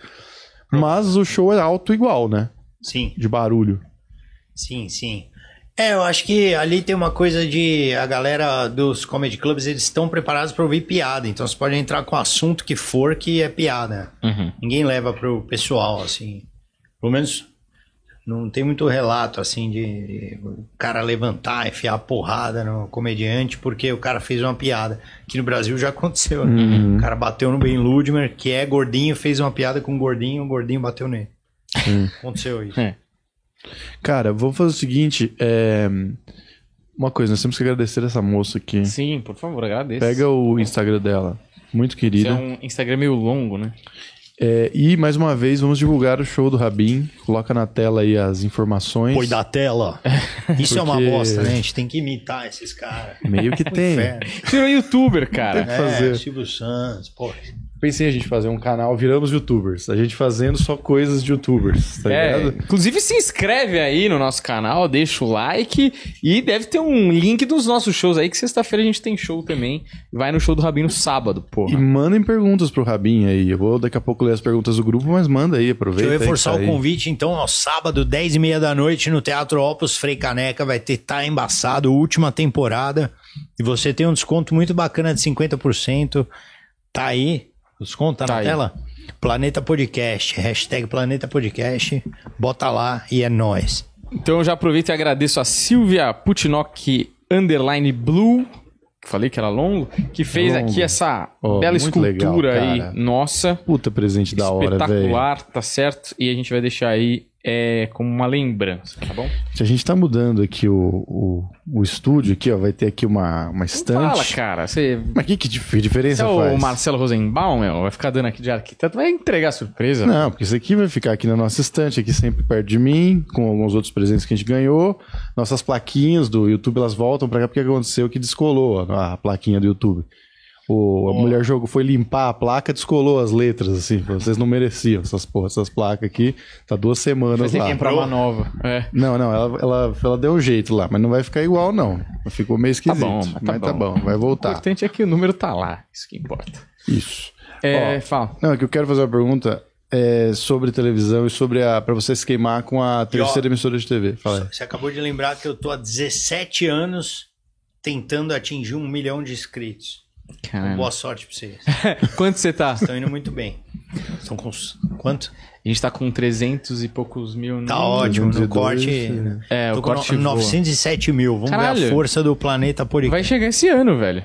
Mas o show é alto igual, né? Sim, De barulho. sim, sim. É, eu acho que ali tem uma coisa de a galera dos comedy clubs, eles estão preparados para ouvir piada. Então você pode entrar com o assunto que for que é piada. Uhum. Ninguém leva pro pessoal, assim. Pelo menos não tem muito relato, assim, de, de o cara levantar, enfiar a porrada no comediante porque o cara fez uma piada. Aqui no Brasil já aconteceu. né? O cara bateu no Ben Ludmer, que é gordinho, fez uma piada com um gordinho, o gordinho bateu nele. Aconteceu isso. É. Cara, vamos fazer o seguinte, é... Uma coisa, nós temos que agradecer essa moça aqui. Sim, por favor, agradeço. Pega o Instagram dela. Muito Isso querida. é um Instagram meio longo, né? É, e, mais uma vez, vamos divulgar o show do Rabin. Coloca na tela aí as informações. Põe da tela. Isso é uma Porque- bosta, né? A gente tem que imitar esses caras. Meio que tem. Virou youtuber, cara. Tem que fazer. É, Silvio Santos, pô. Pensei a gente fazer um canal, viramos youtubers. A gente fazendo só coisas de youtubers, tá É, ligado? inclusive se inscreve aí no nosso canal, deixa o like e deve ter um link dos nossos shows aí, que sexta-feira a gente tem show também. Vai no show do Rabino sábado, E porra. mandem perguntas pro Rabin aí. Eu vou daqui a pouco ler as perguntas do grupo, mas manda aí, aproveita. Deixa eu reforçar tá o aí. convite, então, ao sábado, 10 e meia da noite, no Teatro Opus Frei Caneca, vai ter Tá Embaçado, última temporada. E você tem um desconto muito bacana de 50%. Tá aí, o desconto tá, Tá na aí. tela? Planeta Podcast, hashtag Planeta Podcast, bota lá e é nóis. Então eu já aproveito e agradeço a Silvia Putinok Underline Blue, que falei que era longo, que fez Longo. aqui essa Oh, bela escultura legal, aí, nossa. Puta presente da hora, velho. espetacular, tá certo? E a gente vai deixar aí é, como uma lembrança, tá bom? A gente tá mudando aqui o, o, o estúdio aqui, ó. Vai ter aqui uma, uma estante. Fala, cara. Você Mas que, que dif- Você diferença é o faz? Marcelo Rosenbaum, meu? Vai ficar dando aqui de arquiteto, vai entregar surpresa. Não, porque isso aqui vai ficar aqui na nossa estante, aqui sempre perto de mim, com alguns outros presentes que a gente ganhou. Nossas plaquinhas do YouTube, elas voltam pra cá porque aconteceu que descolou a plaquinha do YouTube. O, a mulher jogou, foi limpar a placa, descolou as letras, assim. Vocês não mereciam essas porra, essas placas aqui. Tá duas Vai semanas que lá. comprar uma nova. É. Não, não, ela, ela, ela deu um jeito lá, mas não vai ficar igual, não. Ficou meio esquisito. bom, mas tá bom. vai O voltar. importante é que o número tá lá. Isso que importa. Isso. É, Ó, fala. Não, é que eu quero fazer uma pergunta é, sobre televisão e sobre a. pra você se queimar com a terceira emissora de TV. Fala aí. Você acabou de lembrar que eu tô há 17 anos tentando atingir um milhão de inscritos. Caramba. Boa sorte pra vocês. Quanto você tá? Estão indo muito bem. Estão com. Quanto? A gente tá com 300 e poucos mil. Tá ótimo. No 202, corte. né? É, tô o com corte no- voa. 907 mil. Vamos ver Caralho. a força do planeta podcast. Vai chegar esse ano, velho.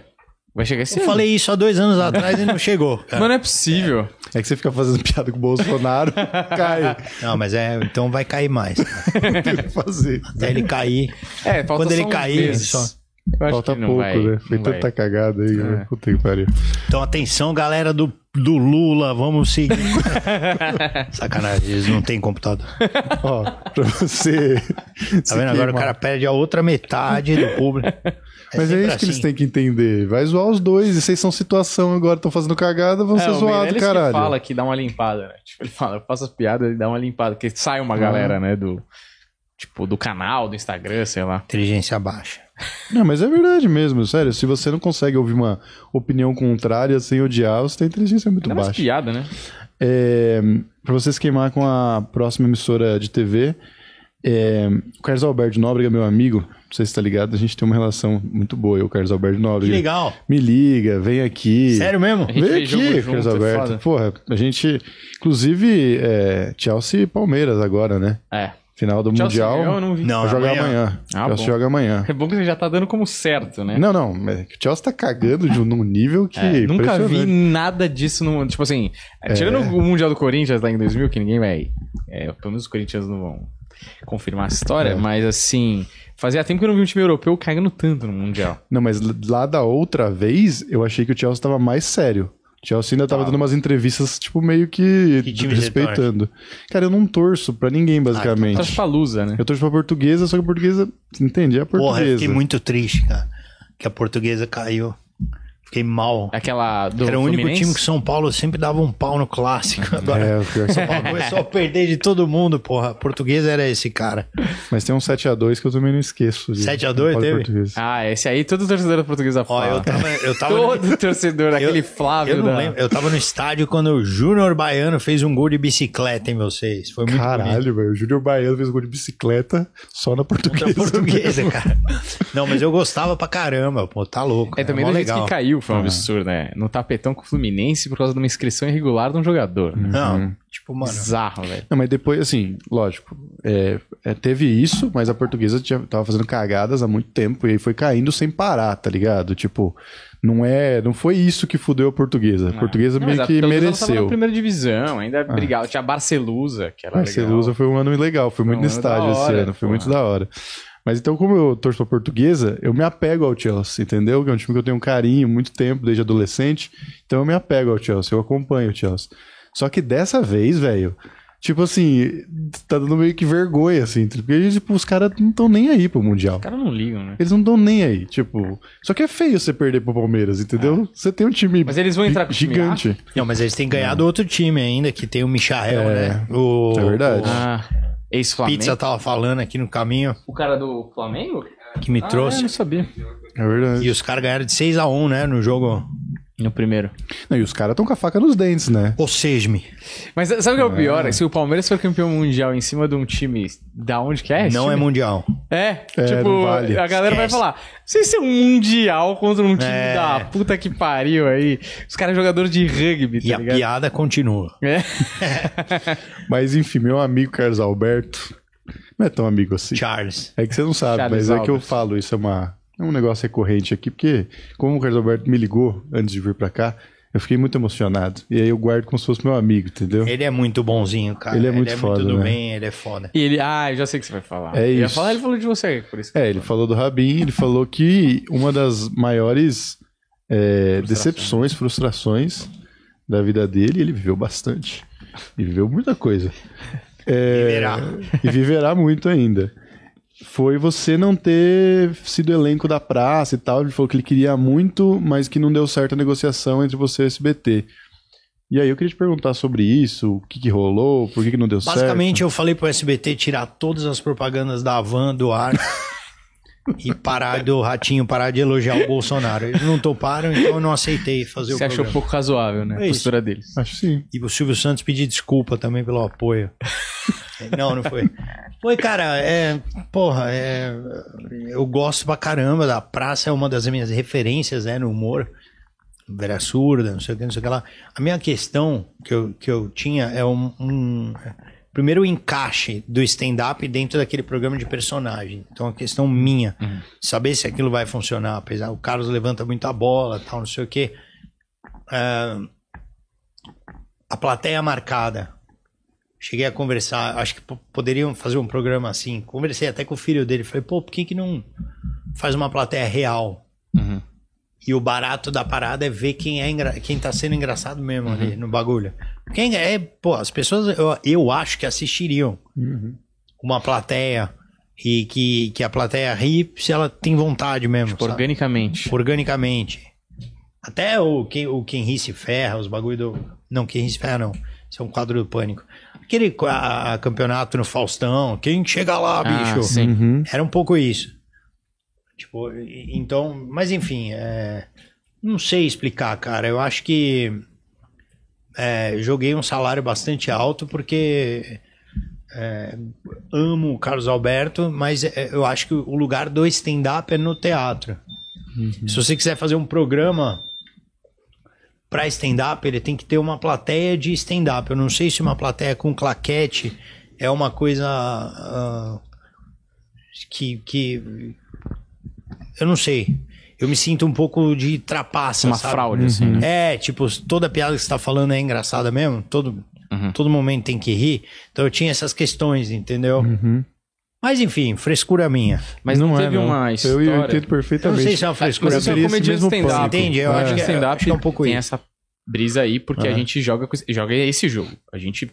Vai chegar esse Eu ano. falei isso há dois anos atrás e não chegou. cara. Mas não é possível. É que você fica fazendo piada com o Bolsonaro, cai. Não, mas é. Então vai cair mais. cara. Tem que fazer. Até ele cair. É, falta Quando só ele cair, só- Falta que não pouco, vai, né? Foi não vai. tanta cagada aí, né? É. Puta que pariu. Então atenção, galera do, do Lula. Vamos seguir. Sacanagem, eles não têm computador. Ó, pra você. Tá vendo? Agora o cara perde a outra metade do público. Mas é isso que eles assim. têm que entender. Vai zoar os dois. E vocês são situação agora, estão fazendo cagada, vão É, ser o zoados, caralho. que fala que dá uma limpada, né? Tipo, ele fala, eu faço as piadas e dá uma limpada, porque sai uma galera, né, do... Tipo, do canal, do Instagram, sei lá. Inteligência baixa. Não, mas é verdade mesmo, sério. Se você não consegue ouvir uma opinião contrária sem odiar, você tem inteligência muito Dá umas baixa. piadas, né? É, pra você se queimar com a próxima emissora de TV, é, o Carlos Alberto Nóbrega, meu amigo, não sei se tá ligado, a gente tem uma relação muito boa, eu, o Carlos Alberto Que Nóbrega. legal. Me liga, vem aqui. Sério mesmo? A gente Vem aqui, junto, Carlos é Alberto. foda. Porra, a gente. Inclusive, é, Chelsea e Palmeiras agora, né? É. Final do Chelsea Mundial. ganhou, eu não vi. Não, vai jogar amanhã. amanhã. Ah, Chelsea bom. joga amanhã. É bom que você já tá dando como certo, né? Não, não. O Chelsea tá cagando de um num nível que. É, nunca vi nada disso no. Tipo assim, é, tirando o Mundial do Corinthians lá em 2000, que ninguém vai. É, pelo menos os Corinthians não vão confirmar essa história, É. mas assim. Fazia tempo que eu não vi um time europeu cagando tanto no Mundial. Não, mas lá da outra vez, eu achei que o Chelsea tava mais sério. O Chelsea ainda tava dando umas entrevistas, tipo, meio que, Que respeitando. Cara, eu não torço pra ninguém, basicamente. Torce pra Lusa, né? eu torço pra portuguesa, só que a portuguesa, entende? É a Porra, eu portuguesa. fiquei muito triste, cara. Que a portuguesa caiu. Fiquei mal. Aquela do Era o único Fluminense? time que São Paulo sempre dava um pau no clássico. Agora É, o pior que São Paulo começou a perder de todo mundo, porra. A portuguesa era esse cara. Mas tem um 7x2 que eu também não esqueço. de 7 a 2 São Paulo e teve? Portuguesa. Ah, esse aí todo torcedor portuguesa Ó, fala. eu tava, eu tava Todo torcedor, aquele Flávio Eu não da... lembro. Eu tava no estádio quando o Júnior Baiano fez um gol de bicicleta em vocês. Foi muito. Caralho, velho. O Júnior Baiano fez gol de bicicleta só na portuguesa. Da portuguesa, cara. Não, mas eu gostava pra caramba, pô, tá louco. É também mó do jeito legal. que caiu, foi um absurdo, né? No tapetão com o Fluminense por causa de uma inscrição irregular de um jogador. Não, tipo, mano. Bizarro, velho. Não, mas depois, assim, lógico, é, é, teve isso, mas a portuguesa tinha, tava fazendo cagadas há muito tempo e aí foi caindo sem parar, tá ligado? Tipo, não é, não foi isso que fudeu a portuguesa. A portuguesa Não, meio a que Portuguesa ela tava mereceu. na primeira divisão, ainda brigava. Tinha a Barcelusa, que era Marcelusa legal. foi um ano legal, foi muito um no ano estádio da esse ano, foi muito da hora. Mas então, como eu torço pra portuguesa, eu me apego ao Chelsea, entendeu? Que é um time que eu tenho um carinho muito tempo, desde adolescente. Então eu me apego ao Chelsea, eu acompanho o Chelsea. Só que dessa vez, velho, tipo assim, tá dando meio que vergonha, assim. Porque, tipo, os caras não estão nem aí pro Mundial. Os caras não ligam, né? Eles não estão nem aí, tipo. Só que é feio você perder pro Palmeiras, entendeu? Você tem um time. Mas eles vão entrar com gigante. Não, mas eles têm ganhado outro time ainda, que tem o Michael, É, né? O, é verdade. o Ah, ex-Flamengo. Pizza tava falando aqui no caminho O cara do Flamengo? que me Ah, trouxe. eu não sabia. É verdade. E os caras ganharam de 6x1, né? No jogo. No primeiro. Não, e os caras estão com a faca nos dentes, né? Ou seja-me. Mas sabe o que é o pior? Se o Palmeiras for campeão mundial em cima de um time da onde que é? Não é time? mundial. É, É, tipo, vale. a galera vai Esquece. falar, se isso é um mundial contra um time É. da puta que pariu aí, os caras jogadores de rugby, tá E a ligado? piada continua. É. Mas enfim, meu amigo Carlos Alberto. Não é tão amigo assim. Charles. É que você não sabe, Charles mas é que eu falo, isso é, uma, é um negócio recorrente aqui, porque como o Carlos Alberto me ligou antes de vir pra cá, eu fiquei muito emocionado. E aí eu guardo como se fosse meu amigo, entendeu? Ele é muito bonzinho, cara. Ele é muito foda, do né? bem, ele é foda. E ele, ah, eu já sei o que você vai falar. É Eu ia isso. falar, ele falou de você, por isso. que É, ele falou do Rabin, ele falou que uma das maiores é, decepções, frustrações da vida dele, ele viveu bastante. E viveu muita coisa. É, Viverá. E viverá muito ainda. Foi você não ter sido elenco da praça e tal. Ele falou que ele queria muito, mas que não deu certo a negociação entre você e o SBT. E aí eu queria te perguntar sobre isso, o que, que rolou, por que, que não deu Basicamente, certo. eu falei pro SBT tirar todas as propagandas da Van do ar e parar do Ratinho, parar de elogiar o Bolsonaro. Eles não toparam, então eu não aceitei fazer Você o achou programa. pouco razoável, né? É A postura deles. Acho sim. E o Silvio Santos pedir desculpa também pelo apoio. Não, não foi. Foi, cara, é. Porra, é. Eu gosto pra caramba da praça, é uma das minhas referências, né, no humor. Vera surda, não sei o que, não sei o que lá. A minha questão que eu, que eu tinha é um. um- primeiro, o encaixe do stand-up dentro daquele programa de personagem. Então, a questão minha, saber se aquilo vai funcionar. Apesar, o Carlos levanta muita bola, tal, não sei o que. a plateia marcada. Cheguei a conversar, acho que po- poderiam fazer um programa assim. Conversei até com o filho dele, falei, pô, por que que não faz uma plateia real? Uhum. E o barato da parada é ver quem é engra... quem tá sendo engraçado mesmo ali Uhum. no bagulho. Quem é, pô, as pessoas eu, eu acho que assistiriam uma plateia e que, que a plateia ri se ela tem vontade mesmo, Tipo, organicamente. organicamente. Até o quem, o quem ri se ferra, os bagulho do. Não, quem ri se ferra não. Isso é um quadro do pânico. Aquele a- a campeonato no Faustão, quem chega lá, Ah, bicho? sim. Uhum. Era um pouco isso. Tipo, então, mas enfim, é, não sei explicar, cara. Eu acho que é, joguei um salário bastante alto porque é, amo o Carlos Alberto, mas é, eu acho que o lugar do stand-up é no teatro. Se você quiser fazer um programa para stand-up, ele tem que ter uma plateia de stand-up. Eu não sei se uma plateia com claquete é uma coisa ah, que, que. Eu não sei. Eu me sinto um pouco de trapaça, Uma sabe? fraude, assim, né? É, tipo, toda piada que você tá falando é engraçada mesmo. Todo, Uhum. todo momento tem que rir. Então eu tinha essas questões, entendeu? Mas enfim, frescura minha. Mas não, é, teve uma Eu, história... eu entendo Eu perfeitamente. não sei se é uma frescura. Mas você é um comediante stand-up. Entende? Eu acho que é- acho que é um pouco tem isso. essa brisa aí, porque a É. gente joga, joga esse jogo. A gente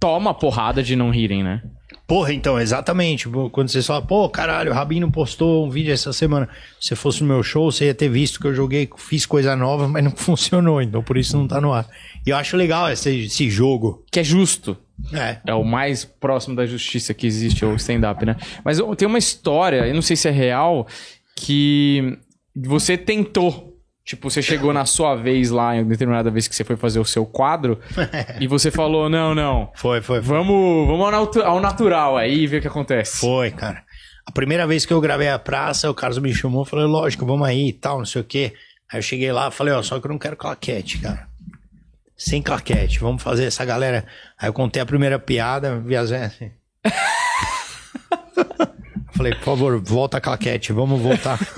toma a porrada de não rirem, né? Porra, então, exatamente. Quando você fala, pô, caralho, o Rabino postou um vídeo essa semana. Se você fosse no meu show, você ia ter visto que eu joguei, fiz coisa nova, mas não funcionou. Então por isso não tá no ar. E eu acho legal esse, esse jogo. Que é justo. É. É o mais próximo da justiça que existe, o stand-up, né? Mas tem uma história, eu não sei se é real, que você tentou. Tipo, você chegou na sua vez lá, em determinada vez que você foi fazer o seu quadro, e você falou: não, não. Foi, foi, foi. Vamos, vamos ao, ao natural aí e ver o que acontece. Foi, cara. A primeira vez que eu gravei a praça, o Carlos me chamou, falou, lógico, vamos aí e tal, não sei o quê. Aí eu cheguei lá, falei, ó, só que eu não quero claquete, cara. Sem claquete, vamos fazer essa galera. Aí eu contei a primeira piada, vi a Zé assim. falei, por favor, volta a claquete, vamos voltar.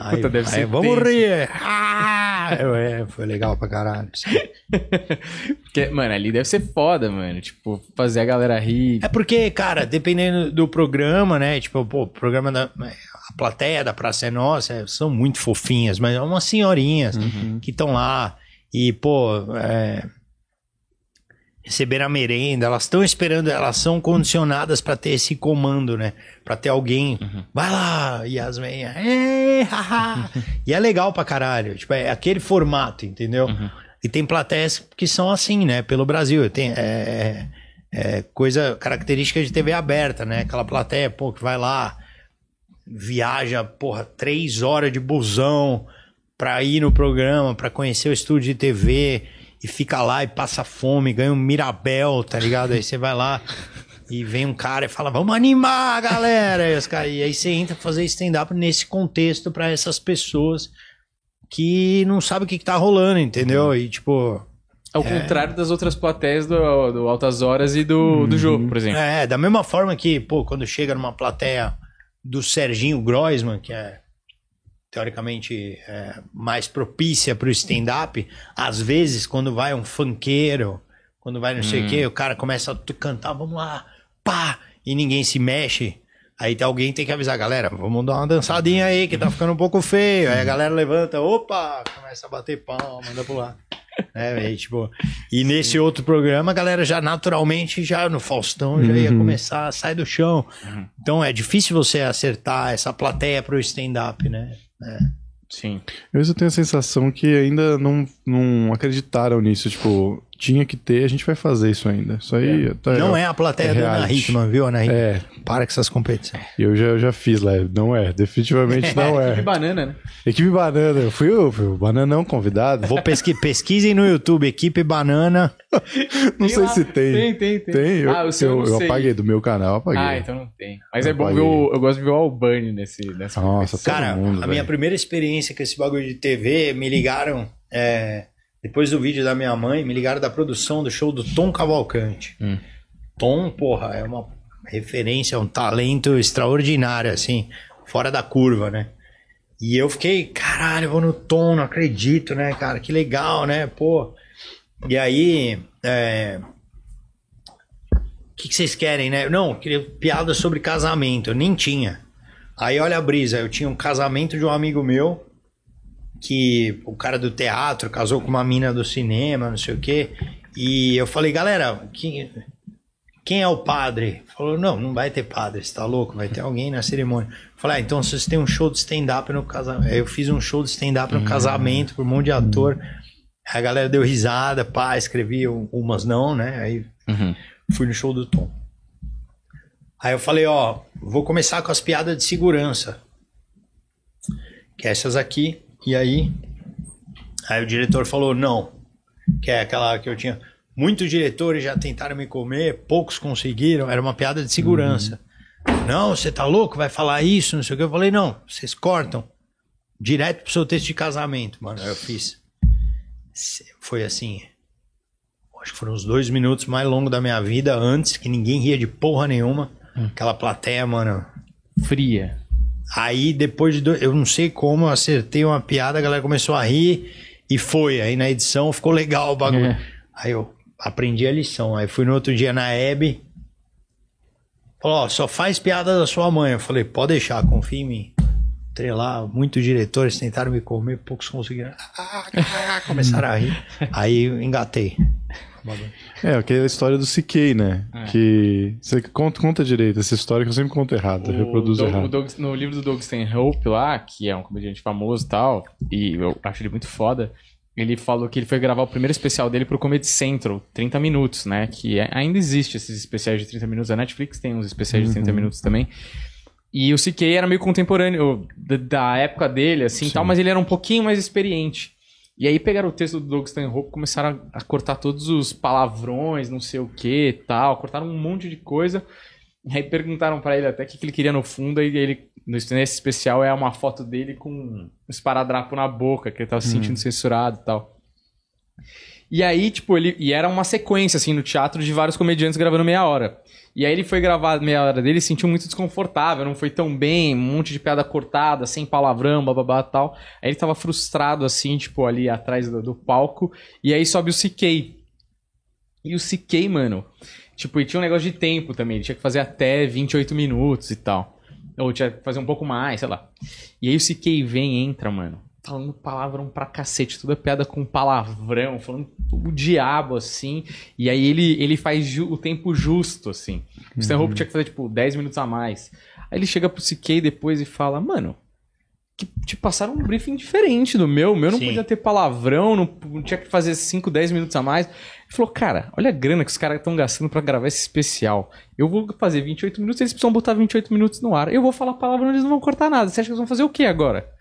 Aí, Puta, aí, ser vamos tenso. rir. Ah! Eu, é, foi legal pra caralho. Porque, mano, ali deve ser foda, mano. Tipo, fazer a galera rir. É porque, cara, dependendo do programa, né? Tipo, pô, o programa da. A plateia da Praça é Nossa é, são muito fofinhas, mas é umas senhorinhas que estão lá e, pô, é, receberam a merenda, elas estão esperando, elas são condicionadas pra ter esse comando, né? Pra ter alguém, vai lá, Yasmin, é, haha. e é legal pra caralho, tipo, é aquele formato, entendeu? E tem plateias que são assim, né? Pelo Brasil, tem é, é, coisa característica de TV aberta, né? Aquela plateia, pô, que vai lá, viaja, porra, três horas de busão pra ir no programa, pra conhecer o estúdio de TV e fica lá e passa fome, ganha um Mirabel, tá ligado? Aí você vai lá e vem um cara e fala, vamos animar, galera! E, os caras- e aí você entra pra fazer stand-up nesse contexto pra essas pessoas que não sabem o que, que tá rolando, entendeu? E tipo, Ao contrário das outras plateias do, do Altas Horas e do, do jogo, por exemplo. É, da mesma forma que, pô, quando chega numa plateia do Serginho Groisman, que é teoricamente é, mais propícia pro stand-up, às vezes quando vai um funkeiro, quando vai não sei o quê, o cara começa a cantar, vamos lá, pá, e ninguém se mexe. Aí alguém tem que avisar, galera, vamos dar uma dançadinha aí, que tá ficando um pouco feio. Aí a galera levanta, opa, começa a bater palma, manda pular. É, aí, tipo, e nesse outro programa, a galera já naturalmente, já no Faustão, já ia começar a sair do chão. Então é difícil você acertar essa plateia pro stand-up, né? Sim. Eu tenho a sensação que ainda não, não acreditaram nisso. Tipo, tinha que ter, a gente vai fazer isso ainda. Isso aí. tá- Não é a plateia é do Ana. Hickman, viu, Ana Hickman? É, Para com essas competições. eu já, eu já fiz lá. Não é, definitivamente não Equipe é. banana, né? Equipe Banana, eu fui o, fui o Bananão convidado. Vou pesqui pesquisem no YouTube, equipe banana. Não sei lá. se tem. Tem, tem, tem. Tem, eu, Ah, o seu eu eu, eu apaguei do meu canal, eu apaguei. Ah, então não tem. Mas Eu é bom ver o. Eu gosto de ver o Albani nesse, nessa Nossa. Cara, mundo, a minha velho. primeira experiência com esse bagulho de TV, me ligaram, é, depois do vídeo da minha mãe, me ligaram da produção do show do Tom Cavalcante. Hum. Tom, porra, é uma referência, um talento extraordinário, assim, fora da curva, né? E eu fiquei, caralho, eu vou no Tom, não acredito, né, cara? Que legal, né? Pô. E aí, é, o que, que vocês querem, né? Não, queria piada sobre casamento. Eu nem tinha. Aí olha a brisa, eu tinha um casamento de um amigo meu, que o cara do teatro casou com uma mina do cinema, não sei o quê. E eu falei, galera, quem, quem é o padre? Falou, não, não vai ter padre, você tá louco? Vai ter alguém na cerimônia. Eu falei, ah, então vocês têm um show de stand-up no casamento. Aí eu fiz um show de stand-up no casamento por um monte de ator. Aí a galera deu risada, pá, escrevi um- umas não, né? Aí Uhum. fui no show do Tom. Aí eu falei, ó, vou começar com as piadas de segurança. Que é essas aqui. E aí, aí o diretor falou, não. Que é aquela que eu tinha. Muitos diretores já tentaram me comer, poucos conseguiram. Era uma piada de segurança. Não, você tá louco? Vai falar isso, não sei o que. Eu falei, não, vocês cortam. Direto pro seu texto de casamento, mano. Aí eu fiz. Foi assim, acho que foram os dois minutos mais longos da minha vida antes, que ninguém ria de porra nenhuma. Aquela plateia, mano. Fria. Aí depois de dois, eu não sei como, eu acertei uma piada, a galera começou a rir e foi. Aí na edição ficou legal o bagulho. É. Aí eu aprendi a lição. Aí fui no outro dia na Hebe. Falou, ó, só faz piada da sua mãe. Eu falei, pode deixar, confia em mim. Entrei lá, muitos diretores tentaram me comer, poucos conseguiram. Ah, Começaram a rir. Aí engatei. É, aquela história do CK, né? É. Que. Você conta, conta direito essa história que eu sempre conto errado, eu reproduzo Doug- errado. o Doug- no livro do Doug Stanhope lá, que é um comediante famoso e tal, e eu acho ele muito foda, ele falou que ele foi gravar o primeiro especial dele pro Comedy Central, 30 minutos, né? Que é- ainda existe esses especiais de 30 minutos. A Netflix tem uns especiais de 30 minutos também. E o CK era meio contemporâneo da, da época dele, assim, e tal, mas ele era um pouquinho mais experiente. E aí pegaram o texto do Doug Stanhope, começaram a, a cortar todos os palavrões, não sei o que tal, cortaram um monte de coisa. E aí perguntaram pra ele até o que, que ele queria no fundo, e ele, nesse especial, é uma foto dele com um esparadrapo na boca, que ele tava se sentindo censurado e tal. E aí, tipo, ele. E era uma sequência, assim, no teatro de vários comediantes gravando meia hora. E aí ele foi gravar meia hora dele e se sentiu muito desconfortável, não foi tão bem, um monte de piada cortada, sem palavrão, bababá e tal. Aí ele tava frustrado, assim, tipo, ali atrás do, do palco. E aí sobe o CK. E o CK, mano, tipo, ele tinha um negócio de tempo também, ele tinha que fazer até 28 minutos e tal. Ou tinha que fazer um pouco mais, sei lá. E aí o CK vem e entra, mano, falando palavrão pra cacete, toda piada com palavrão, falando o diabo, assim. E aí ele, ele faz o tempo justo, assim. O Stanhope tinha que fazer, tipo, 10 minutos a mais. Aí ele chega pro CK depois e fala, mano, que te passaram um briefing diferente do meu. O meu não Sim. podia ter palavrão, não, tinha que fazer 5, 10 minutos a mais. Ele falou, cara, olha a grana que os caras estão gastando pra gravar esse especial. Eu vou fazer 28 minutos, eles precisam botar 28 minutos no ar. Eu vou falar palavrão, eles não vão cortar nada. Você acha que eles vão fazer o que agora?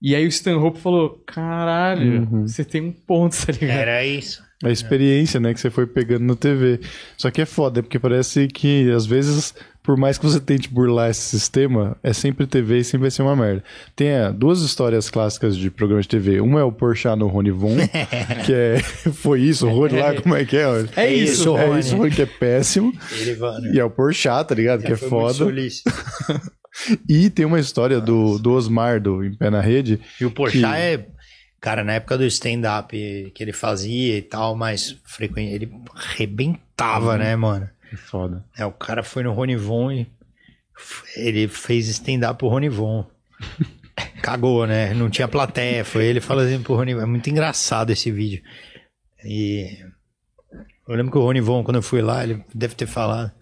E aí o Stanhope falou, caralho, Uhum. você tem um ponto, tá ligado? Era isso. A experiência, né, que você foi pegando na TV. Só que é foda, porque parece que, às vezes, por mais que você tente burlar esse sistema, é sempre TV e sempre vai ser uma merda. Tem é, duas histórias clássicas de programa de TV. Uma é o Porchat no Rony Von, que é... Foi isso, o Rony lá, como é que é? É isso, É Rony. isso, Rony, que é péssimo. Ele, mano. E é o Porchat, tá ligado? Que é foda. E tem uma história do, do Osmar, do Em Pé na Rede. E o Porchat Que- é, cara, na época do stand-up que ele fazia e tal, mais frequente, ele arrebentava, né, mano? Foda. É, o cara foi no Rony Von e Ele fez stand-up pro Ronivon. Cagou, né? Não tinha plateia. Foi ele falando assim pro Ronivon. É muito engraçado esse vídeo. E eu lembro que o Ronivon, quando eu fui lá, ele deve ter falado.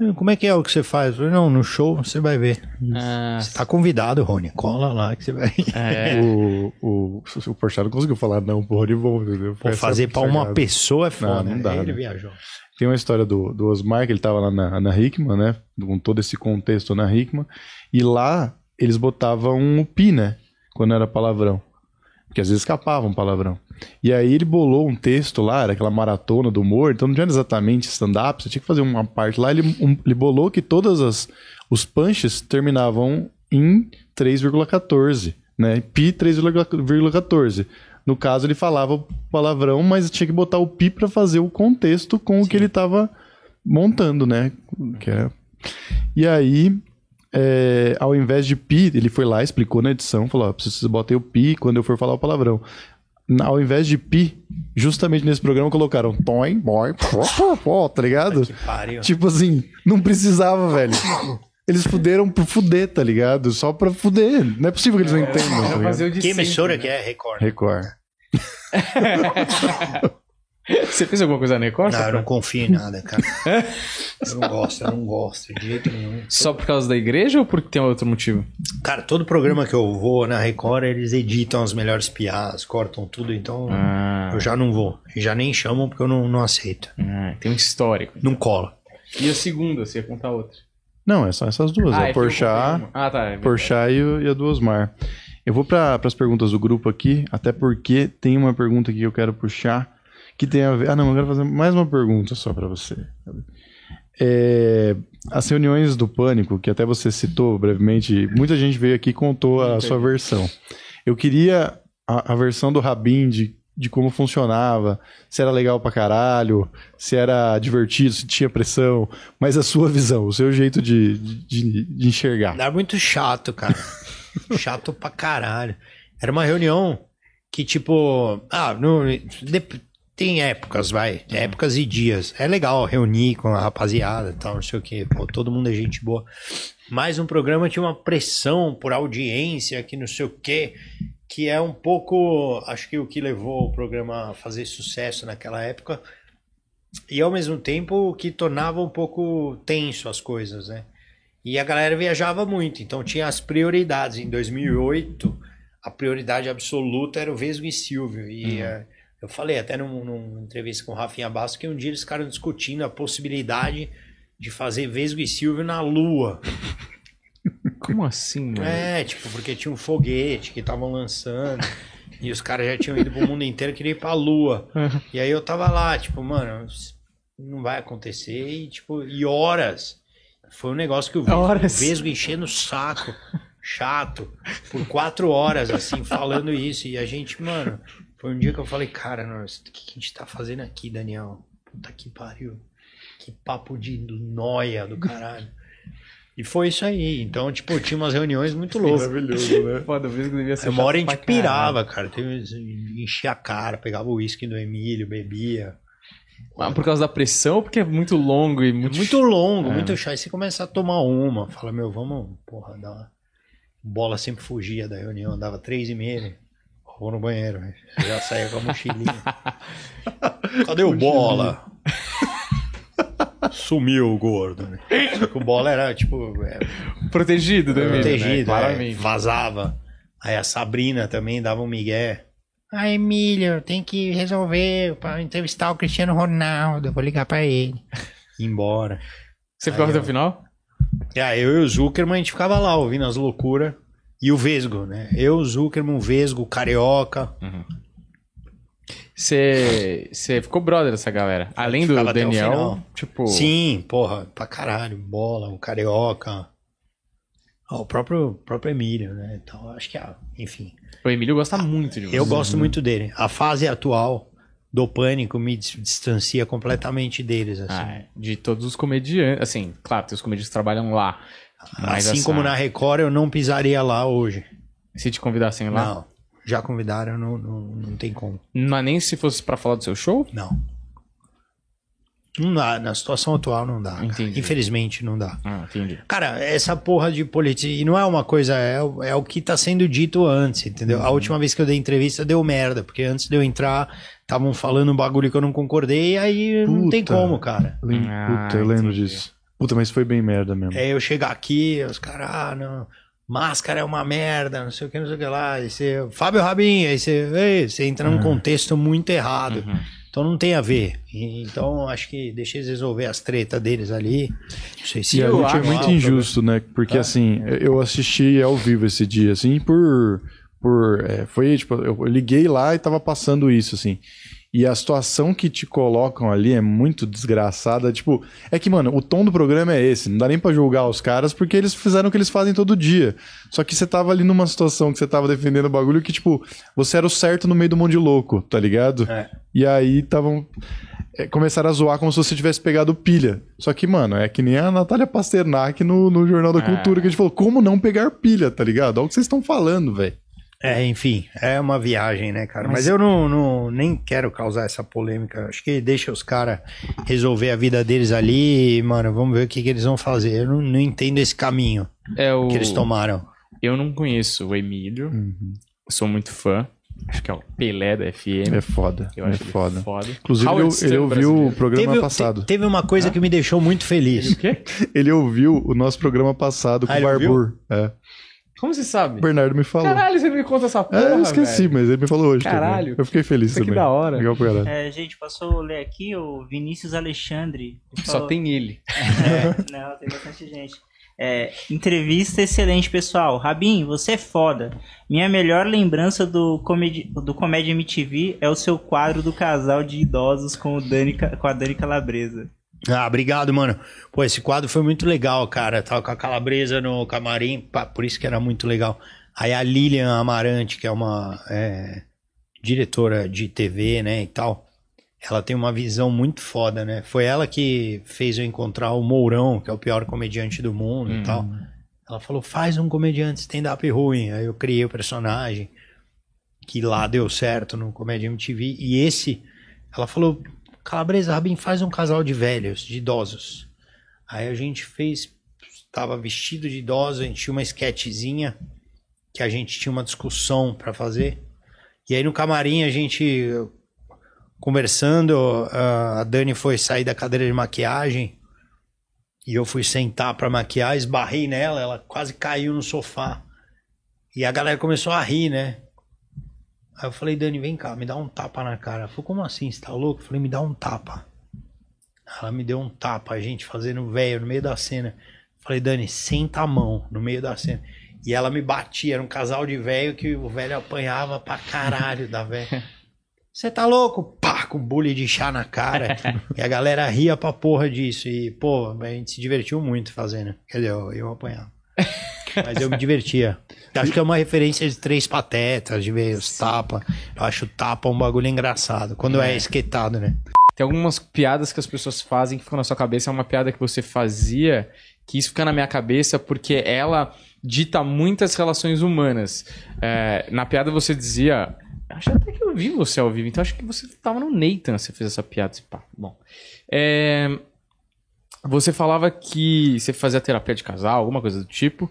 "Ah, Como é que é o que você faz? Eu falei, não, no show você vai ver. Ah, Você tá convidado, Rony. Cola lá que você vai. é. O, o, o Porchat não conseguiu falar não pro Ronivon, entendeu? Pô, fazer pra uma pessoa é foda. Não, não dá, Aí ele né? viajou. Tem uma história do, do Osmar, que ele tava lá na, na Hickman, né? Com todo esse contexto na Hickman. E lá eles botavam o pi, né? Quando era palavrão. Porque às vezes escapava um palavrão. E aí ele bolou um texto lá, era aquela maratona do humor, então não tinha exatamente stand-up, você tinha que fazer uma parte lá. Ele, um- ele bolou que todas as os punches terminavam em 3,14, né? Pi 3,14. No caso, ele falava o palavrão, mas tinha que botar o pi pra fazer o contexto com o que ele tava montando, né? Que é... E aí, é, ao invés de pi, ele foi lá, explicou na edição, falou: ó, preciso botem o pi quando eu for falar o palavrão. Na- Ao invés de pi, justamente nesse programa colocaram toim, boy, pó, pó, pó, tá ligado? Que pariu. Tipo assim, não precisava, velho. Eles fuderam por fuder, tá ligado? Só pra fuder. Não é possível que eles não entendam, tá Que sempre, emissora né? que é? Record. Record. Você fez alguma coisa na Record? Não, eu não confio em nada, cara. eu não gosto, eu não gosto de jeito nenhum. só por causa da igreja ou porque tem outro motivo? Cara, todo programa que eu vou na Record, eles editam as melhores piadas, cortam tudo, então Ah, eu já não vou. E já nem chamam porque eu não, não aceito. ah, tem um histórico. Não cola. E a segunda, você ia contar outra. Não, é só essas duas. é é o Porchat, eu- Ah, tá. é. Porchat e, e a do Osmar. Eu vou para as perguntas do grupo aqui, até porque tem uma pergunta aqui que eu quero puxar, que tem a ver... Ah, não, eu quero fazer mais uma pergunta só para você. É, as reuniões do Pânico, que até você citou brevemente, muita gente veio aqui e contou a sua versão. Eu queria a, a versão do Rabin de, de como funcionava, se era legal pra caralho, se era divertido, se tinha pressão, mas a sua visão, o seu jeito de, de, de enxergar. Era muito chato, cara. chato pra caralho. Era uma reunião que, tipo. Ah, no, dep- tem épocas, vai. Épocas e dias. É legal reunir com a rapaziada e tal, não sei o quê. Pô, todo mundo é gente boa. Mas um programa tinha uma pressão por audiência, que não sei o quê. Que é um pouco. Acho que o que levou o programa a fazer sucesso naquela época. E ao mesmo tempo que tornava um pouco tenso as coisas, né? E a galera viajava muito, então tinha as prioridades. Em 2008, a prioridade absoluta era o Vesgo e Silvio. E eh, eu falei até num- numa entrevista com o Rafinha Bastos que um dia eles ficaram discutindo a possibilidade de fazer Vesgo e Silvio na Lua. Como assim, mano? É, tipo, porque tinha um foguete que estavam lançando. E os caras já tinham ido pro mundo inteiro, queria ir pra Lua. E aí eu tava lá, tipo, mano, não vai acontecer. E, tipo, e horas. Foi um negócio que o Vesgo, Horas. o Vesgo enchendo o saco, chato, por quatro horas, assim, falando isso. E a gente, mano, foi um dia que eu falei, cara, nós, o que, que a gente tá fazendo aqui, Daniel? Puta que pariu. Que papo de noia do caralho. E foi isso aí. Então, tipo, tinha umas reuniões muito loucas. Maravilhoso, né? Foda, vez que devia ser Uma hora a gente pirava, cara. Teve, enchia a cara, pegava o uísque do Emílio, bebia. Ah, por causa da pressão ou porque é muito longo e muito... Muito longo, É. muito chato. Aí você começa a tomar uma. Fala, meu, vamos, porra, dar uma... Bola sempre fugia da reunião, andava três e meia. Né? Vou no banheiro, né? já saía com a mochilinha. Cadê o bola? Sumiu o gordo, né? Só que o bola era, tipo, é, Protegido, né, Emílio, né? protegido, é, Claramente. vazava. Aí a Sabrina também dava um migué. Ah, Emílio, tem que resolver para entrevistar o Cristiano Ronaldo. Eu vou ligar pra ele. Embora. Você ficou até o final? Aí eu e o Zuckerman, a gente ficava lá ouvindo as loucuras. E o Vesgo, né? Eu, Zuckerman, Vesgo, Carioca. Você, você ficou brother dessa galera. Além do ficava Daniel, tipo... Sim, porra, pra caralho. Bola, o Carioca. Ó, o próprio, próprio Emílio, né? Então, acho que, ah, enfim. O Emílio gosta muito de você. Eu gosto muito dele. A fase atual do Pânico me dis- distancia completamente deles, assim. Ah, é. de todos os comediantes. Assim, claro, tem os comediantes que trabalham lá. Mas assim essa- como na Record, eu não pisaria lá hoje. Se te convidassem lá. Não. Já convidaram, não, não, não tem como. Não é nem se fosse pra falar do seu show? Não. Não dá, na situação atual não dá. Infelizmente não dá. Ah, entendi. Cara, essa porra de política. E não é uma coisa, é, o- é o que tá sendo dito antes, entendeu? A última vez que eu dei entrevista deu merda, porque antes de eu entrar, estavam falando um bagulho que eu não concordei, e aí não tem Puta. como, cara. Ah, Puta, eu lembro entendi. disso. Puta, mas foi bem merda mesmo. É eu chegar aqui, os caras, ah, não. Máscara é uma merda, não sei o que, não sei o que lá. Aí você, Fábio Rabin, aí você, ei, você entra num contexto muito errado. Então não tem a ver. E- Então acho que deixa eles resolver as tretas deles ali. Não sei se E eu a gente é acho- muito injusto, né? Porque assim, eu assisti ao vivo esse dia, assim, por. por é, foi tipo, eu liguei lá e tava passando isso, assim. E a situação que te colocam ali é muito desgraçada. Tipo, é que, mano, o tom do programa é esse. Não dá nem pra julgar os caras porque eles fizeram o que eles fazem todo dia. Só que você tava ali numa situação que você tava defendendo o bagulho que, tipo, você era o certo no meio do monte de louco, tá ligado? É. E aí estavam. é, começaram a zoar como se você tivesse pegado pilha. Só que, mano, é que nem a Natália Pasternak no, no Jornal da Cultura, que a gente falou, como não pegar pilha, tá ligado? Olha o que vocês estão falando, velho. É, enfim, é uma viagem, né, cara? Mas, eu não, não- nem quero causar essa polêmica. Acho que deixa os caras resolver a vida deles ali e, mano, vamos ver o que, que eles vão fazer. Eu não, não entendo esse caminho É o... que eles tomaram. Eu não conheço o Emílio. Sou muito fã. Acho que é o Pelé da FM. É foda. Eu é acho foda. foda. Inclusive, Howard ele, ele ouviu o programa Teve, passado. te- teve uma coisa que me deixou muito feliz. O quê? Ele ouviu o nosso programa passado com Ah, o? Barbur. É. Como você sabe? O Bernardo me falou. Caralho, você me conta essa porra, é, eu esqueci, velho. mas ele me falou hoje Caralho. também. Eu fiquei feliz Isso que também. da hora. Legal pra caralho. É, gente, posso ler aqui o Vinícius Alexandre. Só tem ele. É, não, tem bastante gente. É, entrevista excelente, pessoal. Rabin, você é foda. Minha melhor lembrança do, comedi do Comédia MTV é o seu quadro do casal de idosos com, o Dani, com a Dani Calabresa. Ah, obrigado, mano. Pô, esse quadro foi muito legal, cara. Tava com a calabresa no camarim, pá, por isso que era muito legal. Aí a Lilian Amarante, que é uma é, diretora de TV, né, e tal, ela tem uma visão muito foda, né? Foi ela que fez eu encontrar o Mourão, que é o pior comediante do mundo e tal. Ela falou, faz um comediante stand-up ruim. Aí eu criei o personagem, que lá deu certo no Comédia MTV. E esse, ela falou, Calabresa, Rabin, faz um casal de velhos, de idosos. Aí a gente fez, tava vestido de idoso, a gente tinha uma sketchzinha, que a gente tinha uma discussão pra fazer. E aí no camarim a gente conversando, a Dani foi sair da cadeira de maquiagem e eu fui sentar pra maquiar, esbarrei nela, ela quase caiu no sofá. E a galera começou a rir, né? Aí eu falei, Dani, vem cá, me dá um tapa na cara. Ela falou, como assim? Você tá louco? Eu falei, me dá um tapa. Ela me deu um tapa, a gente fazendo velho no meio da cena. Eu falei, Dani, senta a mão no meio da cena. E ela me batia, era um casal de velho que o velho apanhava pra caralho da velha. Você tá louco? Pá, com bullying de chá na cara. e a galera ria pra porra disso. E, pô, a gente se divertiu muito fazendo. Quer dizer, eu, eu apanhava. Mas eu me divertia. Acho que é uma referência de três patetas, de ver os tapa. Eu acho tapa um bagulho engraçado. Quando é, esquetado, né? Tem algumas piadas que as pessoas fazem que ficam na sua cabeça. É uma piada que você fazia, que isso fica na minha cabeça porque ela dita muitas relações humanas. É, na piada você dizia. Acho até que eu vi você ao vivo, então acho que você tava no Nathan, você fez essa piada. Pá. Bom. É, você falava que você fazia terapia de casal, alguma coisa do tipo.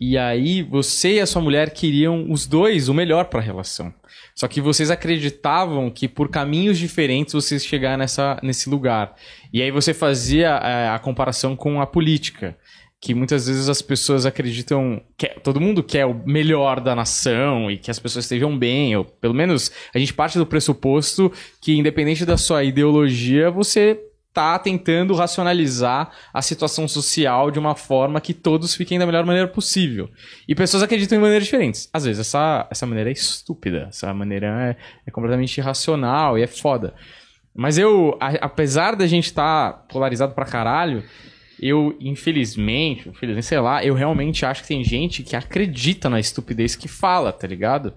E aí você e a sua mulher queriam os dois o melhor para a relação. Só que vocês acreditavam que por caminhos diferentes vocês chegar nessa, nesse lugar. E aí você fazia é, a comparação com a política. Que muitas vezes as pessoas acreditam que todo mundo quer o melhor da nação e que as pessoas estejam bem. Ou pelo menos a gente parte do pressuposto que, independente da sua ideologia, você tá tentando racionalizar a situação social de uma forma que todos fiquem da melhor maneira possível. E pessoas acreditam em maneiras diferentes. Às vezes essa, essa maneira é estúpida, essa maneira é, é completamente irracional e é foda. Mas eu, a- apesar da gente estar polarizado pra caralho, eu, infelizmente, infelizmente, sei lá, eu realmente acho que tem gente que acredita na estupidez que fala, tá ligado?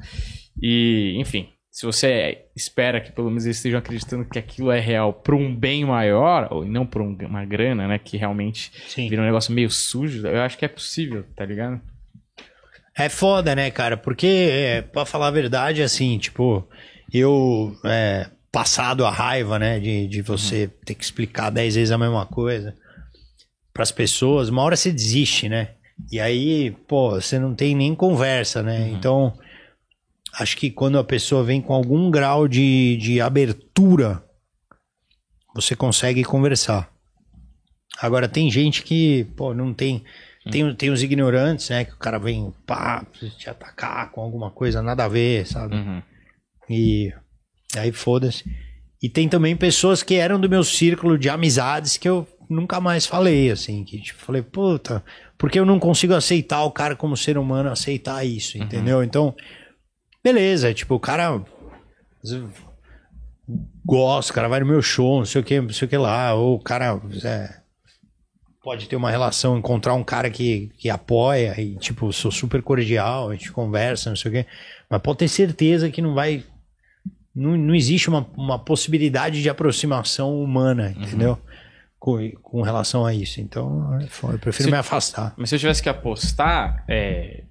E, enfim, se você espera que pelo menos eles estejam acreditando que aquilo é real por um bem maior, ou não por um- uma grana, né, que realmente Sim. vira um negócio meio sujo, eu acho que é possível, tá ligado? É foda, né, cara? Porque, é, pra falar a verdade, assim, tipo, eu. É, passado a raiva, né? De, de você ter que explicar dez vezes a mesma coisa pras pessoas, uma hora você desiste, né? E aí, pô, você não tem nem conversa, né? Então, acho que quando a pessoa vem com algum grau de, de abertura, você consegue conversar. Agora, tem gente que, pô, não tem. Tem, tem os ignorantes, né? Que o cara vem, pá, te atacar com alguma coisa nada a ver, sabe? Uhum. E aí foda-se. E tem também pessoas que eram do meu círculo de amizades que eu nunca mais falei, assim, que tipo, falei, puta, porque eu não consigo aceitar o cara como ser humano, aceitar isso, entendeu? Então, beleza, tipo, o cara gosta, o cara vai no meu show, não sei o que, não sei o que lá, ou o cara é, pode ter uma relação, encontrar um cara que, que apoia e, tipo, sou super cordial, a gente conversa, não sei o que, mas pode ter certeza que não vai. Não, não existe uma, uma possibilidade de aproximação humana, entendeu? Com, com relação a isso. Então, é eu prefiro Se- me afastar. Mas se eu tivesse que apostar, é...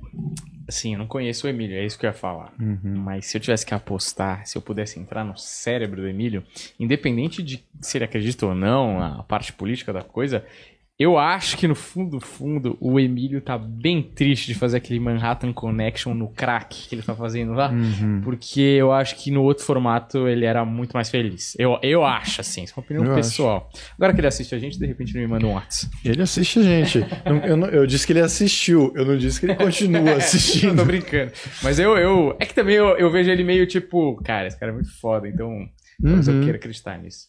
assim, eu não conheço o Emílio, é isso que eu ia falar. Mas se eu tivesse que apostar, se eu pudesse entrar no cérebro do Emílio, independente de se ele acredita ou não, a parte política da coisa, eu acho que no fundo, fundo, o Emílio tá bem triste de fazer aquele Manhattan Connection no crack que ele tá fazendo lá. Porque eu acho que no outro formato ele era muito mais feliz. Eu, eu acho, assim, isso é uma opinião Eu pessoal. Agora que ele assiste a gente, de repente ele me manda um WhatsApp. Ele assiste a gente. eu, eu não- eu disse que ele assistiu, eu não disse que ele continua Eu tô assistindo. brincando. Mas eu, eu. É que também eu, eu vejo ele meio tipo, cara, esse cara é muito foda, então. Talvez eu Uhum. queira acreditar nisso.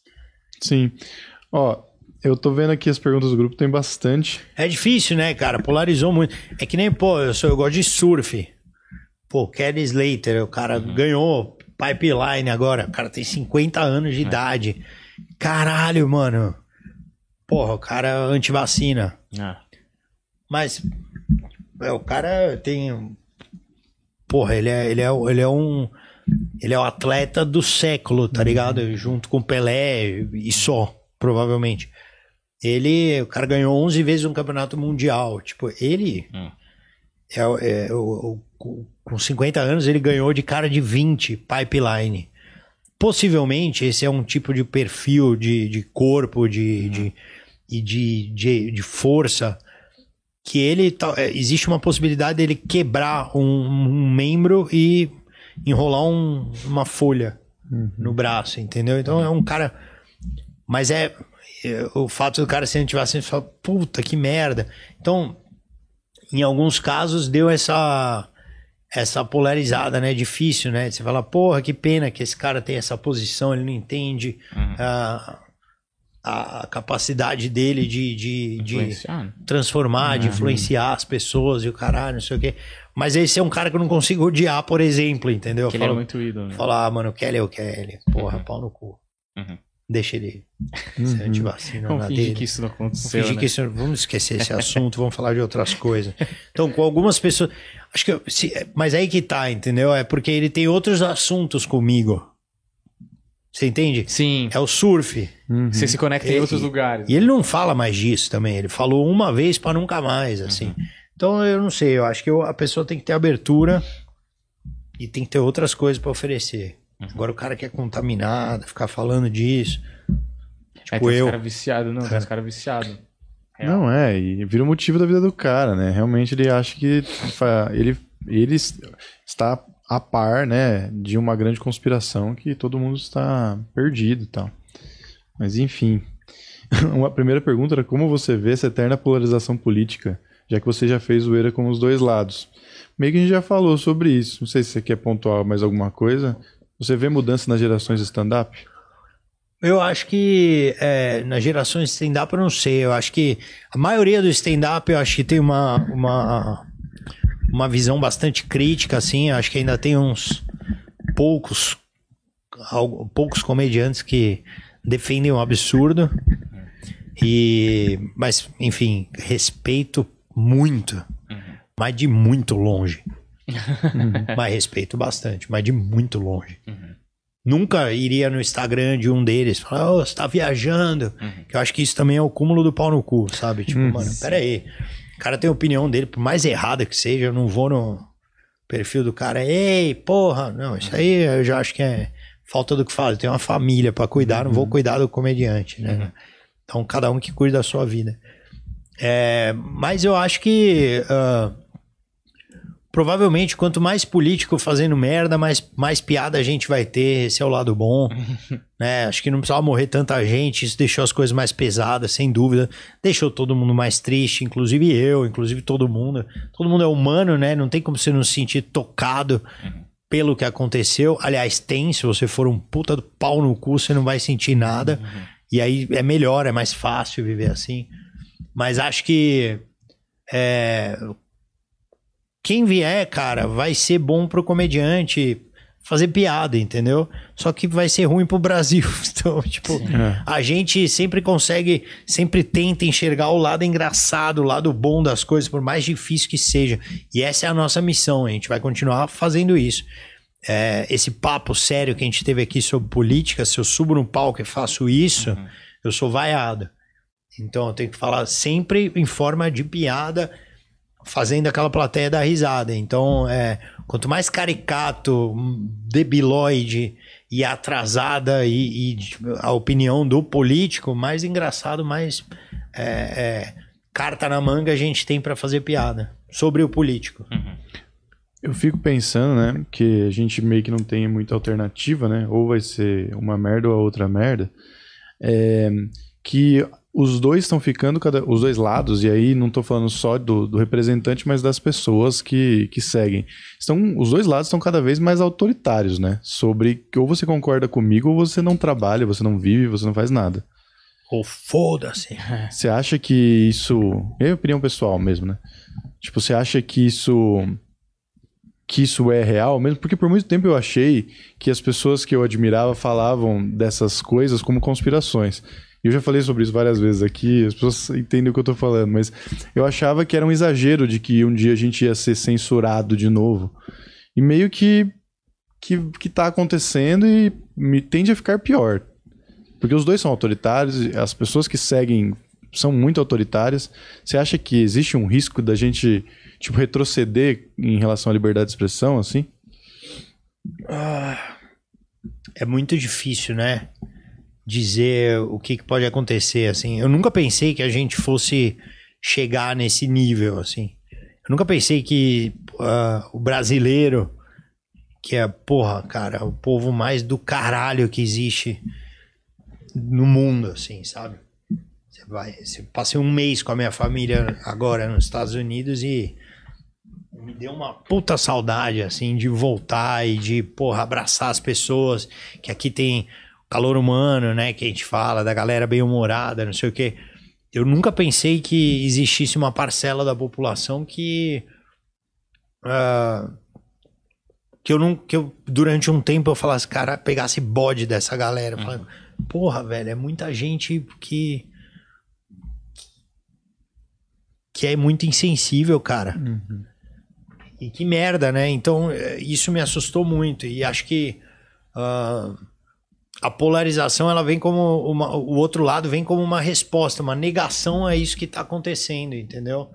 Sim. Ó, eu tô vendo aqui as perguntas do grupo, tem bastante. É difícil, né, cara? Polarizou muito. É que nem, pô, eu, sou, eu gosto de surf. Pô, Kelly Slater, o cara ganhou pipeline agora. O cara tem 50 anos de idade. Caralho, mano. Porra, o cara é antivacina. Ah. Mas é, o cara tem. Porra, ele é, ele é, ele é um. Ele é o atleta do século, tá ligado? Junto com Pelé e só, provavelmente. Ele, o cara ganhou 11 vezes um campeonato mundial. Tipo, ele. Hum. É, é, o- o- com 50 anos, ele ganhou de cara de 20 pipeline. Possivelmente, esse é um tipo de perfil de, de corpo de, de, e de, de, de força que ele é, existe uma possibilidade dele quebrar um, um membro e enrolar um- uma folha no braço, entendeu? Então é um cara. Mas é, o fato do cara ser antivacina, você fala, puta que merda. Então, em alguns casos deu essa essa polarizada, né? Difícil, né? Você fala, porra, que pena que esse cara tem essa posição, ele não entende a, a capacidade dele de, de, de Influenciar. transformar, de influenciar as pessoas e o caralho, não sei o quê. Mas esse é um cara que eu não consigo odiar, por exemplo, entendeu? Ele é muito ídolo. Né? falo, ah, mano, o Kelly é o Kelly. Porra, pau no cu. Uhum. Deixa ele ser antivacina Vamos na fingir dele. que isso não Vamos aconteceu. fingir né? que isso, vamos esquecer esse assunto, vamos falar de outras coisas. Então, com algumas pessoas. Acho que. se- mas aí que tá, entendeu? É porque ele tem outros assuntos comigo. Você entende? Sim. É o surf. Você se conecta em E- outros lugares. E ele não fala mais disso também. Ele falou uma vez pra nunca mais, assim. Então, eu não sei. Eu acho que eu- a pessoa tem que ter abertura e tem que ter outras coisas pra oferecer. Agora, o cara que é contaminado, ficar falando disso. É, Tipo, tem uns eu. caras viciados, não, tem uns caras viciados. Real. Não é, e vira o motivo da vida do cara, né? Realmente ele acha que ele, ele está a par, né, de uma grande conspiração que todo mundo está perdido e tal. Mas enfim. Uma primeira pergunta era como você vê essa eterna polarização política, já que você já fez zoeira com os dois lados. Meio que a gente já falou sobre isso. Não sei se você quer pontuar mais alguma coisa. Você vê mudança nas gerações de stand-up? Eu acho que é, nas gerações de stand-up eu não sei. Eu acho que a maioria do stand-up eu acho que tem uma, uma, uma visão bastante crítica, assim. Eu acho que ainda tem uns poucos, algo- poucos comediantes que defendem o absurdo. E, mas, enfim, respeito muito, mas de muito longe. Mas respeito bastante, mas de muito longe. Nunca iria no Instagram de um deles falar, ô, você tá viajando. Que eu acho que isso também é o cúmulo do pau no cu, sabe? Tipo, mano, pera aí. O cara tem a opinião dele, por mais errada que seja, eu não vou no perfil do cara, ei, porra. Não, isso aí eu já acho que é falta do que fazer. Tenho uma família pra cuidar, não vou cuidar do comediante, né? Então, cada um que cuida da sua vida. É, mas eu acho que ah, provavelmente quanto mais político fazendo merda, mais, mais piada a gente vai ter. Esse é o lado bom. né? Acho que não precisava morrer tanta gente. Isso deixou as coisas mais pesadas, sem dúvida. Deixou todo mundo mais triste, inclusive eu, inclusive todo mundo. Todo mundo é humano, né? Não tem como você não se sentir tocado pelo que aconteceu. Aliás, tem, se você for um puta do pau no cu, você não vai sentir nada. E aí é melhor, é mais fácil viver assim. Mas acho que é, quem vier, cara, vai ser bom pro comediante fazer piada, entendeu? Só que vai ser ruim pro Brasil. Então, tipo, a gente sempre consegue, sempre tenta enxergar o lado engraçado, o lado bom das coisas, por mais difícil que seja. E essa é a nossa missão, a gente vai continuar fazendo isso. É, esse papo sério que a gente teve aqui sobre política, se eu subo no palco e faço isso, eu sou vaiado. Então eu tenho que falar sempre em forma de piada, fazendo aquela plateia dar risada. Então, é, quanto mais caricato, debilóide e atrasada e, e a opinião do político, mais engraçado, mais é, é, carta na manga a gente tem pra fazer piada sobre o político. Eu fico pensando, né, que a gente meio que não tem muita alternativa, né? Ou vai ser uma merda ou a outra merda. É, que os dois estão ficando, cada, os dois lados, e aí não estou falando só do, do representante, mas das pessoas que, que seguem. Estão, os dois lados estão cada vez mais autoritários, né? Sobre que ou você concorda comigo ou você não trabalha, você não vive, você não faz nada. Ou foda-se. Você acha que isso. É opinião pessoal mesmo, né? Tipo, você acha que isso. Que isso é real mesmo? Porque por muito tempo eu achei que as pessoas que eu admirava falavam dessas coisas como conspirações. Eu já falei sobre isso várias vezes aqui, as pessoas entendem o que eu tô falando, mas eu achava que era um exagero de que um dia a gente ia ser censurado de novo. E meio que. que, que tá acontecendo e me tende a ficar pior. Porque os dois são autoritários, as pessoas que seguem são muito autoritárias. Você acha que existe um risco da gente, tipo, retroceder em relação à liberdade de expressão, assim? É muito difícil, né? Dizer o que, que pode acontecer, assim. Eu nunca pensei que a gente fosse chegar nesse nível, assim. Eu nunca pensei que ah, o brasileiro, que é, porra, cara, o povo mais do caralho que existe no mundo, assim, sabe? Você vai, você passei um mês com a minha família agora nos Estados Unidos e me deu uma puta saudade, assim, de voltar e de, porra, abraçar as pessoas, que aqui tem calor humano, né, que a gente fala, da galera bem humorada, não sei o quê. Eu nunca pensei que existisse uma parcela da população que ah, que eu não que eu durante um tempo eu falasse, cara, pegasse bode dessa galera, Uhum. falando, porra, velho, é muita gente que que é muito insensível, cara. E que merda, né? Então, eh, isso me assustou muito. E acho que ah, a polarização, ela vem como uma, o outro lado vem como uma resposta, uma negação a isso que tá acontecendo, entendeu?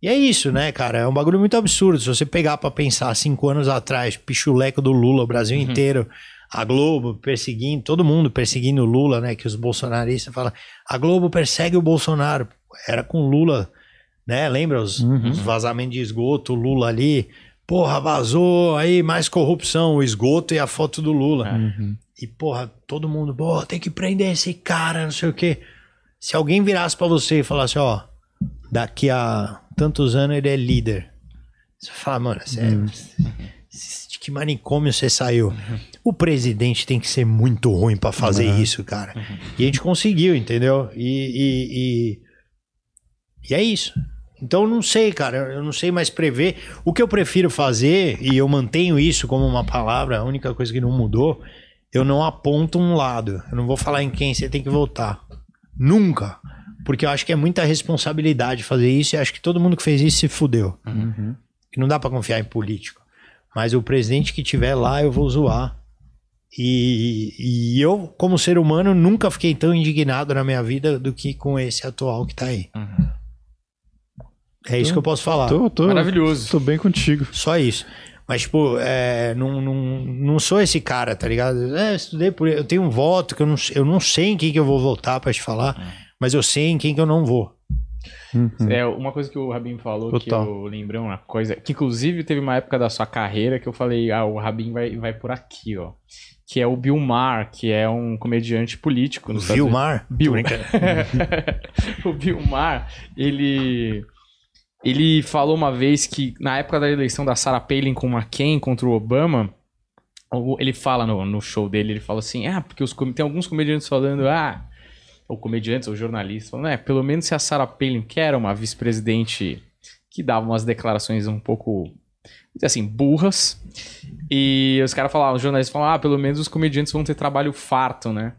E é isso, né, cara? É um bagulho muito absurdo. Se você pegar pra pensar cinco anos atrás, pichuleco do Lula, o Brasil inteiro, a Globo perseguindo, todo mundo perseguindo o Lula, né? Que os bolsonaristas falam, a Globo persegue o Bolsonaro. Era com o Lula, né? Lembra os, os vazamentos de esgoto, o Lula ali. Porra, vazou aí mais corrupção, o esgoto e a foto do Lula. E, porra, todo mundo, pô, tem que prender esse cara, não sei o quê. Se alguém virasse pra você e falasse, ó, daqui a tantos anos ele é líder. Você fala, mano, você é- de que manicômio você saiu? O presidente tem que ser muito ruim pra fazer isso, cara. E a gente conseguiu, entendeu? E, e, e, e é isso. Então não sei, cara, eu não sei mais prever. O que eu prefiro fazer, e eu mantenho isso como uma palavra, a única coisa que não mudou, eu não aponto um lado. Eu não vou falar em quem você tem que votar. Nunca. Porque eu acho que é muita responsabilidade fazer isso e acho que todo mundo que fez isso se fudeu. Que não dá pra confiar em político. Mas o presidente que tiver lá, eu vou zoar. E, e eu, como ser humano, nunca fiquei tão indignado na minha vida do que com esse atual que tá aí. É isso que eu posso falar. Tô, tô, Maravilhoso. Tô bem contigo. Só isso. Mas, tipo, é, não, não, não sou esse cara, tá ligado? É, estudei por. Eu tenho um voto que eu não, eu não sei em quem que eu vou votar pra te falar, mas eu sei em quem que eu não vou. É, uma coisa que o Rabin falou Total. que eu lembrei uma coisa, que inclusive teve uma época da sua carreira que eu falei, ah, o Rabin vai, vai por aqui, ó. Que é o Bill Maher, que é um comediante político? Bill. Tô brincando. o Bill Maher, ele ele falou uma vez que na época da eleição da Sarah Palin com McCain contra o Obama, ele fala no, no show dele, ele fala assim, ah, porque os, tem alguns comediantes falando, ah, ou comediantes ou jornalistas, falando, é, pelo menos se a Sarah Palin, que era uma vice-presidente que dava umas declarações um pouco, assim, burras, e os caras falavam, os jornalistas falavam, ah, pelo menos os comediantes vão ter trabalho farto, né?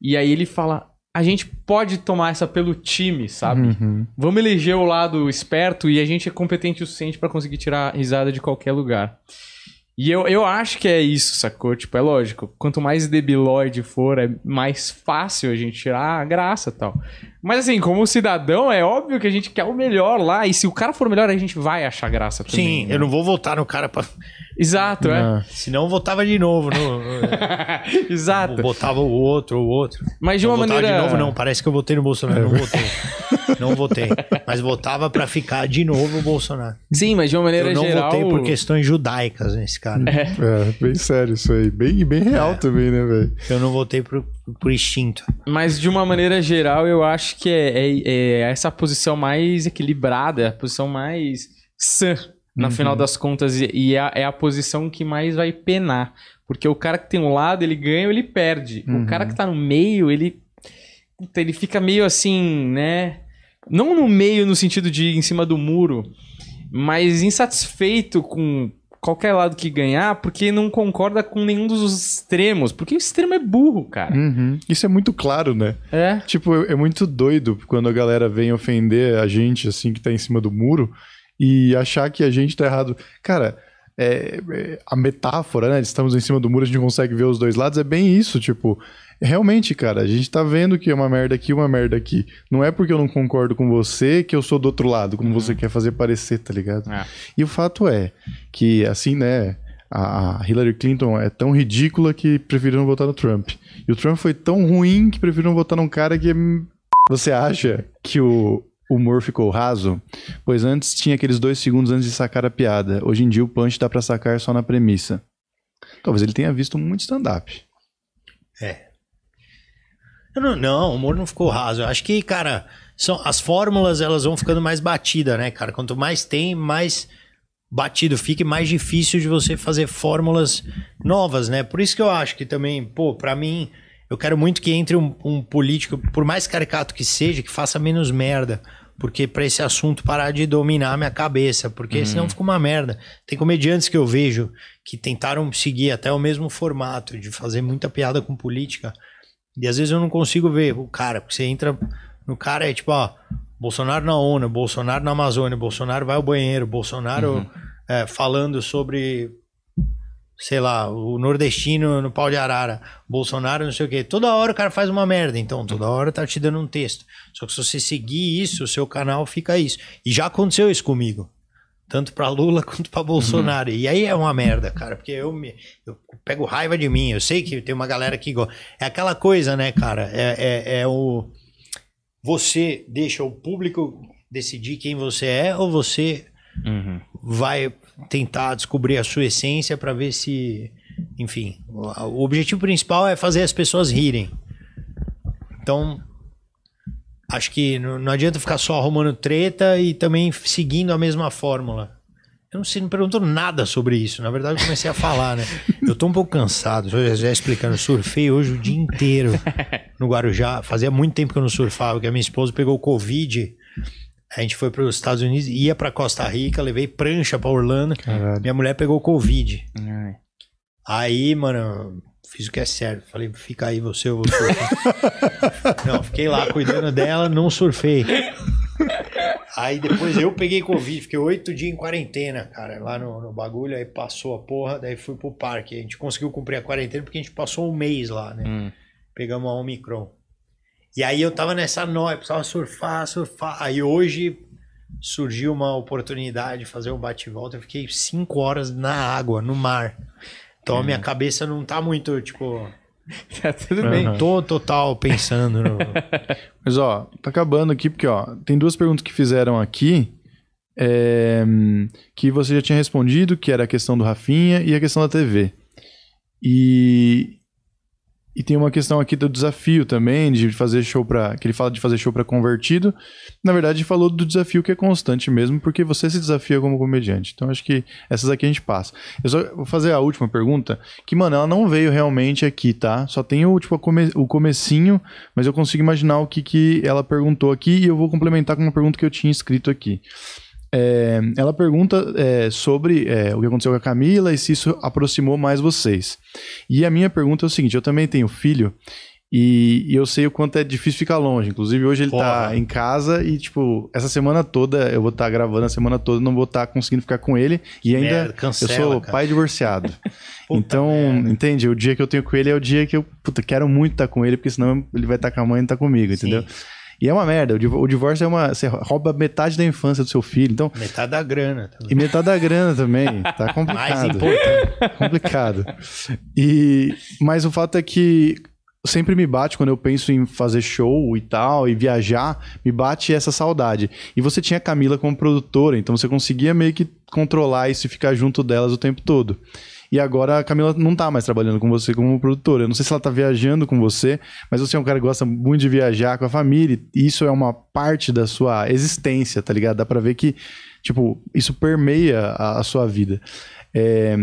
E aí ele fala, a gente pode tomar essa pelo time, sabe? Uhum. Vamos eleger o lado esperto e a gente é competente o suficiente pra conseguir tirar risada de qualquer lugar. E eu, eu acho que é isso, sacou? Tipo, é lógico. Quanto mais debilóide for, é mais fácil a gente tirar a graça e tal. Mas assim, como cidadão, é óbvio que a gente quer o melhor lá. E se o cara for melhor, a gente vai achar graça também. Sim, né? eu não vou votar no cara pra. Exato, é. Ah, Senão eu votava de novo. No... Exato. Botava o outro, o outro. Mas de não uma votava maneira. de novo, não. Parece que eu votei no Bolsonaro. Não votei. Não votei. Mas votava pra ficar de novo o Bolsonaro. Sim, mas de uma maneira Eu não geral. votei por questões judaicas nesse cara. é, bem sério isso aí. Bem, bem real também, né, velho? Eu não votei por, por instinto. Mas de uma maneira geral, eu acho que é, é- é essa posição mais equilibrada, a posição mais sã, no final das contas, e, e é, a- é a posição que mais vai penar. Porque o cara que tem um lado, ele ganha ou ele perde. O cara que tá no meio, ele. ele fica meio assim, né? Não no meio no sentido de em cima do muro, mas insatisfeito com qualquer lado que ganhar, porque não concorda com nenhum dos extremos. Porque o extremo é burro, cara. Uhum. Isso é muito claro, né? É. Tipo, é é muito doido quando a galera vem ofender a gente, assim, que tá em cima do muro e achar que a gente tá errado. Cara, é- é- a metáfora, né? Estamos em cima do muro, a gente consegue ver os dois lados, é bem isso, tipo. Realmente, cara, a gente tá vendo que é uma merda aqui, uma merda aqui. Não é porque eu não concordo com você que eu sou do outro lado, como você quer fazer parecer, tá ligado? É. E o fato é que, assim, né, a Hillary Clinton é tão ridícula que preferiram votar no Trump. E o Trump foi tão ruim que preferiram votar num cara que. hum, Você acha que o humor ficou raso? Pois antes tinha aqueles dois segundos antes de sacar a piada. Hoje em dia o punch dá pra sacar só na premissa. Talvez ele tenha visto muito stand-up. É. Não, não, o humor não ficou raso. Eu acho que, cara, são, as fórmulas elas vão ficando mais batidas, né, cara? Quanto mais tem, mais batido fica e mais difícil de você fazer fórmulas novas, né? Por isso que eu acho que também, pô, pra mim, eu quero muito que entre um, um político, por mais caricato que seja, que faça menos merda. Porque pra esse assunto parar de dominar a minha cabeça, porque senão fica uma merda. Tem comediantes que eu vejo que tentaram seguir até o mesmo formato, de fazer muita piada com política. E às vezes eu não consigo ver o cara, porque você entra no cara é tipo, ó, Bolsonaro na ONU, Bolsonaro na Amazônia, Bolsonaro vai ao banheiro, Bolsonaro é, falando sobre, sei lá, o nordestino no pau de arara, Bolsonaro não sei o quê. Toda hora o cara faz uma merda, então toda hora tá te dando um texto. Só que se você seguir isso, o seu canal fica isso. E já aconteceu isso comigo. Tanto pra Lula quanto pra Bolsonaro. E aí é uma merda, cara, porque eu, me, eu pego raiva de mim. Eu sei que tem uma galera que gosta. É aquela coisa, né, cara? É, é, é o. Você deixa o público decidir quem você é ou você Uhum. vai tentar descobrir a sua essência pra ver se. Enfim, o objetivo principal é fazer as pessoas rirem. Então, acho que não, não adianta ficar só arrumando treta e também seguindo a mesma fórmula. Eu não sei, não perguntou nada sobre isso. Na verdade, eu comecei a falar, né? Eu tô um pouco cansado. Já, já explicando, eu surfei hoje o dia inteiro no Guarujá. Fazia muito tempo que eu não surfava, porque a minha esposa pegou Covid. A gente foi para os Estados Unidos, ia para Costa Rica, levei prancha para Orlando. Caralho. Minha mulher pegou Covid. Ai. Aí, mano, fiz o que é certo. Falei, fica aí você, eu vou surfar. não, fiquei lá cuidando dela, não surfei. Aí depois eu peguei Covid, fiquei oito dias em quarentena, cara, lá no, no bagulho, aí passou a porra, daí fui pro parque. A gente conseguiu cumprir a quarentena porque a gente passou um mês lá, né? Hum. Pegamos a Omicron. E aí eu tava nessa nóia, precisava surfar, surfar. Aí hoje surgiu uma oportunidade de fazer um bate-volta. Eu fiquei cinco horas na água, no mar. Então a minha cabeça não tá muito, tipo. Tá tudo bem. Tô total pensando no. Mas, ó, tá acabando aqui, porque, ó, tem duas perguntas que fizeram aqui. é, que você já tinha respondido, que era a questão do Rafinha e a questão da TV. E, e tem uma questão aqui do desafio também, de fazer show para que ele fala de fazer show para convertido. Na verdade, ele falou do desafio que é constante mesmo, porque você se desafia como comediante. Então, acho que essas aqui a gente passa. Eu só vou fazer a última pergunta, que, mano, ela não veio realmente aqui, tá? Só tem o, tipo, come- o comecinho, mas eu consigo imaginar o que, que ela perguntou aqui e eu vou complementar com uma pergunta que eu tinha escrito aqui. É, ela pergunta é, sobre é, o que aconteceu com a Camila e se isso aproximou mais vocês. E a minha pergunta é o seguinte: eu também tenho filho e, e eu sei o quanto é difícil ficar longe. Inclusive, hoje ele tá Porra. em casa e, tipo, essa semana toda eu vou estar gravando a semana toda, não vou estar conseguindo ficar com ele. E ainda merda, cancela, eu sou cara. pai divorciado. Então, merda. entende? O dia que eu tenho com ele é o dia que eu puta, quero muito estar com ele, porque senão ele vai estar com a mãe e não tá comigo, Sim. entendeu? E é uma merda. O div- o divórcio é uma. Você rouba metade da infância do seu filho. Então, Metade da grana. e Também. metade da grana também. Tá Mais complicado. importante. complicado. E, mas o fato é que sempre me bate quando eu penso em fazer show e tal, e viajar, me bate essa saudade. E você tinha a Camila como produtora, então você conseguia meio que controlar isso e ficar junto delas o tempo todo. E agora a Camila não tá mais trabalhando com você como produtora. Eu não sei se ela tá viajando com você, mas você é um cara que gosta muito de viajar com a família, e isso é uma parte da sua existência, tá ligado? Dá pra ver que, tipo, isso permeia a, a sua vida. É,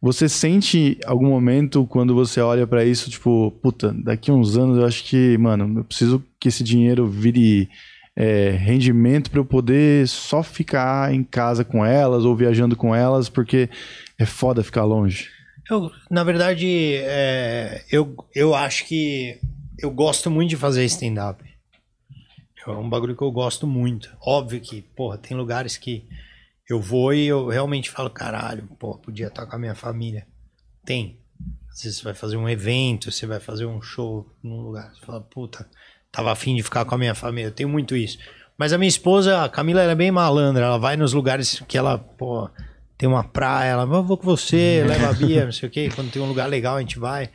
você sente algum momento quando você olha pra isso, tipo, puta, daqui uns anos eu acho que, mano, eu preciso que esse dinheiro vire é, rendimento pra eu poder só ficar em casa com elas ou viajando com elas, porque é foda ficar longe. Eu, na verdade, é, eu, eu acho que eu gosto muito de fazer stand-up. É um bagulho que eu gosto muito. Óbvio que, porra, tem lugares que eu vou e eu realmente falo, caralho, pô, podia estar com a minha família. Tem. Às vezes você vai fazer um evento, você vai fazer um show num lugar. Você fala, puta, tava afim de ficar com a minha família. Eu tenho muito isso. Mas a minha esposa, a Camila, ela é bem malandra. Ela vai nos lugares que ela, pô, tem uma praia. Ela, "Eu vou com você, leva a Bia, não sei o quê. Quando tem um lugar legal, a gente vai.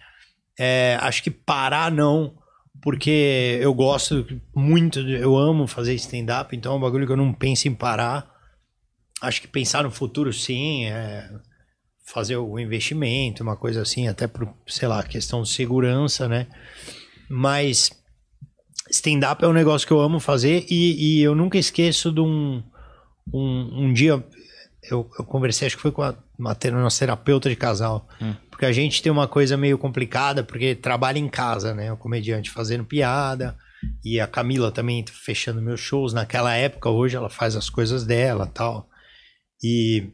É, acho que parar não, porque eu gosto muito, eu amo fazer stand-up, então é um bagulho que eu não penso em parar. Acho que pensar no futuro, sim, é fazer o investimento, uma coisa assim, até por, sei lá, questão de segurança, né? Mas stand-up é um negócio que eu amo fazer e, e eu nunca esqueço de um, um, um dia. Eu, eu conversei, acho que foi com a, uma, nossa terapeuta de casal. Porque a gente tem uma coisa meio complicada, porque trabalha em casa, né? O comediante fazendo piada. E a Camila também fechando meus shows naquela época. Hoje ela faz as coisas dela tal. E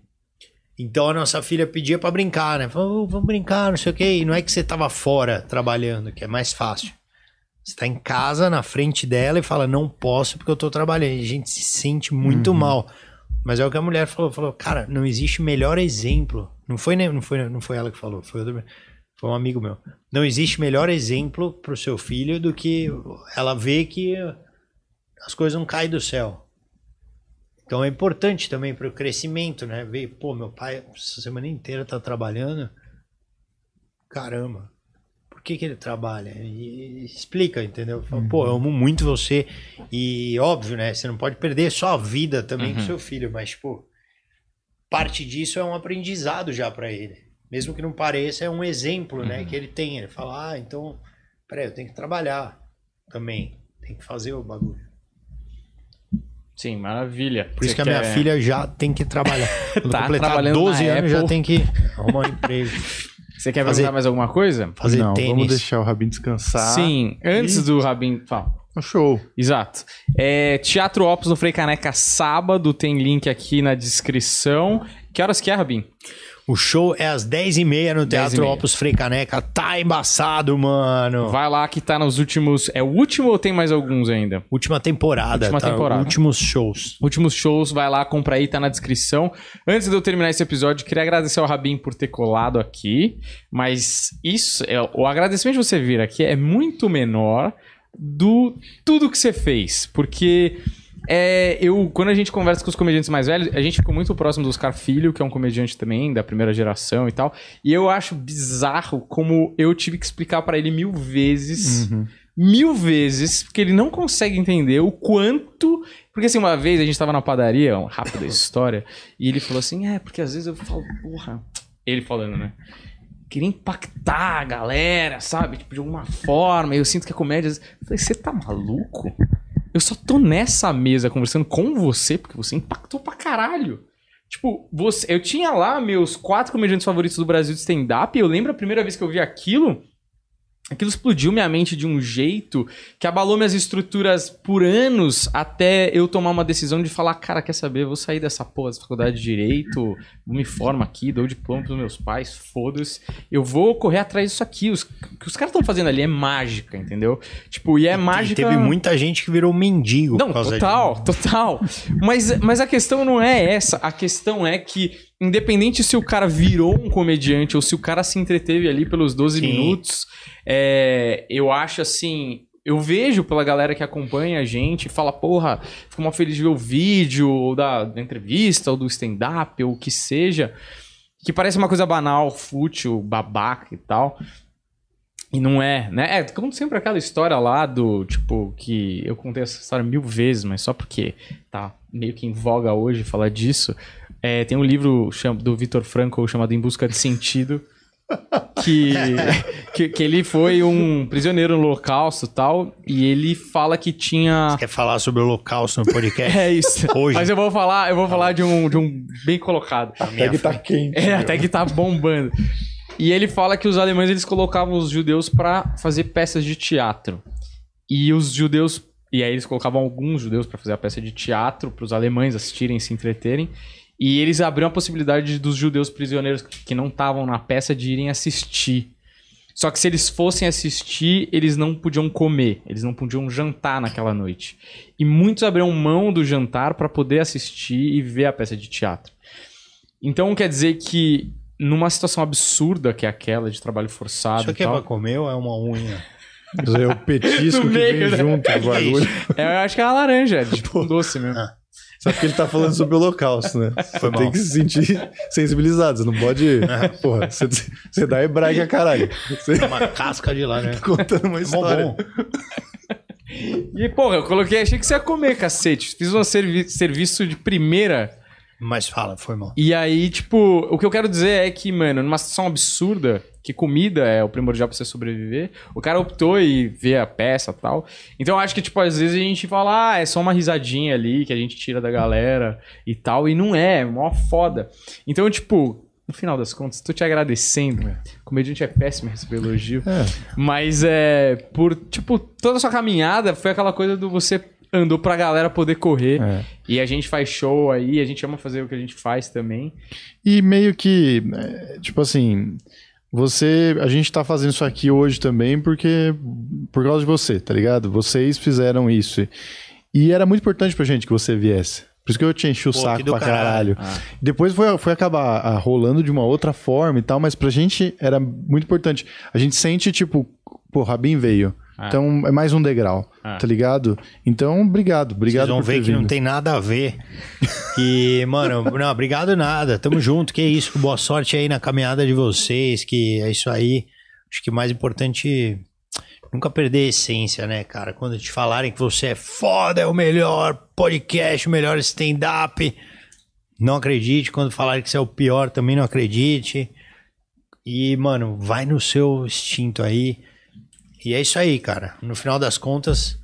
então a nossa filha pedia pra brincar, né? Falou, "Ô, vamos brincar, não sei o quê. E não é que você tava fora trabalhando, que é mais fácil. Você tá em casa, na frente dela, e fala, não posso porque eu tô trabalhando. E a gente se sente muito mal. Mas é o que a mulher falou, falou, cara, não existe melhor exemplo. Não foi, nem- não foi, não foi ela que falou, foi, outro, foi um amigo meu. Não existe melhor exemplo pro seu filho do que ela ver que as coisas não caem do céu. Então é importante também para o crescimento, né? Ver, pô, meu pai essa semana inteira tá trabalhando. Caramba, que, que ele trabalha? E, e explica, entendeu? Fala, Pô, eu amo muito você. E óbvio, né? Você não pode perder só a vida também com seu filho, mas, tipo, parte disso é um aprendizado já para ele. Mesmo que não pareça, é um exemplo, né? Que ele tem. Ele fala, ah, então, peraí, eu tenho que trabalhar também. Tem que fazer o bagulho. Sim, maravilha. Por isso que a minha filha já tem que trabalhar. Quando Tá completar trabalhando 12 na anos, já Apple. tem que arrumar um emprego. Você quer fazer- mais alguma coisa? Fazer não, tênis. vamos deixar o Rabin descansar. Sim, antes do Rabin. Fala. Um show. Exato. É, Teatro Opus no Frei Caneca sábado, tem link aqui na descrição. Que horas que é, Rabin? O show é às 10h30 no 10 e Teatro. Opus Frei Caneca. Tá embaçado, mano. Vai lá que tá nos últimos. É o último ou tem mais alguns ainda? Última temporada. Última tá? temporada. Últimos shows. Últimos shows, vai lá, compra aí, tá na descrição. Antes de eu terminar esse episódio, queria agradecer ao Rabin por ter colado aqui. Mas isso, é, o agradecimento de você vir aqui é muito menor do tudo que você fez. Porque é, eu, quando a gente conversa com os comediantes mais velhos, a gente ficou muito próximo do Oscar Filho, que é um comediante também da primeira geração e tal. E eu acho bizarro como eu tive que explicar pra ele mil vezes. Mil vezes, porque ele não consegue entender o quanto. Porque assim, uma vez a gente tava na padaria, uma rápida história, e ele falou assim: é, porque às vezes eu falo, porra. Ele falando, né? Queria impactar a galera, sabe? Tipo, de alguma forma. Eu sinto que a comédia. Eu falei, você tá maluco? Eu só tô nessa mesa conversando com você, porque você impactou pra caralho. Tipo, você, eu tinha lá meus quatro comediantes favoritos do Brasil de stand-up, eu lembro a primeira vez que eu vi aquilo. Aquilo explodiu minha mente de um jeito que abalou minhas estruturas por anos até eu tomar uma decisão de falar, cara, quer saber, vou sair dessa porra da faculdade de Direito, me formo aqui, dou diploma pros meus pais, foda-se. Eu vou correr atrás disso aqui. Os- O que os caras estão fazendo ali é mágica, entendeu? Tipo, e é E mágica... teve muita gente que virou mendigo Não, por causa total, total. Mas, mas a questão não é essa. A questão é que, independente se o cara virou um comediante ou se o cara se entreteve ali pelos 12 Sim. minutos, é, eu acho assim. Eu vejo pela galera que acompanha a gente, fala, porra, fico mal feliz de ver o vídeo, ou da, da entrevista, ou do stand-up, ou o que seja, que parece uma coisa banal, fútil, babaca e tal. E não é, né? É, como sempre aquela história lá do, tipo, que eu contei essa história mil vezes, mas só porque tá meio que em voga hoje falar disso. É, tem um livro do Vitor Frankl chamado Em Busca de Sentido, que, que, que ele foi um prisioneiro no holocausto e tal, e ele fala que tinha... Você quer falar sobre o holocausto no podcast? É isso. Hoje. Mas eu vou falar, eu vou falar de um, de um bem colocado. Até que tá quente. É, até que tá bombando. E ele fala que os alemães eles colocavam os judeus pra fazer peças de teatro. E os judeus e aí eles colocavam alguns judeus pra fazer a peça de teatro para os alemães assistirem e se entreterem. E eles abriam a possibilidade dos judeus prisioneiros que não estavam na peça de irem assistir. Só que se eles fossem assistir, eles não podiam comer, eles não podiam jantar naquela noite. E muitos abriam mão do jantar para poder assistir e ver a peça de teatro. Então quer dizer que numa situação absurda que é aquela de trabalho forçado Isso e aqui é pra comer ou é uma unha? É o petisco No que meio, vem né? junto do bagulho. é, eu acho que é uma laranja, é tipo um doce mesmo. Ah. Só porque ele tá falando sobre o holocausto, né? Você mal. tem que se sentir sensibilizado. Você não pode. Porra, você, você dá hebraica caralho. Você tá Uma casca de laranja. contando uma É história. bom. E porra, eu coloquei, achei que você ia comer, cacete. Fiz um servi- serviço de primeira. Mas fala, foi mal. E aí, tipo, o que eu quero dizer é que, mano, numa situação absurda, que comida é o primordial pra você sobreviver, o cara optou e vê a peça e tal. Então eu acho que, tipo, às vezes a gente fala, ah, é só uma risadinha ali que a gente tira da galera e tal, e não é, é mó foda. Então, tipo. No final das contas, tô te agradecendo. Comediante é péssimo receber elogio. É. Mas é. Por, tipo, toda a sua caminhada foi aquela coisa do você andou pra galera poder correr. É. E a gente faz show aí, a gente ama fazer o que a gente faz também. E meio que, é, tipo assim, você. A gente tá fazendo isso aqui hoje também porque. Por causa de você, tá ligado? Vocês fizeram isso. E era muito importante pra gente que você viesse. Por isso que eu te enchi o Pô, saco pra caralho. caralho. Depois foi, foi acabar ah, rolando de uma outra forma e tal, mas pra gente era muito importante. A gente sente, tipo, pô, Rabin veio. Ah. Então é mais um degrau, Ah. tá ligado? Então, obrigado. Obrigado Vocês vão por ter ver que não vindo. tem nada a ver. E, mano, não, obrigado nada. Tamo junto. Que isso. Boa sorte aí na caminhada de vocês. Que é isso aí. Acho que o mais importante nunca perder a essência, né, cara? Quando te falarem que você é foda, é o melhor podcast, o melhor stand-up. Não acredite. Quando falarem que você é o pior, também não acredite. E, mano, vai no seu instinto aí. E é isso aí, cara. No final das contas,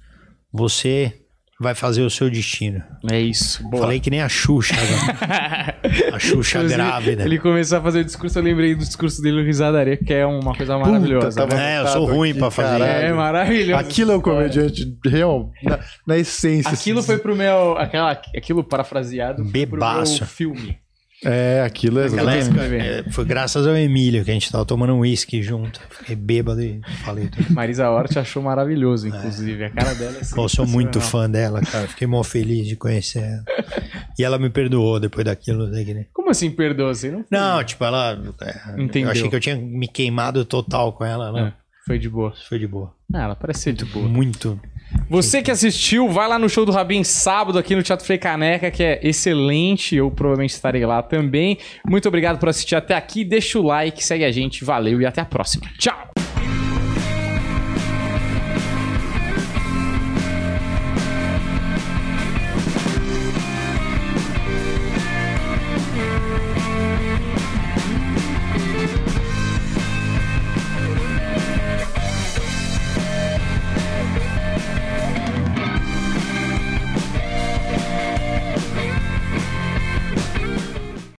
você vai fazer o seu destino. É isso. Boa. Falei que nem a Xuxa, agora. a Xuxa Inclusive, grávida. Ele começou a fazer o discurso, eu lembrei do discurso dele no Risadaria, que é uma coisa maravilhosa. tava- né? É, eu sou ruim pra fazer. caralho. É maravilhoso. Aquilo é um comediante real, na, na essência. Aquilo assim. foi pro meu. Aquela, aquilo parafraseado. foi pro Bebaço. meu filme. É, aquilo é Aquela época, é, foi graças ao Emílio que a gente tava tomando um uísque junto. Fiquei bêbado e falei tudo. Marisa Hort achou maravilhoso, inclusive. A cara dela é eu sou muito fã dela, cara. Fiquei mó feliz de conhecer ela. E ela me perdoou depois daquilo. né, Como assim perdoa? Você não Não, tipo, ela. é, Entendeu. Eu achei que eu tinha me queimado total com ela. Ela É, foi de boa. foi de boa. Ah, ela parece ser de boa. Muito. Você que assistiu, vai lá no show do Rabin sábado aqui no Teatro Frei Caneca, que é excelente. Eu provavelmente estarei lá também. Muito obrigado por assistir até aqui. Deixa o like, segue a gente. Valeu e até a próxima. Tchau!